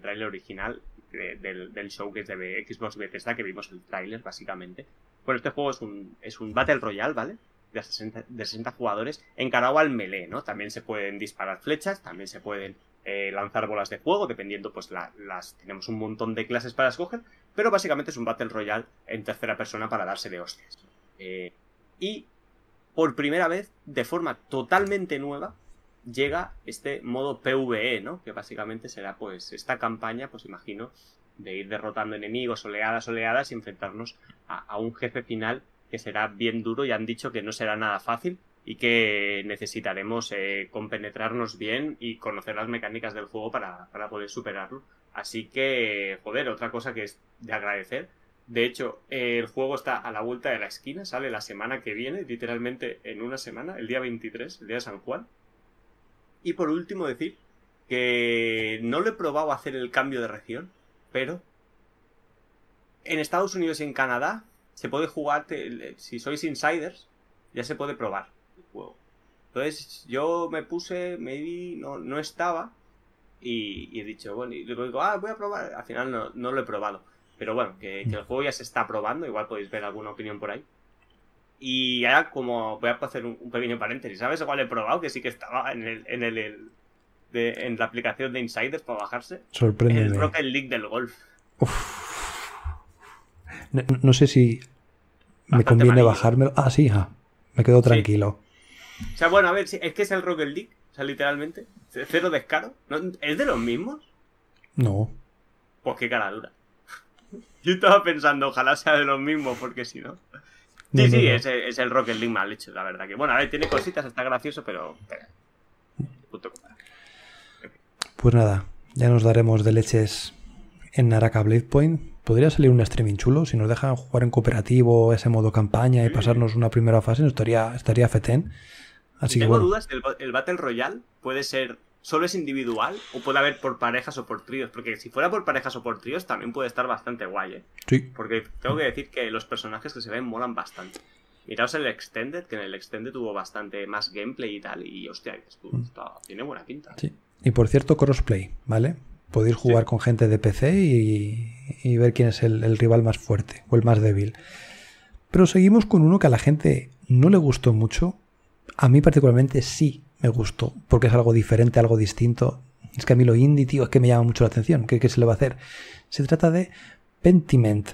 S3: tráiler original de- del, del show que es de Xbox Bethesda, que vimos el tráiler básicamente. Bueno, este juego es un, es un Battle Royale, ¿vale? De 60, de 60 jugadores, encarado al melee, ¿no? También se pueden disparar flechas, también se pueden eh, lanzar bolas de fuego, dependiendo, pues la- las tenemos un montón de clases para escoger, pero básicamente es un Battle Royale en tercera persona para darse de hostias. Eh, y por primera vez, de forma totalmente nueva, llega este modo PvE, ¿no? Que básicamente será pues esta campaña, pues imagino, de ir derrotando enemigos, oleadas, oleadas y enfrentarnos a, un jefe final que será bien duro y han dicho que no será nada fácil y que necesitaremos eh, compenetrarnos bien y conocer las mecánicas del juego para, para poder superarlo. Así que, joder, otra cosa que es de agradecer. De hecho, el juego está a la vuelta de la esquina, sale la semana que viene, literalmente en una semana, el día 23, el día de San Juan. Y por último decir que no lo he probado a hacer el cambio de región, pero en Estados Unidos y en Canadá se puede jugar, si sois insiders, ya se puede probar el juego. Entonces yo me puse, maybe no, no estaba y, he dicho, bueno, y luego digo, ah, voy a probar. Al final no, no lo he probado. Pero bueno, que el juego ya se está probando, igual podéis ver alguna opinión por ahí. Y ahora como voy a hacer un, un pequeño paréntesis, ¿sabes cuál he probado? Que sí que estaba en el, en el, el- de- en la aplicación de Insiders para bajarse.
S2: sorpréndeme.
S3: El Rocket League del golf.
S2: No, no sé si me
S3: Bastante
S2: conviene bajármelo. Ah, sí, ja. me quedo tranquilo.
S3: O sea, bueno, a ver, es que es el Rocket League, o sea, literalmente. Cero descaro. ¿No? ¿Es de los mismos?
S2: No.
S3: Pues qué cara dura. Yo estaba pensando, ojalá sea de los mismos, porque si no. Sí, sí. Es, es el Rocket League mal hecho, la verdad. Que bueno, a ver, tiene cositas, está gracioso, pero. Puto.
S2: Pues nada, ya nos daremos de leches en Naraka Blade Point. Podría salir un streaming chulo si nos dejan jugar en cooperativo, ese modo campaña y pasarnos una primera fase, nos estaría, estaría fetén. Así que
S3: Tengo
S2: bueno,
S3: dudas, el, el Battle Royale puede ser. ¿Solo es individual? ¿O puede haber por parejas o por tríos? Porque si fuera por parejas o por tríos, también puede estar bastante guay, ¿eh?
S2: sí,
S3: Porque tengo que decir que los personajes que se ven molan bastante. Miraos el Extended, que en el Extended tuvo bastante más gameplay y tal. Y hostia, esto, está- tiene buena pinta.
S2: sí. Y por cierto, crossplay, ¿vale? Podéis jugar
S3: Sí.
S2: con gente de PC y, y ver quién es el, el rival más fuerte o el más débil. Pero seguimos con uno que a la gente no le gustó mucho. A mí particularmente sí me gustó, porque es algo diferente, algo distinto. Es que a mí lo indie, tío, es que me llama mucho la atención. ¿Qué, se le va a hacer? Se trata de Pentiment,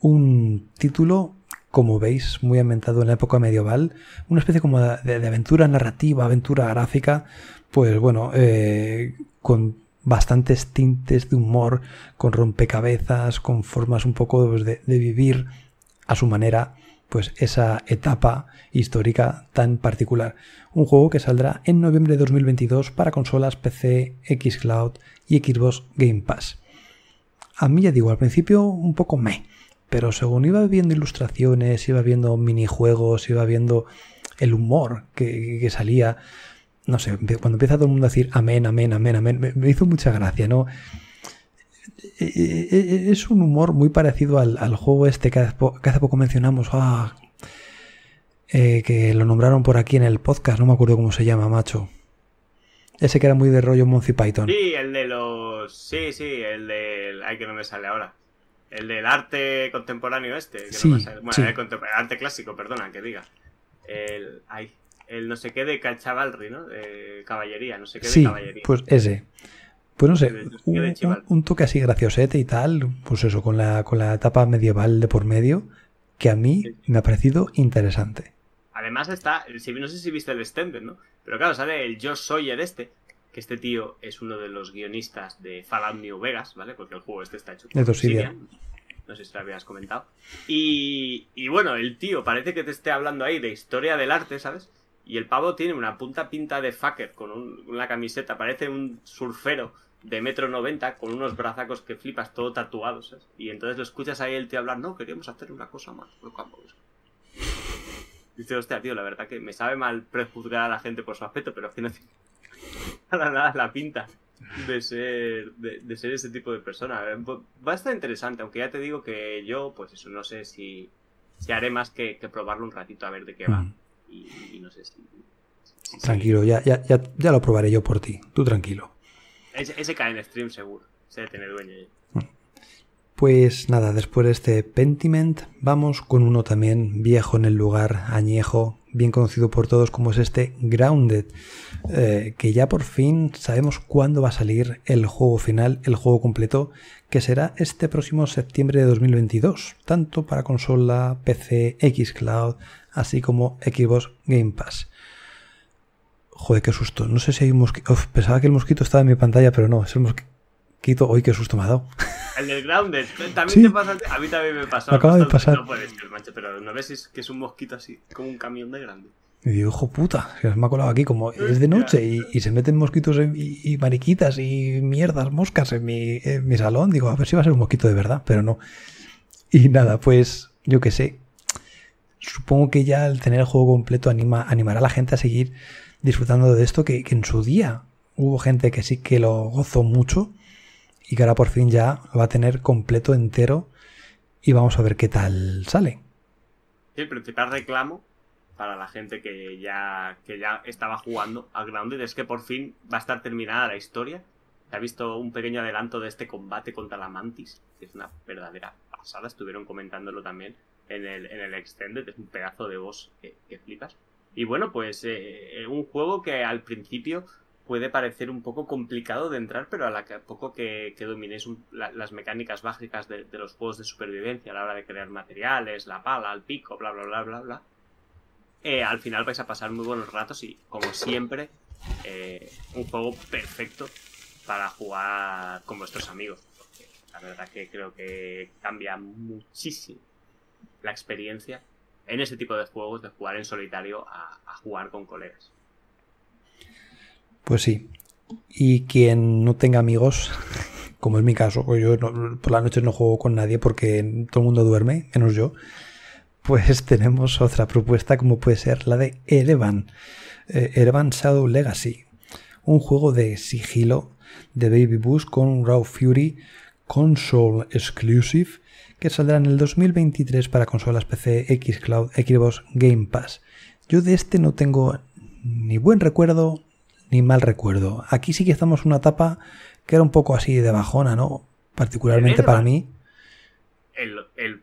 S2: un título, como veis, muy ambientado en la época medieval, una especie como de, aventura narrativa, aventura gráfica, pues bueno, eh, con bastantes tintes de humor, con rompecabezas, con formas un poco pues, de vivir a su manera pues esa etapa histórica tan particular. Un juego que saldrá en noviembre de 2022 para consolas PC, Xcloud y Xbox Game Pass. A mí ya digo, al principio un poco me, pero según iba viendo ilustraciones, iba viendo minijuegos, iba viendo el humor que, salía. No sé, cuando empieza todo el mundo a decir amén, amén, amén, amén, me hizo mucha gracia, ¿no? E, e, e, es un humor muy parecido al, al juego este que hace, que hace poco mencionamos, ah, eh, que lo nombraron por aquí en el podcast, no me acuerdo cómo se llama, macho. Ese que era muy de rollo Monty Python.
S3: Sí, el de los. Sí, sí, el del. Ay, que no me sale ahora. El del arte contemporáneo este. Que
S2: Sí,
S3: no me sale. Bueno,
S2: sí.
S3: el contem- arte clásico, perdona, que diga. El. Ay. El no sé qué de cachavalry, ¿no? De caballería, no sé qué de
S2: Sí,
S3: caballería.
S2: pues ese. Pues no sé, un,
S3: chival.
S2: un- un toque así graciosete y tal, pues eso, con la, con la etapa medieval de por medio, que a mí me ha parecido interesante.
S3: Además está, no sé si viste el Extended, ¿no? Pero claro, sale el Josh Sawyer este, que este tío es uno de los guionistas de Fallout New Vegas, ¿vale? Porque el juego este está hecho
S2: De Obsidian.
S3: No sé si lo habías comentado. Y, y bueno, el tío parece que te esté hablando ahí de historia del arte, ¿sabes? Y el pavo tiene una punta pinta de fucker con un- una camiseta, parece un surfero de metro noventa con unos brazacos que flipas todo tatuados, ¿sabes? Y entonces lo escuchas ahí el tío hablar, no, queríamos hacer una cosa más. pues". Dice, hostia, tío, la verdad que me sabe mal prejuzgar a la gente por su aspecto, pero es que no tiene nada la pinta de ser, de, de ser ese tipo de persona. Eh, Va a estar interesante, aunque ya te digo que yo, pues eso, no sé si, si haré más que, que probarlo un ratito a ver de qué va.
S2: Mm.
S3: Y, y no sé si... si-
S2: Tranquilo, ya, ya, ya, ya lo probaré yo por ti, tú tranquilo.
S3: Ese, cae en stream seguro. Se tener dueño. ya.
S2: Pues nada, después de este Pentiment, vamos con uno también viejo en el lugar, añejo, bien conocido por todos como es este Grounded, eh, que ya por fin sabemos cuándo va a salir el juego final, el juego completo, que será este próximo septiembre de 2022, tanto para consola, PC, Xcloud, así como Xbox Game Pass. Joder, qué susto. No sé si hay un mosquito. Pensaba que el mosquito estaba en mi pantalla, pero no, es el mosquito. Hoy qué susto me ha dado.
S3: El del Grounded, también
S2: Sí.
S3: te pasa. a mí también me pasó.
S2: Me acaba de pasar.
S3: No puede ser, pero no ves es que es un mosquito así, como un camión de grande.
S2: Y digo, hijo puta, que me ha colado aquí como es de noche y, y se meten mosquitos en- y, y mariquitas y mierdas, moscas en mi, en mi salón. Digo, a ver si va a ser un mosquito de verdad, pero no. Y nada, pues yo qué sé. Supongo que ya el tener el juego completo anima, animará a la gente a seguir disfrutando de esto, que, que en su día hubo gente que sí que lo gozó mucho y que ahora por fin ya lo va a tener completo, entero y vamos a ver qué tal sale.
S3: Sí, el principal reclamo para la gente que ya, que ya estaba jugando a Grounded es que por fin va a estar terminada la historia. Se ha visto un pequeño adelanto de este combate contra la Mantis, que es una verdadera pasada. Estuvieron comentándolo también en el, en el Extended, es un pedazo de boss que, que flipas. Y bueno, pues eh, un juego que al principio puede parecer un poco complicado de entrar, pero a la poco que, dominéis las mecánicas básicas de, los juegos de supervivencia a la hora de crear materiales, la pala, el pico, bla, bla, bla, bla, bla, eh, al final vais a pasar muy buenos ratos y, como siempre, eh, un juego perfecto para jugar con vuestros amigos. La verdad que creo que cambia muchísimo la experiencia en ese tipo de juegos de jugar en solitario a, jugar con colegas.
S2: Pues sí. Y quien no tenga amigos, como es mi caso, pues yo no- por la noche no juego con nadie porque todo el mundo duerme, menos yo, pues tenemos otra propuesta como puede ser la de Erevan. Eh, Erevan Shadow Legacy. Un juego de sigilo de Baby Boost con Raw Fury Console Exclusive que saldrá en el 2023 para consolas PC, Xcloud, Xbox Game Pass. Yo de este no tengo ni buen recuerdo ni mal recuerdo. Aquí sí que estamos en una etapa que era un poco así de bajona, ¿no? Particularmente para mí.
S3: El, el,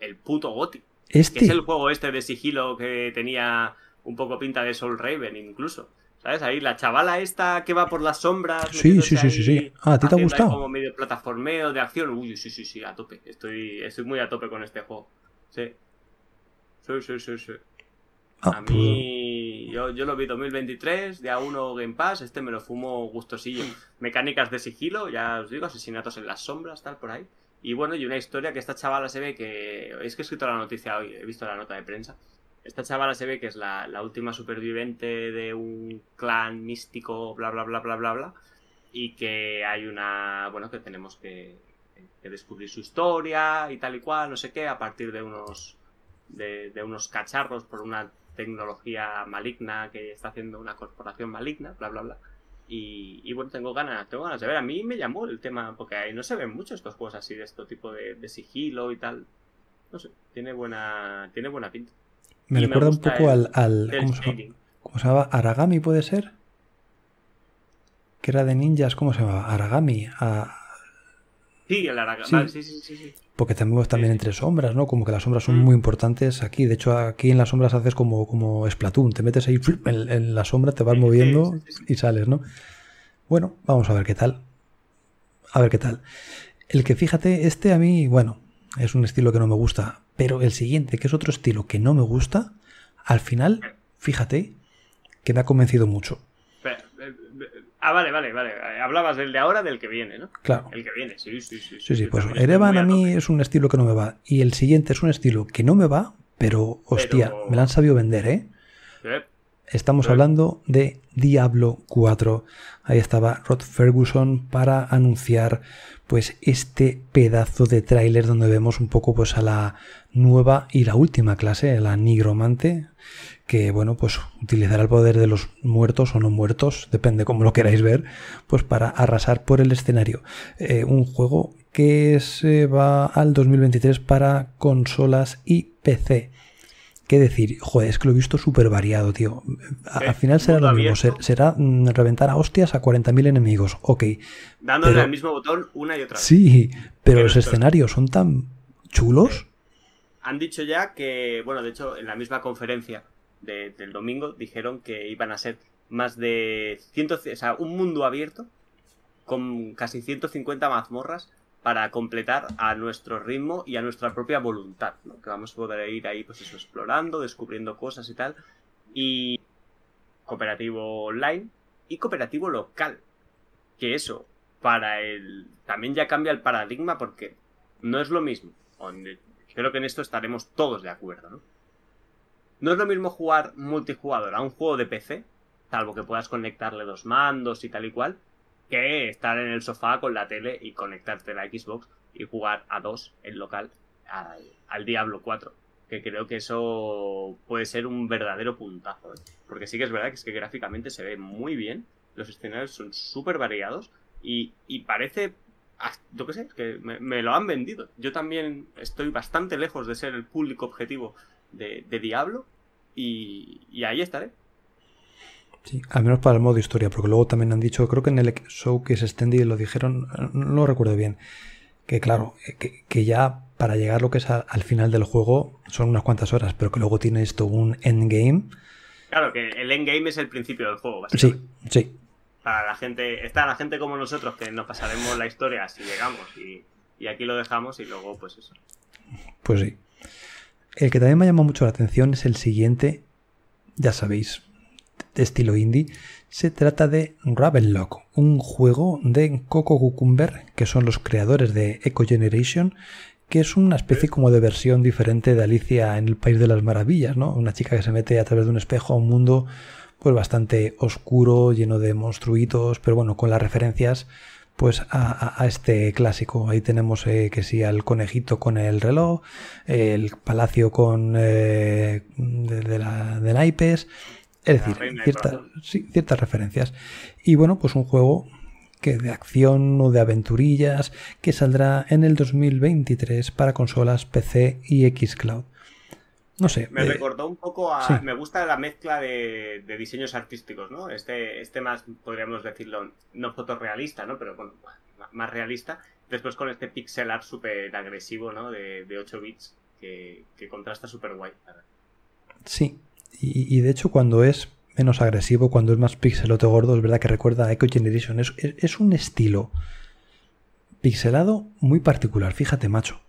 S3: el puto Goti.
S2: Este,
S3: Que es el juego este de sigilo que tenía un poco pinta de Soul Raven incluso. ¿Sabes? Ahí la chavala esta que va por las sombras.
S2: Sí, sí, sí, sí, sí. Ah, ¿a ti te ha gustado?
S3: Como medio plataformeo de acción. Uy, sí, sí, sí, a tope. Estoy, estoy muy a tope con este juego. Sí. Sí, sí, sí, sí.
S2: Ah,
S3: a
S2: pues-
S3: mí, yo, yo lo vi 2023, día 1 Game Pass, este me lo fumo gustosillo. Mecánicas de sigilo, ya os digo, asesinatos en las sombras, tal, por ahí. Y bueno, y una historia que esta chavala se ve que... Es que he escrito la noticia hoy, he visto la nota de prensa. Esta chavala se ve que es la, la última superviviente de un clan místico, bla, bla, bla, bla, bla, bla. Y que hay una... Bueno, que tenemos que, descubrir su historia y tal y cual, no sé qué, a partir de unos... De, de unos cacharros por una tecnología maligna que está haciendo una corporación maligna, bla, bla, bla. Y, bueno, tengo ganas, tengo ganas de ver. A mí me llamó el tema, porque ahí no se ven mucho estos juegos así de este tipo de, sigilo y tal. No sé, tiene buena, tiene buena pinta.
S2: Me recuerda un poco al, al ¿cómo, se, ¿cómo, se, llama? Aragami puede ser. Que era de ninjas, ¿cómo se llamaba? Aragami. A...
S3: Sí, el Aragami, sí, sí, sí. sí
S2: porque te mueves también entre sombras, ¿no? Como que las sombras son mm. muy importantes aquí. De hecho, aquí en las sombras haces como, como Splatoon. Te metes ahí en, la sombra, te vas moviendo y sales, ¿no? Bueno, vamos a ver qué tal. A ver qué tal. El que fíjate, este a mí, bueno, es un estilo que no me gusta. Pero el siguiente, que es otro estilo que no me gusta, al final, fíjate, que me ha convencido mucho.
S3: Ah, vale, vale, vale. Hablabas del de ahora, del que viene, ¿no?
S2: Claro.
S3: El que viene, sí, sí,
S2: sí. Sí, sí, pues Erevan a mí es un estilo que no me va. Y el siguiente es un estilo que no me va, pero hostia, me lo han sabido vender, ¿eh? Estamos hablando de Diablo 4. Ahí estaba Rod Ferguson para anunciar pues este pedazo de tráiler donde vemos un poco pues a la nueva y la última clase, la nigromante, que bueno, pues utilizará el poder de los muertos o no muertos, depende cómo lo queráis ver, pues para arrasar por el escenario. Eh, un juego que se va al 2023 para consolas y PC. ¿Qué decir? Joder, es que lo he visto súper variado, tío. al final será lo mismo, será mm, reventar a hostias a 40.000 enemigos, ok.
S3: Dándole el mismo botón una y otra
S2: vez. Sí, pero, los escenarios son tan chulos.
S3: Han dicho ya que, bueno, de hecho, en la misma conferencia del domingo dijeron que iban a ser más de 100, o sea, un mundo abierto con casi 150 mazmorras para completar a nuestro ritmo y a nuestra propia voluntad, ¿no? Que vamos a poder ir ahí, pues eso, explorando, descubriendo cosas y tal. Y cooperativo online y cooperativo local. Que eso, para el... También ya cambia el paradigma porque no es lo mismo. Creo que en esto estaremos todos de acuerdo, ¿no? No es lo mismo jugar multijugador a un juego de PC, salvo que puedas conectarle dos mandos y tal y cual, que estar en el sofá con la tele y conectarte a la Xbox y jugar a dos en local al, Diablo 4. Que creo que eso puede ser un verdadero puntazo. ¿eh? Porque sí que es verdad que es que gráficamente se ve muy bien, los escenarios son súper variados y, parece ah, yo qué sé, que me, lo han vendido. Yo también estoy bastante lejos de ser el público objetivo de, Diablo y, ahí estaré.
S2: Sí, al menos para el modo historia, porque luego también han dicho, creo que en el show que se extendí lo dijeron, no lo recuerdo bien, que claro, que, ya para llegar lo que es al final del juego son unas cuantas horas, pero que luego tiene esto un endgame.
S3: Claro, que el endgame es el principio del juego, básicamente.
S2: Sí, sí.
S3: Para la gente, está la gente como nosotros que nos pasaremos la historia si llegamos y, y aquí lo dejamos y luego pues eso.
S2: Pues sí. El que también me llama mucho la atención es el siguiente, ya sabéis, de estilo indie. Se trata de Ravenlock, un juego de Coco Cucumber, que son los creadores de Eco Generation, que es una especie como de versión diferente de Alicia en el País de las Maravillas, ¿no? Una chica que se mete a través de un espejo a un mundo pues bastante oscuro, lleno de monstruitos, pero bueno, con las referencias pues a, este clásico. Ahí tenemos eh, que sí al conejito con el reloj, el palacio con eh, de, la, de naipes, es decir, ciertas referencias. Y bueno, pues un juego que de acción o de aventurillas que saldrá en el 2023 para consolas PC y Xcloud. No sé.
S3: Me eh, recordó un poco a. Me gusta la mezcla de, diseños artísticos, ¿no? Este, este más, podríamos decirlo, no fotorrealista, ¿no? Pero bueno, más realista. Después con este pixel art súper agresivo, ¿no? De, de 8 bits, que, contrasta súper guay.
S2: Sí. Y, de hecho, cuando es menos agresivo, cuando es más pixelote gordo, es verdad que recuerda a Echo Generation. Es, es un estilo pixelado muy particular, fíjate, macho.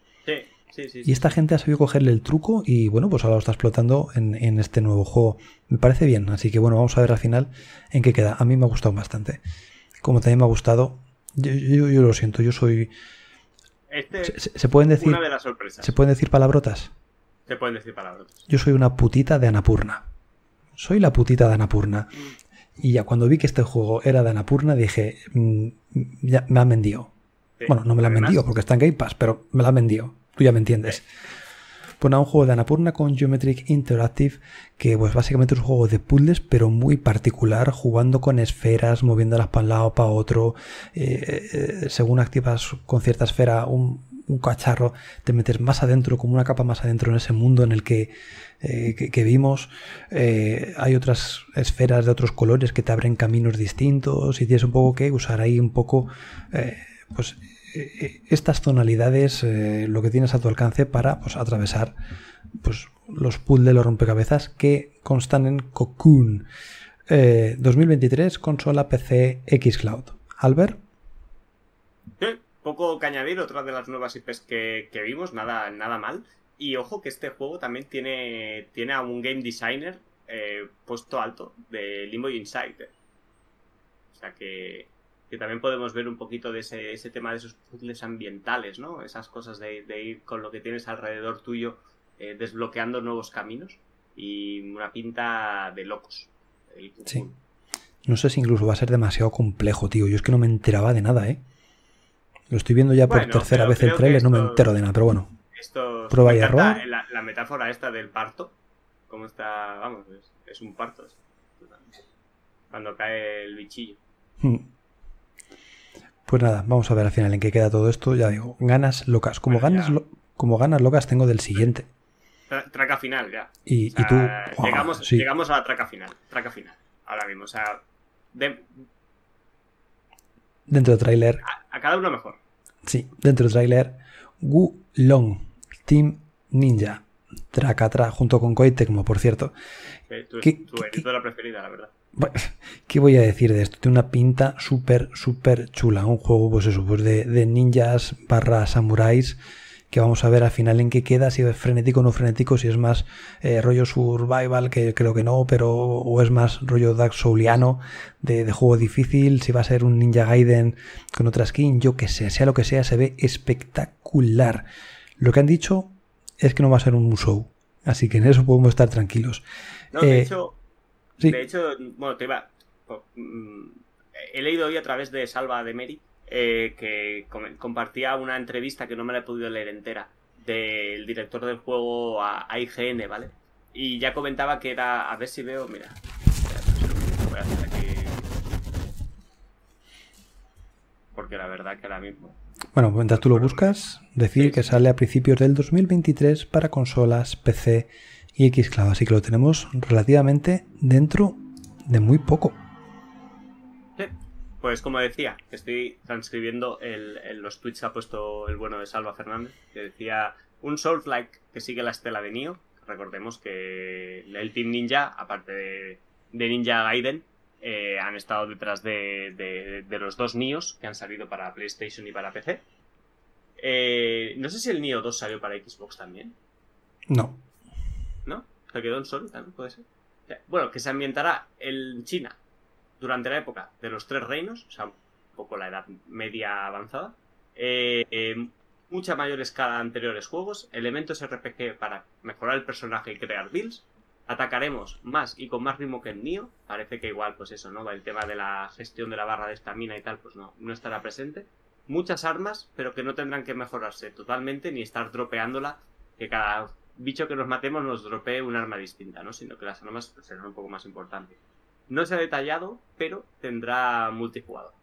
S2: Y esta gente ha sabido cogerle el truco y bueno, pues ahora lo está explotando en, este nuevo juego. Me parece bien, así que bueno, vamos a ver al final en qué queda. A mí me ha gustado bastante. Como también me ha gustado, yo, lo siento, yo soy...
S3: Este se, pueden decir, una de las sorpresas.
S2: ¿Se pueden decir palabrotas?
S3: Pueden decir palabrotas.
S2: Yo soy una putita de Anapurna. Soy la putita de Anapurna. Y ya cuando vi que este juego era de Anapurna dije, mm, ya me han vendido. bueno, no me la han vendido porque está en Game Pass, pero me la han vendido. Tú ya me entiendes. Pues un juego de Anapurna con Geometric Interactive, que pues básicamente es un juego de puzzles, pero muy particular, jugando con esferas, moviéndolas para un lado, para otro. Eh, eh, según activas con cierta esfera un, un cacharro, te metes más adentro, como una capa más adentro en ese mundo en el que, eh, que, vimos. Eh, hay otras esferas de otros colores que te abren caminos distintos y tienes un poco que usar ahí un poco, eh, pues, estas tonalidades, lo que tienes a tu alcance para pues, atravesar pues, los puzzles, los rompecabezas que constan en Cocoon. 2023, consola PC Xcloud. Albert
S3: poco que añadir, otra de las nuevas IPs que, vimos, nada, nada mal. Y ojo que este juego también tiene, tiene a un game designer eh, puesto alto de Limbo Inside. O sea que, también podemos ver un poquito de ese, tema de esos puzzles ambientales, ¿no? Esas cosas de, ir con lo que tienes alrededor tuyo eh, desbloqueando nuevos caminos y una pinta de locos.
S2: sí. No sé si incluso va a ser demasiado complejo, tío. Yo es que no me enteraba de nada, ¿eh? Lo estoy viendo ya por tercera vez el trailer, no me entero de nada, pero bueno.
S3: Esto prueba y error. La, metáfora esta del parto, cómo está, vamos, es, un parto. Cuando cae el bichillo. Hmm.
S2: Pues nada, vamos a ver al final en qué queda todo esto. Ya digo, ganas locas. Como, ganas, como ganas locas tengo del siguiente.
S3: traca final, ya.
S2: Y, tú.
S3: llegamos, llegamos a la traca final. Traca final. Ahora mismo. O sea.
S2: Dentro del tráiler.
S3: A, cada uno mejor.
S2: Sí, dentro del tráiler. Wu Long, Team Ninja. Tracatra, junto con como por cierto.
S3: tu, ¿Qué, la preferida, la verdad.
S2: ¿Qué voy a decir de esto? Tiene una pinta súper, súper chula. Un juego, pues eso, pues de, de ninjas barra samuráis que vamos a ver al final en qué queda, si es frenético o no frenético, si es más eh, rollo survival, que creo que no, pero o es más rollo Dark Souliano de, juego difícil, si va a ser un Ninja Gaiden con otra skin, yo que sé, sea lo que sea, se ve espectacular. Lo que han dicho es que no va a ser un Musou, así que en eso podemos estar tranquilos.
S3: No, de eh, hecho, de hecho, bueno, te iba... Mm, he leído hoy a través de Salva de Meri eh, que compartía una entrevista que no me la he podido leer entera del director del juego a, IGN, ¿vale? Y ya comentaba que era, a ver si veo, mira, voy a hacer aquí porque la verdad que ahora mismo
S2: bueno, mientras tú lo buscas, decir que sale a principios del 2023 para consolas, PC y Xcloud, así que lo tenemos relativamente dentro de muy poco.
S3: Pues como decía, estoy transcribiendo el, los tweets que ha puesto el bueno de Salva Fernández, que decía un Souls-like que sigue la estela de Nioh. Recordemos que el Team Ninja, aparte de, Ninja Gaiden, eh, han estado detrás de, los dos Nios que han salido para PlayStation y para PC. Eh, no sé si el Nio 2 salió para Xbox también.
S2: No.
S3: ¿No? ¿Se quedó en Sony también? ¿Puede ser? Bueno, que se ambientará en China durante la época de los tres reinos, o sea, un poco la edad media avanzada, eh, eh, mucha mayor escala a anteriores juegos, elementos RPG para mejorar el personaje y crear builds, atacaremos más y con más ritmo que en Nio, parece que igual, pues eso, ¿no? El tema de la gestión de la barra de estamina y tal, pues no, no estará presente. Muchas armas, pero que no tendrán que mejorarse totalmente ni estar dropeándola, que cada bicho que nos matemos nos dropee un arma distinta, ¿no? Sino que las armas serán un poco más importantes. No se ha detallado, pero tendrá multijugador.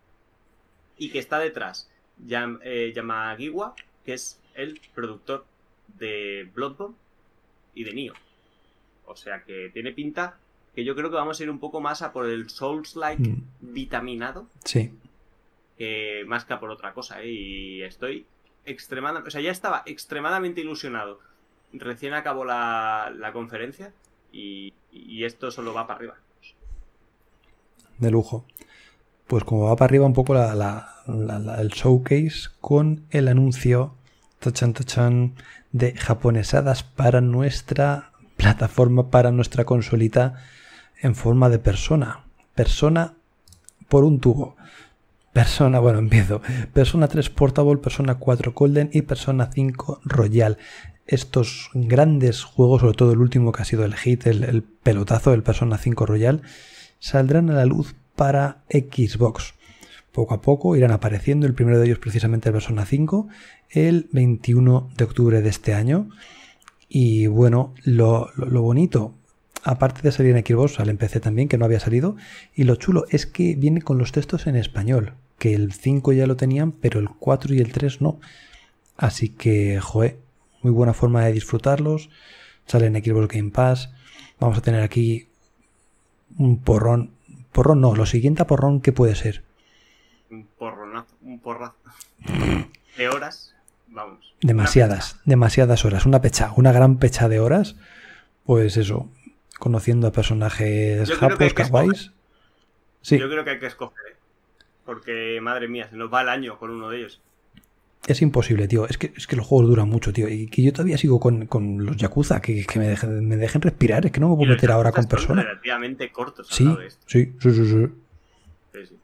S3: Y que está detrás Yam, eh, Yamagiwa, que es el productor de Bloodborne y de Nioh. O sea que tiene pinta que yo creo que vamos a ir un poco más a por el Souls-like mm. vitaminado.
S2: Sí.
S3: más que a por otra cosa. ¿eh? Y estoy extremadamente. O sea, ya estaba extremadamente ilusionado. Recién acabó la, conferencia y esto solo va para arriba
S2: de lujo. Pues como va para arriba un poco el showcase con el anuncio de japonesadas para nuestra plataforma, para nuestra consolita en forma de persona. Persona por un tubo. Persona, bueno, empiezo. Persona 3 Portable, Persona 4 Golden y Persona 5 Royal. Estos grandes juegos, sobre todo el último que ha sido el hit, el, el pelotazo del Persona 5 Royal, saldrán a la luz para Xbox. Poco a poco irán apareciendo, el primero de ellos precisamente el Persona 5, el 21 de octubre de este año. Y bueno, lo, lo, bonito, aparte de salir en Xbox, al PC también, que no había salido, y lo chulo es que viene con los textos en español, que el 5 ya lo tenían, pero el 4 y el 3 no. Así que, joe, muy buena forma de disfrutarlos. Sale en Xbox Game Pass. Vamos a tener aquí un porrón. Porrón no, lo siguiente a porrón, ¿qué puede ser?
S3: Un porronazo, un porrazo. de horas, vamos.
S2: Demasiadas, demasiadas horas. Una pecha, una gran pecha de horas. Pues eso, conociendo a personajes japos, kawaiis.
S3: Sí. Yo creo que hay que escoger, ¿eh? porque madre mía, se nos va el año con uno de ellos.
S2: Es imposible, tío. Es que, es que los juegos duran mucho, tío. Y que yo todavía sigo con, los Yakuza, que, me, dejen, me, dejen, respirar. Es que no me puedo meter ahora con personas.
S3: relativamente cortos.
S2: Sí, sí, sí, sí, sí,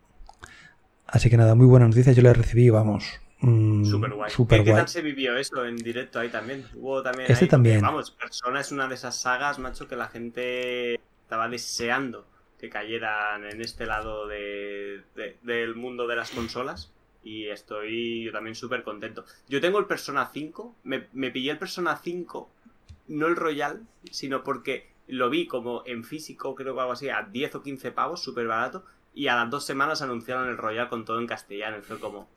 S2: Así que nada, muy buena noticia. Yo la recibí, vamos.
S3: Mmm, super guay. Super ¿Qué, tal se vivió eso en directo ahí también? Hubo también.
S2: Este también.
S3: vamos, Persona es una de esas sagas, macho, que la gente estaba deseando que cayeran en este lado de, del mundo de las consolas y estoy yo también súper contento. Yo tengo el Persona 5, me, me, pillé el Persona 5, no el Royal, sino porque lo vi como en físico, creo que algo así, a 10 o 15 pavos, súper barato, y a las dos semanas anunciaron el Royal con todo en castellano, y fue como,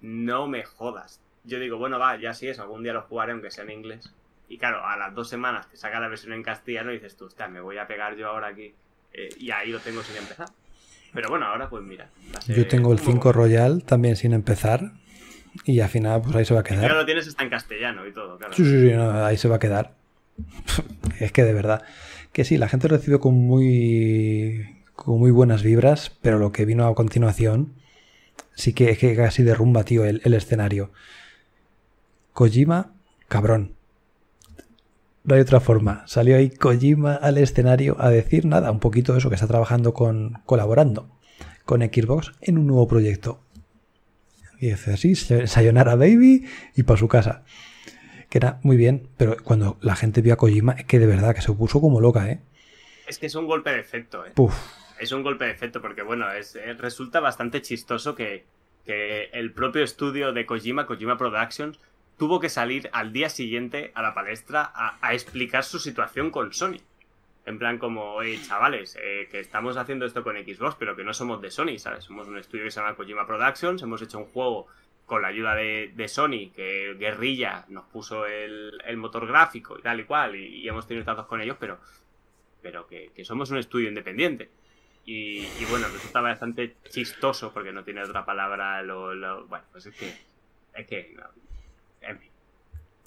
S3: no me jodas. Yo digo, bueno, va, ya sí es, algún día lo jugaré aunque sea en inglés. Y claro, a las dos semanas que saca la versión en castellano dices tú, me voy a pegar yo ahora aquí. Eh, y ahí lo tengo sin empezar. Pero bueno, ahora pues mira.
S2: Yo tengo el 5 Royal también sin empezar. Y al final, pues ahí se va a quedar.
S3: Ya lo tienes está en castellano y todo, claro.
S2: Sí, sí, sí, ahí se va a quedar. es que de verdad. Que sí, la gente recibió con muy. con muy buenas vibras, pero lo que vino a continuación. Sí que es que casi derrumba, tío, el, el escenario. Kojima, cabrón. No hay otra forma. Salió ahí Kojima al escenario a decir nada, un poquito eso, que está trabajando con, colaborando con Xbox en un nuevo proyecto. Y dice así, Sayonara Baby y para su casa. Que era muy bien, pero cuando la gente vio a Kojima, es que de verdad que se puso como loca, ¿eh?
S3: Es que es un golpe de efecto, ¿eh? Es un golpe de efecto porque, bueno, es, eh, resulta bastante chistoso que, que el propio estudio de Kojima, Kojima Productions, tuvo que salir al día siguiente a la palestra a, explicar su situación con Sony. En plan como, oye, chavales, eh, que estamos haciendo esto con Xbox, pero que no somos de Sony, ¿sabes? Somos un estudio que se llama Kojima Productions, hemos hecho un juego con la ayuda de, Sony, que Guerrilla nos puso el, motor gráfico y tal y cual, y, hemos tenido tratos con ellos, pero, pero que, somos un estudio independiente. Y, bueno, resulta bastante chistoso, porque no tiene otra palabra, lo, bueno, pues es que, es que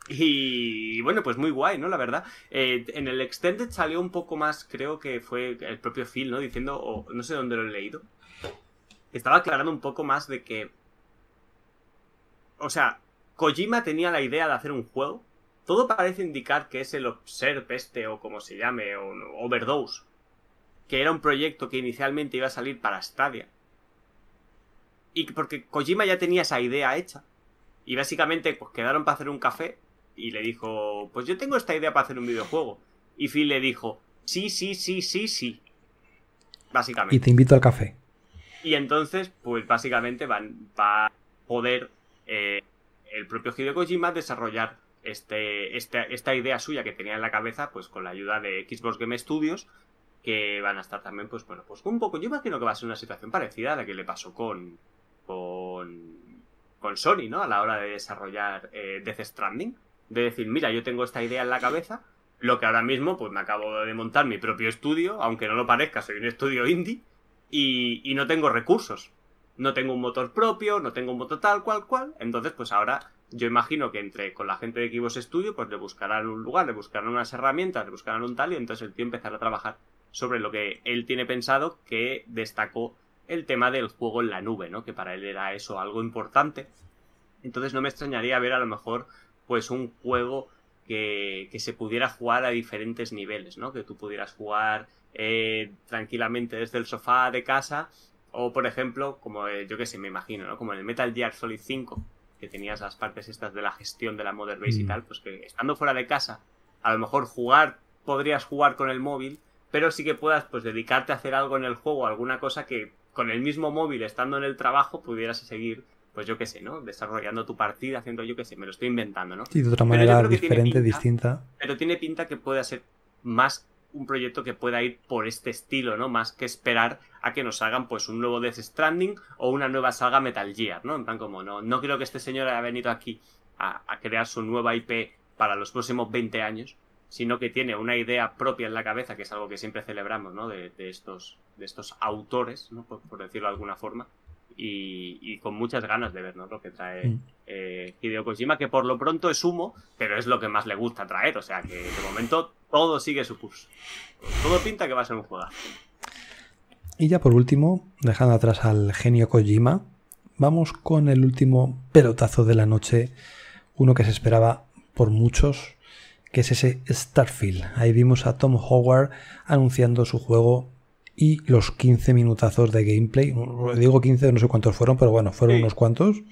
S3: y bueno, pues muy guay, ¿no? La verdad. Eh, en el Extended salió un poco más, creo que fue el propio Phil, ¿no? Diciendo, o no sé dónde lo he leído. Estaba aclarando un poco más de que. O sea, Kojima tenía la idea de hacer un juego. Todo parece indicar que es el Observe este, o como se llame, o Overdose. Que era un proyecto que inicialmente iba a salir para Stadia. Y porque Kojima ya tenía esa idea hecha. Y básicamente, pues quedaron para hacer un café y le dijo, pues yo tengo esta idea para hacer un videojuego. Y Phil le dijo, sí, sí, sí, sí, sí. Básicamente.
S2: Y te invito al café.
S3: Y entonces, pues básicamente van, va a poder eh, el propio Hideo Kojima desarrollar este, este, esta idea suya que tenía en la cabeza, pues con la ayuda de Xbox Game Studios, que van a estar también, pues bueno, pues un poco, yo imagino que va a ser una situación parecida a la que le pasó con, con, con Sony, ¿no? A la hora de desarrollar eh, Death Stranding de decir, mira, yo tengo esta idea en la cabeza, lo que ahora mismo, pues me acabo de montar mi propio estudio, aunque no lo parezca, soy un estudio indie, y, no tengo recursos. No tengo un motor propio, no tengo un motor tal cual cual, entonces pues ahora yo imagino que entre con la gente de Equipos Studio, pues le buscarán un lugar, le buscarán unas herramientas, le buscarán un tal, y entonces el tío empezará a trabajar sobre lo que él tiene pensado, que destacó el tema del juego en la nube, ¿no? Que para él era eso algo importante. Entonces no me extrañaría ver a lo mejor pues un juego que, se pudiera jugar a diferentes niveles, ¿no? Que tú pudieras jugar eh, tranquilamente desde el sofá de casa o, por ejemplo, como eh, yo que sé, me imagino, ¿no? Como en el Metal Gear Solid 5, que tenías las partes estas de la gestión de la Mother Base y mm. tal, pues que estando fuera de casa, a lo mejor jugar, podrías jugar con el móvil, pero sí que puedas pues dedicarte a hacer algo en el juego, alguna cosa que con el mismo móvil, estando en el trabajo, pudieras seguir pues yo qué sé, ¿no? Desarrollando tu partida, haciendo yo qué sé, me lo estoy inventando, ¿no?
S2: Y de otra manera diferente, distinta.
S3: Pero tiene pinta que pueda ser más un proyecto que pueda ir por este estilo, ¿no? Más que esperar a que nos hagan pues un nuevo Death Stranding o una nueva saga Metal Gear, ¿no? En plan como, no, no creo que este señor haya venido aquí a, crear su nueva IP para los próximos 20 años, sino que tiene una idea propia en la cabeza, que es algo que siempre celebramos, ¿no? De, estos, de estos autores, ¿no? Por, decirlo de alguna forma. Y, con muchas ganas de ver ¿no? lo que trae mm. eh, Hideo Kojima, que por lo pronto es humo, pero es lo que más le gusta traer. O sea que de momento todo sigue su curso. Todo pinta que va a ser un juego.
S2: Y ya por último, dejando atrás al genio Kojima, vamos con el último pelotazo de la noche, uno que se esperaba por muchos, que es ese Starfield. Ahí vimos a Tom Howard anunciando su juego y los 15 minutazos de gameplay. Digo 15, no sé cuántos fueron, pero bueno, fueron unos cuantos.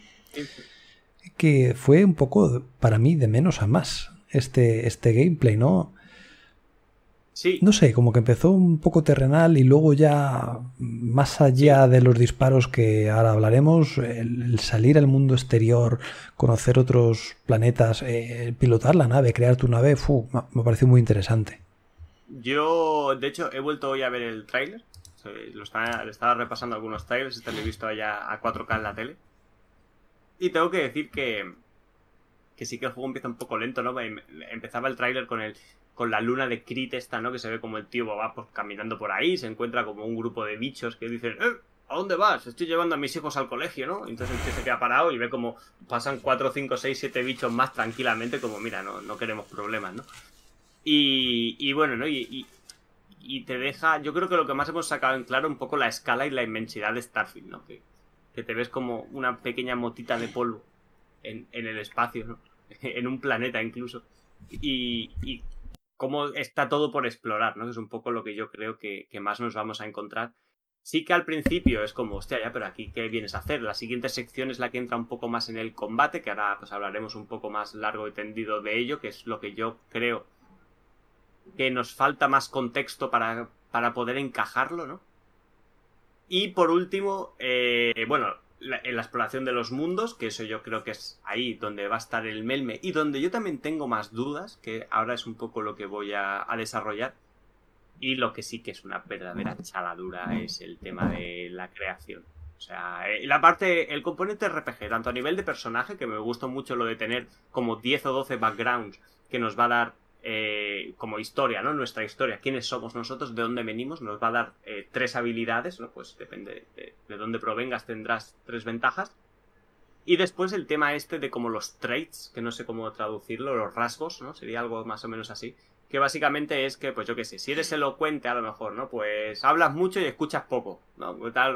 S2: Que fue un poco para mí de menos a más este, este gameplay, ¿no? No sé, como que empezó un poco terrenal y luego ya más allá de los disparos que ahora hablaremos, el, salir al mundo exterior, conocer otros planetas, eh, pilotar la nave, crear tu nave, me pareció muy interesante.
S3: Yo, de hecho, he vuelto hoy a ver el tráiler. Lo estaba, repasando algunos trailers, este lo he visto allá a 4K en la tele. Y tengo que decir que, que sí que el juego empieza un poco lento, ¿no? Em, empezaba el tráiler con el con la luna de Crit esta, ¿no? Que se ve como el tío va caminando por ahí, se encuentra como un grupo de bichos que dicen, ¡Eh! ¿A dónde vas? Estoy llevando a mis hijos al colegio, ¿no? Entonces el tío se queda parado y ve como pasan 4, 5, 6, 7 bichos más tranquilamente, como mira, no, no queremos problemas, ¿no? Y, y bueno, ¿no? Y, y, te deja, yo creo que lo que más hemos sacado en claro un poco la escala y la inmensidad de Starfield, ¿no? Que, que te ves como una pequeña motita de polvo en, en el espacio, ¿no? en un planeta incluso. Y cómo está todo por explorar, ¿no? Que es un poco lo que yo creo que, más nos vamos a encontrar. Sí que al principio es como, hostia, ya, pero aquí, ¿qué vienes a hacer? La siguiente sección es la que entra un poco más en el combate, que ahora pues hablaremos un poco más largo y tendido de ello, que es lo que yo creo que nos falta más contexto para, para poder encajarlo, ¿no? Y por último, eh, bueno, en la exploración de los mundos, que eso yo creo que es ahí donde va a estar el melme y donde yo también tengo más dudas, que ahora es un poco lo que voy a, desarrollar. Y lo que sí que es una verdadera chaladura es el tema de la creación. O sea, eh, la parte, el componente RPG, tanto a nivel de personaje, que me gustó mucho lo de tener como 10 o 12 backgrounds que nos va a dar eh, como historia, ¿no? Nuestra historia, quiénes somos nosotros, de dónde venimos, nos va a dar eh, tres habilidades, ¿no? Pues depende de, dónde provengas, tendrás tres ventajas. Y después el tema este de como los traits, que no sé cómo traducirlo, los rasgos, ¿no? Sería algo más o menos así. Que básicamente es que, pues yo qué sé, si eres elocuente a lo mejor, ¿no? Pues hablas mucho y escuchas poco, ¿no? Tal,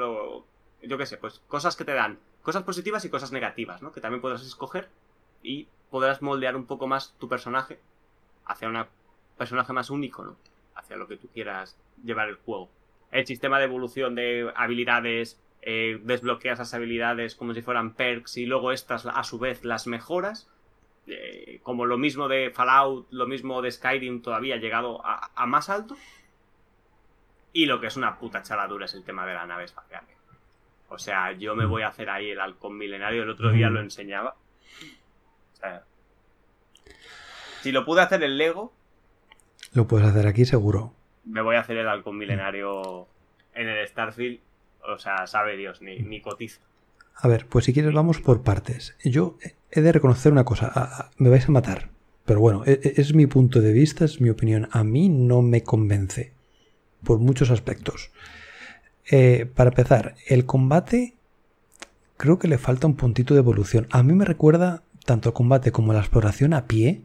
S3: yo qué sé, pues cosas que te dan, cosas positivas y cosas negativas, ¿no? Que también podrás escoger y podrás moldear un poco más tu personaje hacia un personaje más único, ¿no? Hacia lo que tú quieras llevar el juego. El sistema de evolución de habilidades, eh, desbloqueas las habilidades como si fueran perks y luego estas a su vez las mejoras. Eh, como lo mismo de Fallout, lo mismo de Skyrim todavía llegado a, más alto. Y lo que es una puta chaladura es el tema de la nave espacial. O sea, yo me voy a hacer ahí el halcón milenario, el otro día lo enseñaba. O sea, si lo pude hacer en Lego.
S2: Lo puedes hacer aquí seguro.
S3: Me voy a hacer el halcón milenario en el Starfield. O sea, sabe Dios, ni, ni cotiza.
S2: A ver, pues si quieres vamos por partes. Yo he de reconocer una cosa. Me vais a matar. Pero bueno, e, e, es, mi punto de vista, es mi opinión. A mí no me convence. Por muchos aspectos. Eh, para empezar, el combate creo que le falta un puntito de evolución. A mí me recuerda tanto el combate como la exploración a pie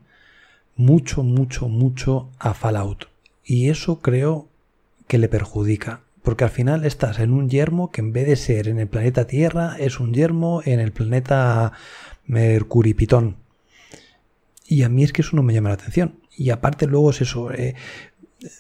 S2: mucho, mucho, mucho a Fallout. Y eso creo que le perjudica. Porque al final estás en un yermo que en vez de ser en el planeta Tierra, es un yermo en el planeta Mercuripitón. Y a mí es que eso no me llama la atención. Y aparte luego es eso, eh,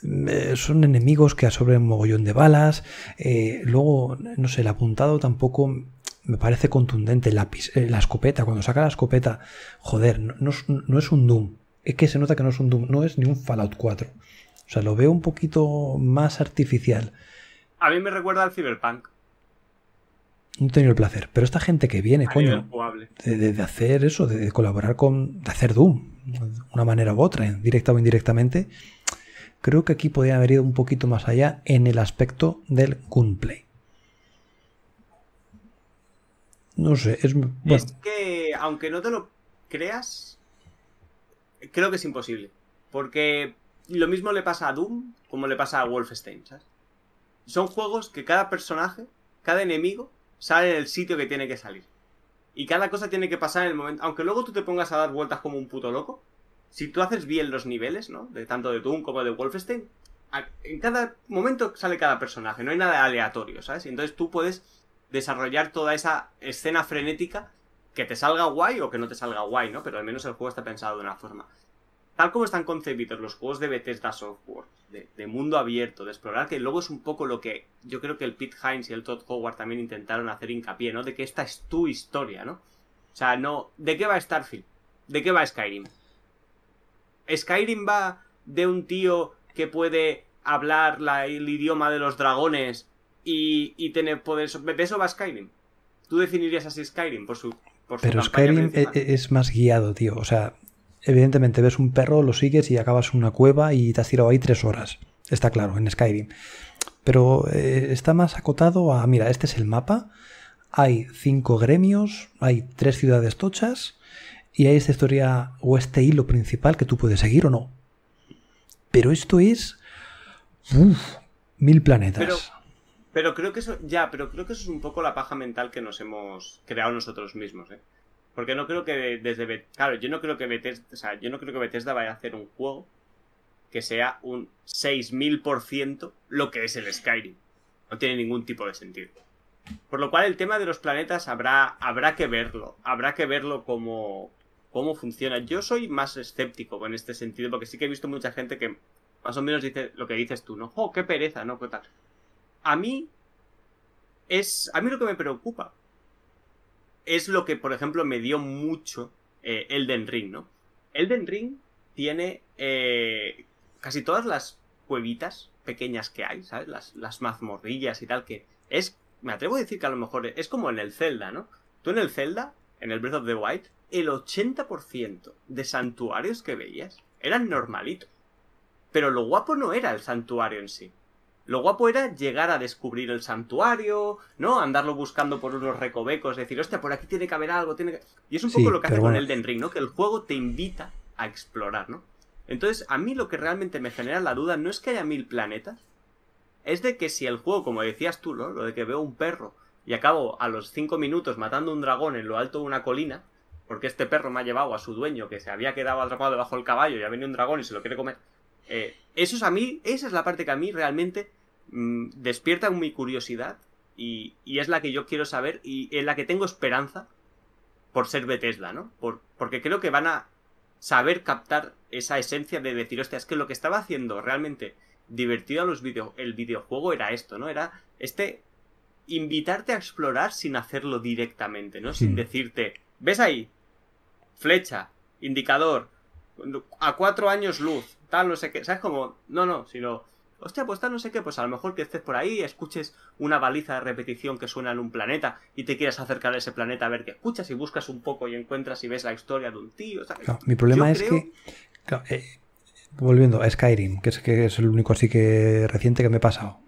S2: eh, son enemigos que absorben un mogollón de balas. Eh, luego, no sé, el apuntado tampoco me parece contundente. La, la escopeta, cuando saca la escopeta, joder, no, no es un Doom es que se nota que no es un Doom, no es ni un Fallout 4. O sea, lo veo un poquito más artificial.
S3: A mí me recuerda al Cyberpunk.
S2: no he tenido el placer. Pero esta gente que viene,
S3: A
S2: coño, de, de- de hacer eso, de, de colaborar con. de hacer Doom, de una manera u otra, directa o indirectamente, creo que aquí podría haber ido un poquito más allá en el aspecto del gunplay. No sé, es. Bueno,
S3: Es que, aunque no te lo creas, creo que es imposible. Porque lo mismo le pasa a Doom como le pasa a Wolfenstein, ¿sabes? Son juegos que cada personaje, cada enemigo, sale en el sitio que tiene que salir. Y cada cosa tiene que pasar en el momento. Aunque luego tú te pongas a dar vueltas como un puto loco, si tú haces bien los niveles, ¿no? De tanto de Doom como de Wolfenstein, en cada momento sale cada personaje, no hay nada aleatorio, ¿sabes? Y entonces tú puedes desarrollar toda esa escena frenética que te salga guay o que no te salga guay, ¿no? Pero al menos el juego está pensado de una forma. Tal como están concebidos los juegos de Bethesda Software, de, mundo abierto, de explorar, que luego es un poco lo que yo creo que el Pete Hines y el Todd Howard también intentaron hacer hincapié, ¿no? De que esta es tu historia, ¿no? O sea, no. ¿De qué va Starfield? ¿De qué va Skyrim? Skyrim va de un tío que puede hablar la- el idioma de los dragones y, y tener poderes. ¿De eso va Skyrim? ¿Tú definirías así Skyrim por su. Por
S2: pero Skyrim e- e- es más guiado, tío. O sea, evidentemente ves un perro, lo sigues y acabas en una cueva y te has tirado ahí tres horas. Está claro, en Skyrim. Pero eh, está más acotado a, mira, este es el mapa. Hay cinco gremios, hay tres ciudades tochas y hay esta historia o este hilo principal que tú puedes seguir o no. Pero esto es... uf, mil planetas.
S3: Pero- Pero creo que eso, ya, pero creo que eso es un poco la paja mental que nos hemos creado nosotros mismos, ¿eh? Porque no creo que desde, claro, yo no creo que Bethesda, o sea, yo no creo que Bethesda vaya a hacer un juego que sea un 6000% lo que es el Skyrim. No tiene ningún tipo de sentido. Por lo cual el tema de los planetas habrá, habrá que verlo, habrá que verlo cómo, cómo funciona. Yo soy más escéptico en este sentido, porque sí que he visto mucha gente que más o menos dice lo que dices tú, ¿no? ¡Oh, qué pereza, ¿no? ¿Qué tal? A mí es. A mí lo que me preocupa es lo que, por ejemplo, me dio mucho eh, Elden Ring, ¿no? Elden Ring tiene eh, casi todas las cuevitas pequeñas que hay, ¿sabes? Las, las mazmorrillas y tal, que es. Me atrevo a decir que a lo mejor es como en el Zelda, ¿no? Tú en el Zelda, en el Breath of the Wild, el 80% de santuarios que veías eran normalitos. Pero lo guapo no era el santuario en sí. Lo guapo era llegar a descubrir el santuario, ¿no? Andarlo buscando por unos recovecos, decir, hostia, por aquí tiene que haber algo, tiene que... Y es un
S2: Sí,
S3: poco lo que hace con
S2: bueno.
S3: Elden Ring, ¿no? Que el juego te invita a explorar, ¿no? Entonces, a mí lo que realmente me genera la duda no es que haya mil planetas, es de que si el juego, como decías tú, ¿no? Lo de que veo un perro y acabo a los cinco minutos matando un dragón en lo alto de una colina, porque este perro me ha llevado a su dueño que se había quedado atrapado debajo del caballo y ha venido un dragón y se lo quiere comer. Eh, eso es a mí, esa es la parte que a mí realmente mm, despierta mi curiosidad y, y es la que yo quiero saber y en la que tengo esperanza por ser Bethesda, ¿no? Por, porque creo que van a saber captar esa esencia de decir, hostia, es que lo que estaba haciendo realmente divertido a los video, el videojuego era esto, ¿no? Era este invitarte a explorar sin hacerlo directamente, ¿no? Sin
S2: Mm.
S3: decirte, ¿ves ahí? Flecha, indicador, a cuatro años luz, tal, no sé qué, ¿sabes? Como, no, no, sino, hostia, pues tal, no sé qué, pues a lo mejor que estés por ahí, escuches una baliza de repetición que suena en un planeta y te quieras acercar a ese planeta a ver qué escuchas y buscas un poco y encuentras y ves la historia de un tío, ¿sabes?
S2: Claro, mi problema es
S3: creo-
S2: que. claro, eh, volviendo a Skyrim, que es, que es el único así que reciente que me he pasado.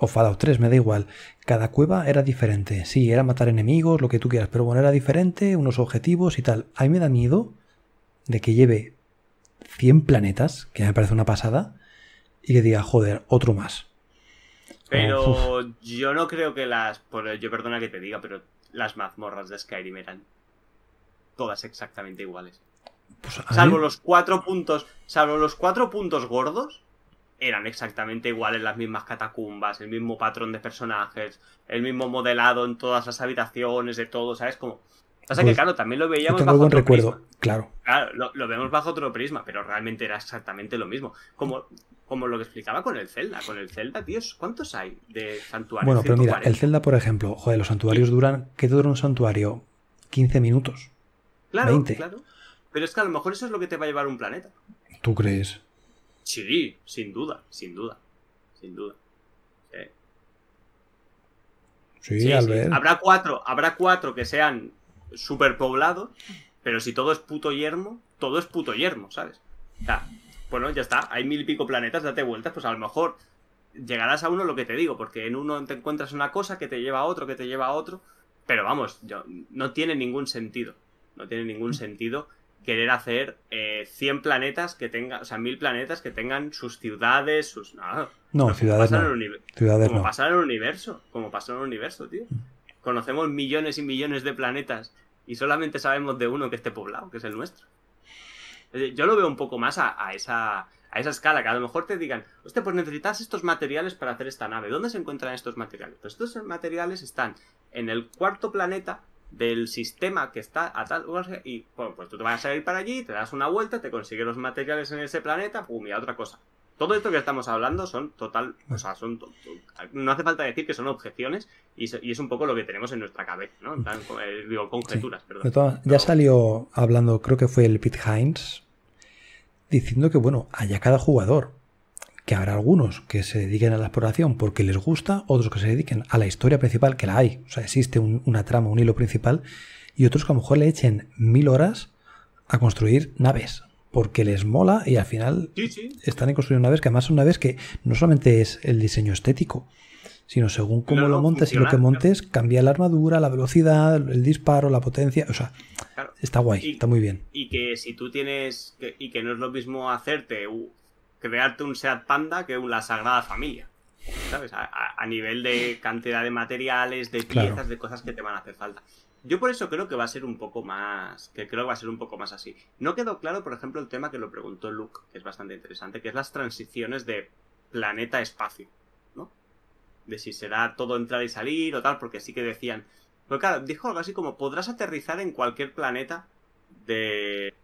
S2: O Fallout 3, me da igual. Cada cueva era diferente. Sí, era matar enemigos, lo que tú quieras, pero bueno, era diferente, unos objetivos y tal. A mí me da miedo de que lleve 100 planetas, que me parece una pasada, y que diga, joder, otro más.
S3: Pero
S2: Uf.
S3: yo no creo que las. Por, yo perdona que te diga, pero las mazmorras de Skyrim eran todas exactamente iguales.
S2: Pues
S3: Salvo
S2: mí-
S3: los cuatro puntos. Salvo los cuatro puntos gordos. Eran exactamente iguales las mismas catacumbas, el mismo patrón de personajes, el mismo modelado en todas las habitaciones, de todo, ¿sabes? Como. Pasa que,
S2: Pues,
S3: claro, también lo veíamos bajo otro
S2: recuerdo,
S3: prisma.
S2: claro.
S3: Claro, lo, lo vemos bajo otro prisma, pero realmente era exactamente lo mismo. Como, como lo que explicaba con el Zelda. Con el Zelda, tíos, ¿cuántos hay de santuarios?
S2: Bueno, pero mira,
S3: 140.
S2: el Zelda, por ejemplo, joder, los santuarios duran. ¿Qué dura un santuario? 15 minutos.
S3: Claro,
S2: 20.
S3: claro. Pero es que a lo mejor eso es lo que te va a llevar un planeta.
S2: ¿Tú crees?
S3: Sí, sin duda, sin duda. Sin duda. Sí.
S2: Sí, al ver.
S3: Habrá cuatro, habrá cuatro que sean superpoblados, pero si todo es puto yermo, todo es puto yermo, ¿sabes? O sea, bueno, ya está, hay mil y pico planetas, date vueltas, pues a lo mejor llegarás a uno lo que te digo, porque en uno te encuentras una cosa que te lleva a otro, que te lleva a otro, pero vamos, yo, no tiene ningún sentido, no tiene ningún sentido querer hacer eh, 100 planetas que tengan, o sea, mil planetas que tengan sus ciudades, sus... No,
S2: no ciudades no. Ciudades
S3: como
S2: no.
S3: pasa en el universo, como pasa en el universo, tío. Conocemos millones y millones de planetas y solamente sabemos de uno que esté poblado, que es el nuestro. Yo lo veo un poco más a, a esa a esa escala, que a lo mejor te digan, hostia, pues necesitas estos materiales para hacer esta nave. ¿Dónde se encuentran estos materiales? Pues estos materiales están en el cuarto planeta del sistema que está a tal y bueno, pues tú te vas a ir para allí, te das una vuelta, te consigues los materiales en ese planeta, pum, y a otra cosa. Todo esto que estamos hablando son total, o sea, son no hace falta decir que son objeciones y, es un poco lo que tenemos en nuestra cabeza, ¿no? En plan, eh, digo, conjeturas, perdón.
S2: ya salió hablando, creo que fue el Pete Hines, diciendo que, bueno, haya cada jugador, que habrá algunos que se dediquen a la exploración porque les gusta, otros que se dediquen a la historia principal, que la hay, o sea, existe una trama, un hilo principal, y otros que a lo mejor le echen mil horas a construir naves, porque les mola y al final están en construir naves que además son naves que no solamente es el diseño estético, sino según cómo lo montes y lo que montes, cambia la armadura, la velocidad, el disparo, la potencia, o sea, está guay, está muy bien.
S3: Y que si tú tienes, y que no es lo mismo hacerte, crearte un Seat Panda que la Sagrada Familia, ¿sabes? A, nivel de cantidad de materiales, de piezas, de cosas que te van a hacer falta. Yo por eso creo que va a ser un poco más, que creo que va a ser un poco más así. No quedó claro, por ejemplo, el tema que lo preguntó Luke, que es bastante interesante, que es las transiciones de planeta-espacio de si será todo entrar y salir o tal, porque sí que decían. Pero claro, dijo algo así como: podrás aterrizar en cualquier planeta de.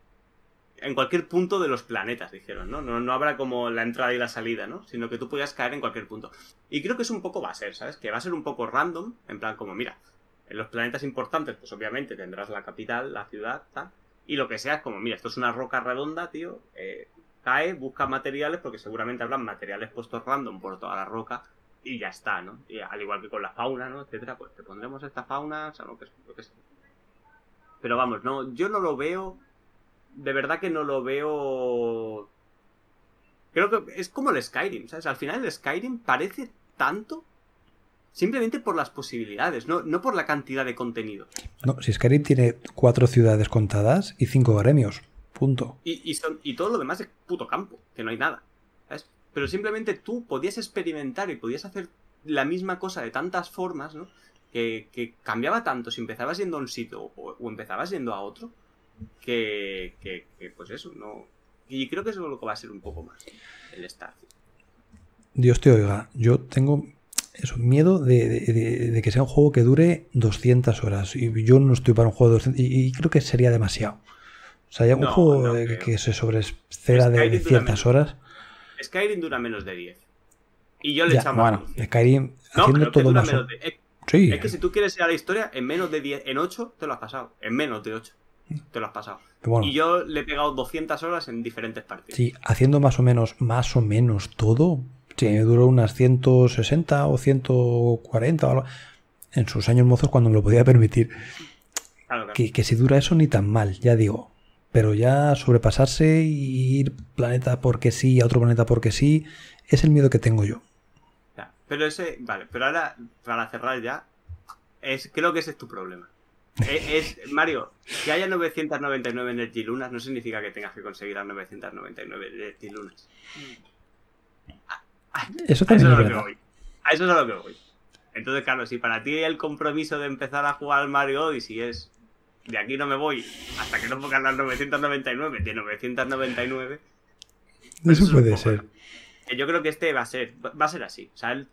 S3: En cualquier punto de los planetas, dijeron, ¿no? ¿no? No habrá como la entrada y la salida, ¿no? Sino que tú podías caer en cualquier punto. Y creo que es un poco va a ser, ¿sabes? Que va a ser un poco random, en plan como, mira, en los planetas importantes, pues obviamente tendrás la capital, la ciudad, tal. Y lo que sea es como, mira, esto es una roca redonda, tío. Eh, cae, busca materiales, porque seguramente habrán materiales puestos random por toda la roca y ya está, ¿no? Al igual que con la fauna, ¿no? Etcétera, pues te pondremos esta fauna, o sea, lo que, lo que sea. Pero vamos, no, yo no lo veo. De verdad que no lo veo. Creo que es como el Skyrim, ¿sabes? Al final el Skyrim parece tanto simplemente por las posibilidades, no, no por la cantidad de contenido.
S2: No, si Skyrim tiene cuatro ciudades contadas y cinco gremios, punto.
S3: Y, y, son, y todo lo demás es puto campo, que no hay nada pero simplemente tú podías experimentar y podías hacer la misma cosa de tantas formas, ¿no? Que, cambiaba tanto si empezabas yendo a un sitio o, empezabas yendo a otro, que, que, pues eso, no... Y creo que eso es lo que va a ser un poco más el Starfield.
S2: Dios te oiga, yo tengo eso, miedo de, que sea un juego que dure 200 horas. Y yo no estoy para un juego de 200 y, creo que sería demasiado. O sea, hay un juego que, se sobrescera de ciertas horas.
S3: Skyrim dura menos de 10. Y yo le echaba
S2: Bueno, Skyrim haciendo todo más.
S3: es, sí. es que si tú quieres ir a la historia, en menos de 10, en 8 te lo has pasado. En menos de 8 te lo has pasado. y yo le he pegado 200 horas en diferentes partidas.
S2: Sí, haciendo más o menos, más o menos todo. Sí, duró unas 160 o 140 o algo. En sus años mozos cuando me lo podía permitir. Que, que si dura eso ni tan mal, ya digo. Pero ya sobrepasarse y ir planeta porque sí a otro planeta porque sí, es el miedo que tengo yo.
S3: pero ese, vale, pero ahora, para cerrar ya, es, creo que ese es tu problema. E, es, Mario, que haya 999 Energy Lunas no significa que tengas que conseguir las 999 Energy Lunas.
S2: Eso también
S3: es, lo que voy. A eso es a lo que voy. Entonces, claro, si para ti el compromiso de empezar a jugar al Mario Odyssey es de aquí no me voy hasta que no pongan las 999 de 999.
S2: Eso puede ser.
S3: Yo creo que este va a ser, va a ser así. O sea,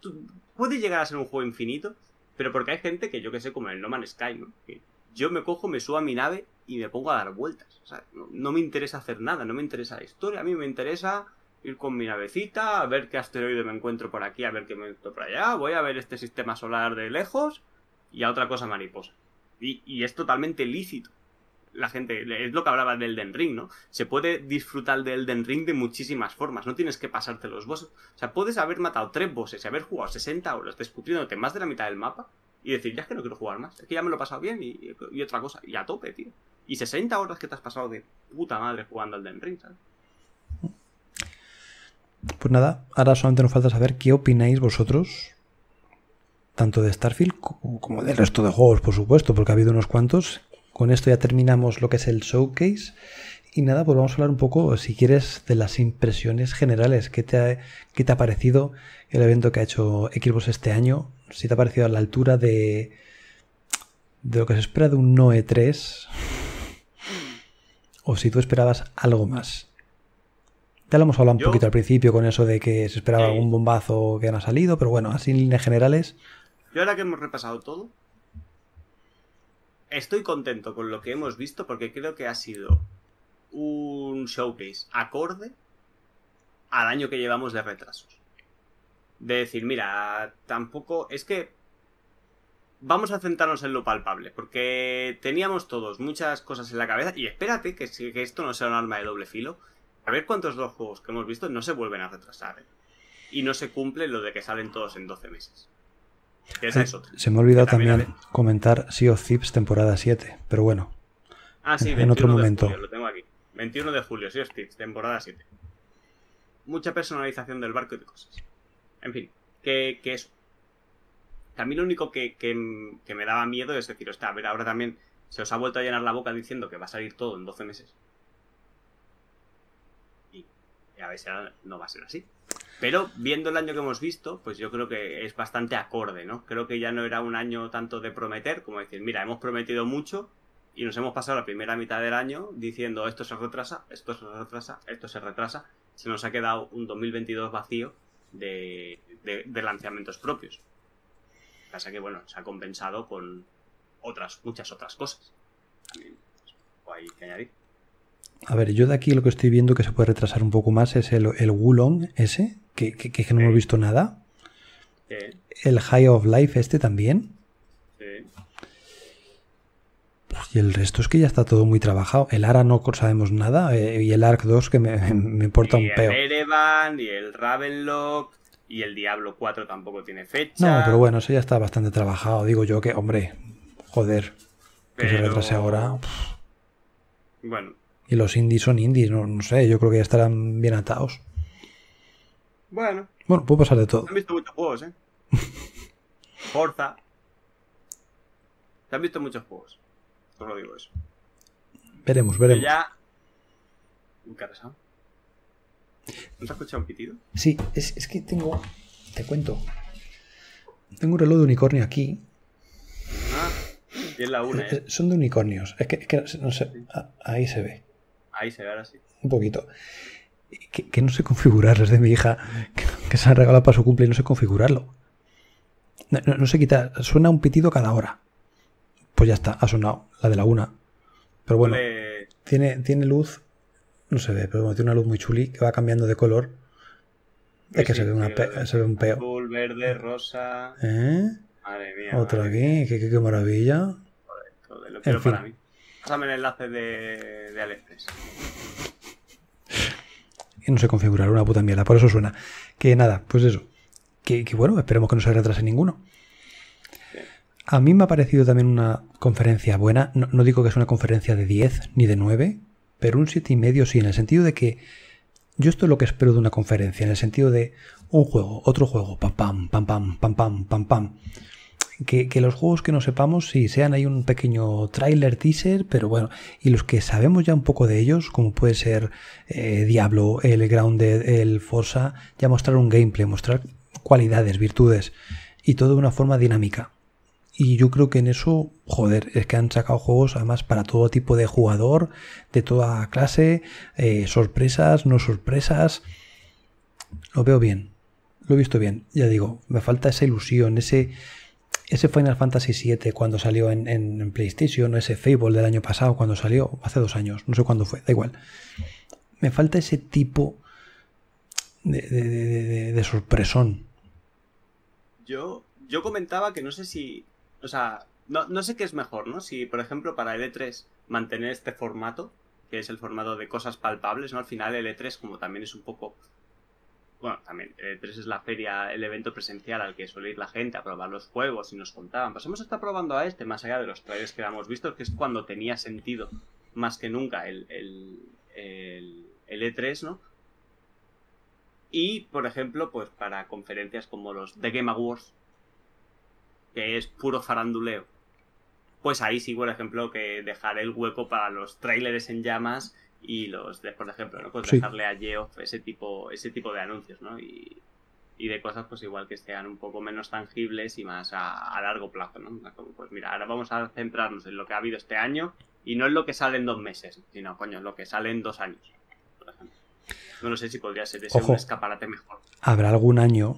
S3: puede llegar a ser un juego infinito, pero porque hay gente que yo que sé, como el No Man's Sky, ¿no? Que yo me cojo, me subo a mi nave y me pongo a dar vueltas. O sea, no, me interesa hacer nada, no me interesa la historia, a mí me interesa ir con mi navecita, a ver qué asteroide me encuentro por aquí, a ver qué me encuentro por allá, voy a ver este sistema solar de lejos y a otra cosa mariposa. Y, es totalmente lícito. La gente, es lo que hablaba del Elden Ring, ¿no? Se puede disfrutar del Elden Ring de muchísimas formas, no tienes que pasarte los bosses. O sea, puedes haber matado tres bosses y haber jugado 60 horas discutiéndote más de la mitad del mapa y decir, ya es que no quiero jugar más, es que ya me lo he pasado bien y, otra cosa, y a tope, tío. Y 60 horas que te has pasado de puta madre jugando al Den Ring, ¿sabes?
S2: Pues nada, ahora solamente nos falta saber qué opináis vosotros, tanto de Starfield como del resto de juegos, por supuesto, porque ha habido unos cuantos. Con esto ya terminamos lo que es el showcase. Y nada, pues vamos a hablar un poco, si quieres, de las impresiones generales. ¿Qué te ha, qué te ha parecido el evento que ha hecho Xbox este año? Si te ha parecido a la altura de, de lo que se espera de un Noe 3. O si tú esperabas algo más. Ya lo hemos hablado un poquito al principio con eso de que se esperaba
S3: Sí.
S2: algún bombazo que no ha salido, pero bueno, así en líneas generales.
S3: Yo ahora que hemos repasado todo, estoy contento con lo que hemos visto porque creo que ha sido un showcase acorde al año que llevamos de retrasos. De decir, mira, tampoco es que vamos a centrarnos en lo palpable, porque teníamos todos muchas cosas en la cabeza y espérate que esto no sea un arma de doble filo. A ver cuántos de los juegos que hemos visto no se vuelven a retrasar. ¿eh? Y no se cumple lo de que salen todos en 12 meses. Que esa es otra.
S2: Se me ha olvidado
S3: también,
S2: también comentar Sea of Thieves temporada 7, pero bueno,
S3: Ah, sí,
S2: en
S3: 21
S2: otro
S3: de
S2: momento.
S3: julio, lo tengo aquí. 21 de julio, Sea of Thieves, temporada 7. Mucha personalización del barco y de cosas. En fin, que, que eso. Mí lo único que, que- que me daba miedo es decir, hostia, a ver, ahora también se os ha vuelto a llenar la boca diciendo que va a salir todo en 12 meses. Y, a ahora no va a ser así. Pero viendo el año que hemos visto, pues yo creo que es bastante acorde, ¿no? Creo que ya no era un año tanto de prometer como decir, mira, hemos prometido mucho y nos hemos pasado la primera mitad del año diciendo esto se retrasa, esto se retrasa, esto se retrasa. Se nos ha quedado un 2022 vacío de, de- de lanzamientos propios. Pasa que, bueno, se ha compensado con otras, muchas otras cosas. También pues, hay que añadir.
S2: A ver, yo de aquí lo que estoy viendo que se puede retrasar un poco más es el, el Wulong ese, que, que- que no
S3: Sí.
S2: hemos visto nada.
S3: Sí,
S2: El High of Life este también.
S3: sí.
S2: Y el resto es que ya está todo muy trabajado. El ARA no sabemos nada. eh, y el ARC 2 que me, me importa
S3: y
S2: un
S3: el
S2: peo.
S3: Erevan, y el Ravenlock, y el Diablo 4 tampoco tiene fecha.
S2: No, pero bueno, eso ya está bastante trabajado. Digo yo que, hombre, joder, que se retrase ahora.
S3: Bueno,
S2: Y los indies son indies, no, no sé, yo creo que ya estarán bien atados.
S3: bueno,
S2: Bueno, puede pasar de todo.
S3: Se han visto muchos juegos, ¿eh? Forza. Se han visto muchos juegos. Solo digo eso.
S2: Veremos, veremos.
S3: ya. ¿Qué ha pasado? ¿No se ha escuchado un pitido?
S2: Sí, es, es que tengo. Te cuento. Tengo un reloj de unicornio aquí.
S3: Ah, y es la una,
S2: Eh,
S3: ¿eh?
S2: eh, Son de unicornios. Es que, es que no sé. ah, Ahí se ve.
S3: Ahí se ve ahora sí.
S2: Un poquito. Que, que no sé configurarlo. Es de mi hija que, que se ha regalado para su cumple y no sé configurarlo. No, no- no se quita. Suena un pitido cada hora. Pues ya está, ha sonado. La de la una. Pero bueno, tiene, tiene luz. No se ve, pero bueno, tiene una luz muy chuli que va cambiando de color. Es que
S3: sí,
S2: se, ve una pe- se ve un peo.
S3: Azul, verde, rosa.
S2: ¿Eh?
S3: Madre mía.
S2: Otro
S3: madre
S2: aquí, qué, qué- qué maravilla.
S3: Lo
S2: En fin.
S3: para mí. Pásame el enlace de, de.
S2: Y no sé configurar una puta mierda, por eso suena. Que nada, pues eso. Que, bueno, esperemos que no se retrase ninguno. A mí me ha parecido también una conferencia buena. No, digo que es una conferencia de 10 ni de 9, pero un 7 y medio sí, en el sentido de que yo esto es lo que espero de una conferencia, en el sentido de un juego, otro juego, pam, pam, pam, pam, pam, pam, pam, pam. Que, los juegos que no sepamos, sí, sean ahí un pequeño trailer, teaser, pero bueno, y los que sabemos ya un poco de ellos, como puede ser eh, Diablo, el Grounded, el Forza, ya mostrar un gameplay, mostrar cualidades, virtudes, y todo de una forma dinámica. Y yo creo que en eso, joder, es que han sacado juegos además para todo tipo de jugador, de toda clase, eh, sorpresas, no sorpresas. Lo veo bien, lo he visto bien. Ya digo, me falta esa ilusión, ese, ese Final Fantasy VII cuando salió en, PlayStation, o ese Fable del año pasado cuando salió, hace dos años, no sé cuándo fue, da igual. Me falta ese tipo de- de sorpresón.
S3: Yo, yo comentaba que no sé si. O sea, no, no sé qué es mejor, ¿no? Si, por ejemplo, para el E3 mantener este formato, que es el formato de cosas palpables, ¿no? Al final el E3, como también es un poco bueno, también, el E3 es la feria, el evento presencial al que suele ir la gente a probar los juegos y nos contaban, pues hemos estado probando a este, más allá de los trailers que habíamos visto, que es cuando tenía sentido más que nunca el, el, el, el E3, ¿no? Y, por ejemplo, pues para conferencias como los The Game Awards, que es puro faranduleo, pues ahí sí, por ejemplo, que dejar el hueco para los trailers en llamas y los de, por ejemplo, ¿no? Pues
S2: Sí.
S3: dejarle a Geoff ese tipo, ese tipo de anuncios, ¿no? Y, y de cosas, pues igual que sean un poco menos tangibles y más a, a largo plazo, ¿no? Pues mira, ahora vamos a centrarnos en lo que ha habido este año y no en lo que sale en dos meses, sino, coño, en lo que sale en dos años, por ejemplo. No lo sé si podría ser ese
S2: Ojo.
S3: un escaparate mejor.
S2: Habrá algún año,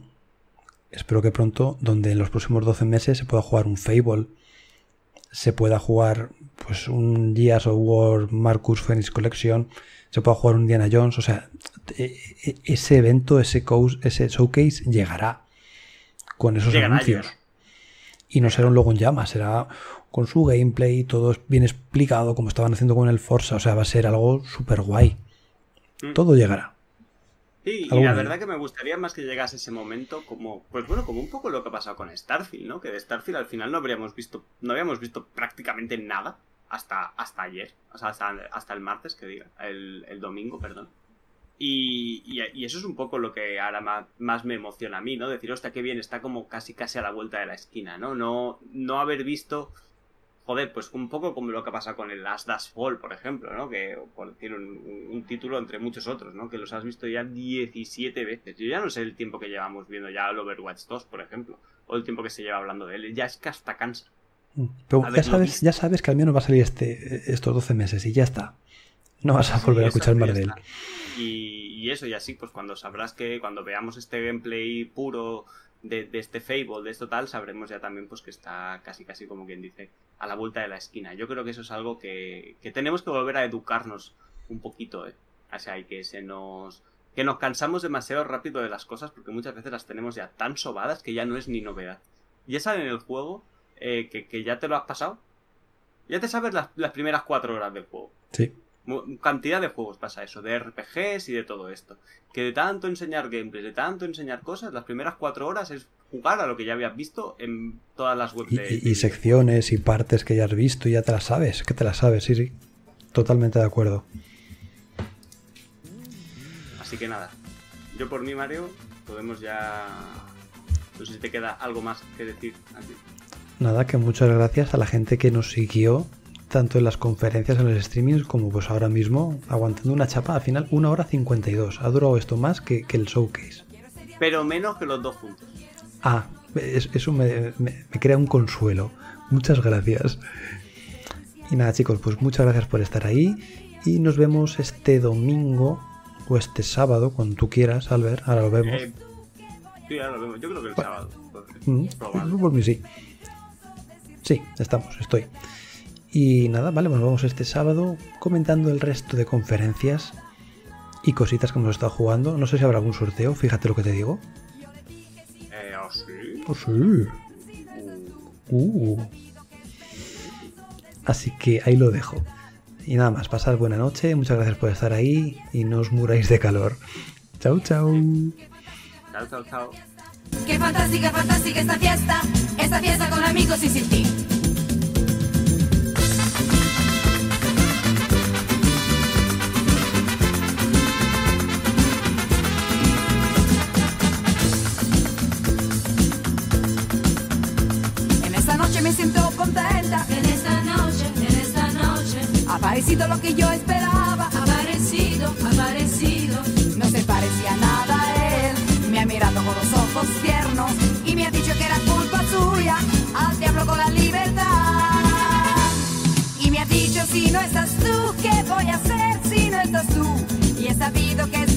S2: espero que pronto, donde en los próximos 12 meses se pueda jugar un Fable, se pueda jugar pues un Gears of War Marcus Phoenix Collection, se pueda jugar un Indiana Jones, o sea, e- e- ese evento, ese, ese showcase llegará con esos
S3: Llegará,
S2: anuncios. Y no será un logo en llamas, será con su gameplay, todo bien explicado, como estaban haciendo con el Forza, o sea, va a ser algo súper guay.
S3: Mm.
S2: Todo llegará.
S3: Sí, y la verdad que me gustaría más que llegase ese momento como, pues bueno, como un poco lo que ha pasado con Starfield, ¿no? Que de Starfield al final no habríamos visto, no habíamos visto prácticamente nada hasta, hasta ayer, o sea, hasta, hasta el martes, que diga, el, el domingo, perdón. Y, y- y eso es un poco lo que ahora más, más me emociona a mí, ¿no? Decir, hostia, qué bien, está como casi casi a la vuelta de la esquina, ¿no? No, no haber visto joder, pues un poco como lo que pasa con el Last Dash Fall, por ejemplo, ¿no? Que, por decir un, título entre muchos otros, ¿no? Que los has visto ya 17 veces. Yo ya no sé el tiempo que llevamos viendo ya el Overwatch 2, por ejemplo, o el tiempo que se lleva hablando de él. Ya es que hasta cansa.
S2: Pero
S3: A
S2: ya sabes, ya sabes que al menos va a salir este, estos 12 meses y ya está. No vas a
S3: Sí,
S2: volver a escuchar más de él.
S3: Y, y eso, y así, pues cuando sabrás que, cuando veamos este gameplay puro de, este Fable, de esto tal, sabremos ya también pues que está casi casi como quien dice, a la vuelta de la esquina. Yo creo que eso es algo que, que tenemos que volver a educarnos un poquito, ¿eh? O sea, y que se nos... Que nos cansamos demasiado rápido de las cosas porque muchas veces las tenemos ya tan sobadas que ya no es ni novedad. Ya sale en el juego eh, que, que ya te lo has pasado. Ya te sabes las, las primeras cuatro horas del juego.
S2: Sí.
S3: Cantidad de juegos pasa eso, de RPGs y de todo esto. Que de tanto enseñar gameplays, de tanto enseñar cosas, las primeras cuatro horas es jugar a lo que ya habías visto en todas las webs
S2: Y,
S3: de.
S2: y- secciones y partes que ya has visto y ya te las sabes, que te las sabes, sí, sí. Totalmente de acuerdo.
S3: Así que nada. Yo por mí, Mario, podemos ya. No sé si te queda algo más que decir. a ti.
S2: Nada, que muchas gracias a la gente que nos siguió, tanto en las conferencias, en los streamings, como pues ahora mismo, aguantando una chapa. Al final, una hora 52. Ha durado esto más que, que el showcase.
S3: Pero menos que los dos juntos.
S2: Ah, es- eso me, me- me crea un consuelo. Muchas gracias. Y nada, chicos, pues muchas gracias por estar ahí. Y nos vemos este domingo o este sábado, cuando tú quieras, Albert. Ahora lo vemos.
S3: Eh, sí, ahora lo vemos. Yo creo que el sábado. entonces,
S2: Mm,
S3: probable.
S2: por mí sí. Sí, estamos, estoy. Y nada, vale, pues vamos este sábado comentando el resto de conferencias y cositas que hemos estado jugando. No sé si habrá algún sorteo, fíjate lo que te digo.
S3: Eh, ¿ah, sí?
S2: Oh, sí. Uh. Así que ahí lo dejo. Y nada más, pasad buena noche, muchas gracias por estar ahí y no os muráis de calor. Chao, chao.
S3: Chao, chao, chao.
S4: Qué fantástica, fantástica esta fiesta, esta fiesta con amigos y sin ti. Contenta,
S5: En esta noche, en esta noche,
S4: ha aparecido lo que yo esperaba,
S5: aparecido, aparecido.
S4: no se parecía nada a él. Me ha mirado con los ojos tiernos y me ha dicho que era culpa suya. Al diablo con la libertad. Y me ha dicho si no estás tú, ¿qué voy a hacer si no estás tú? Y he sabido que es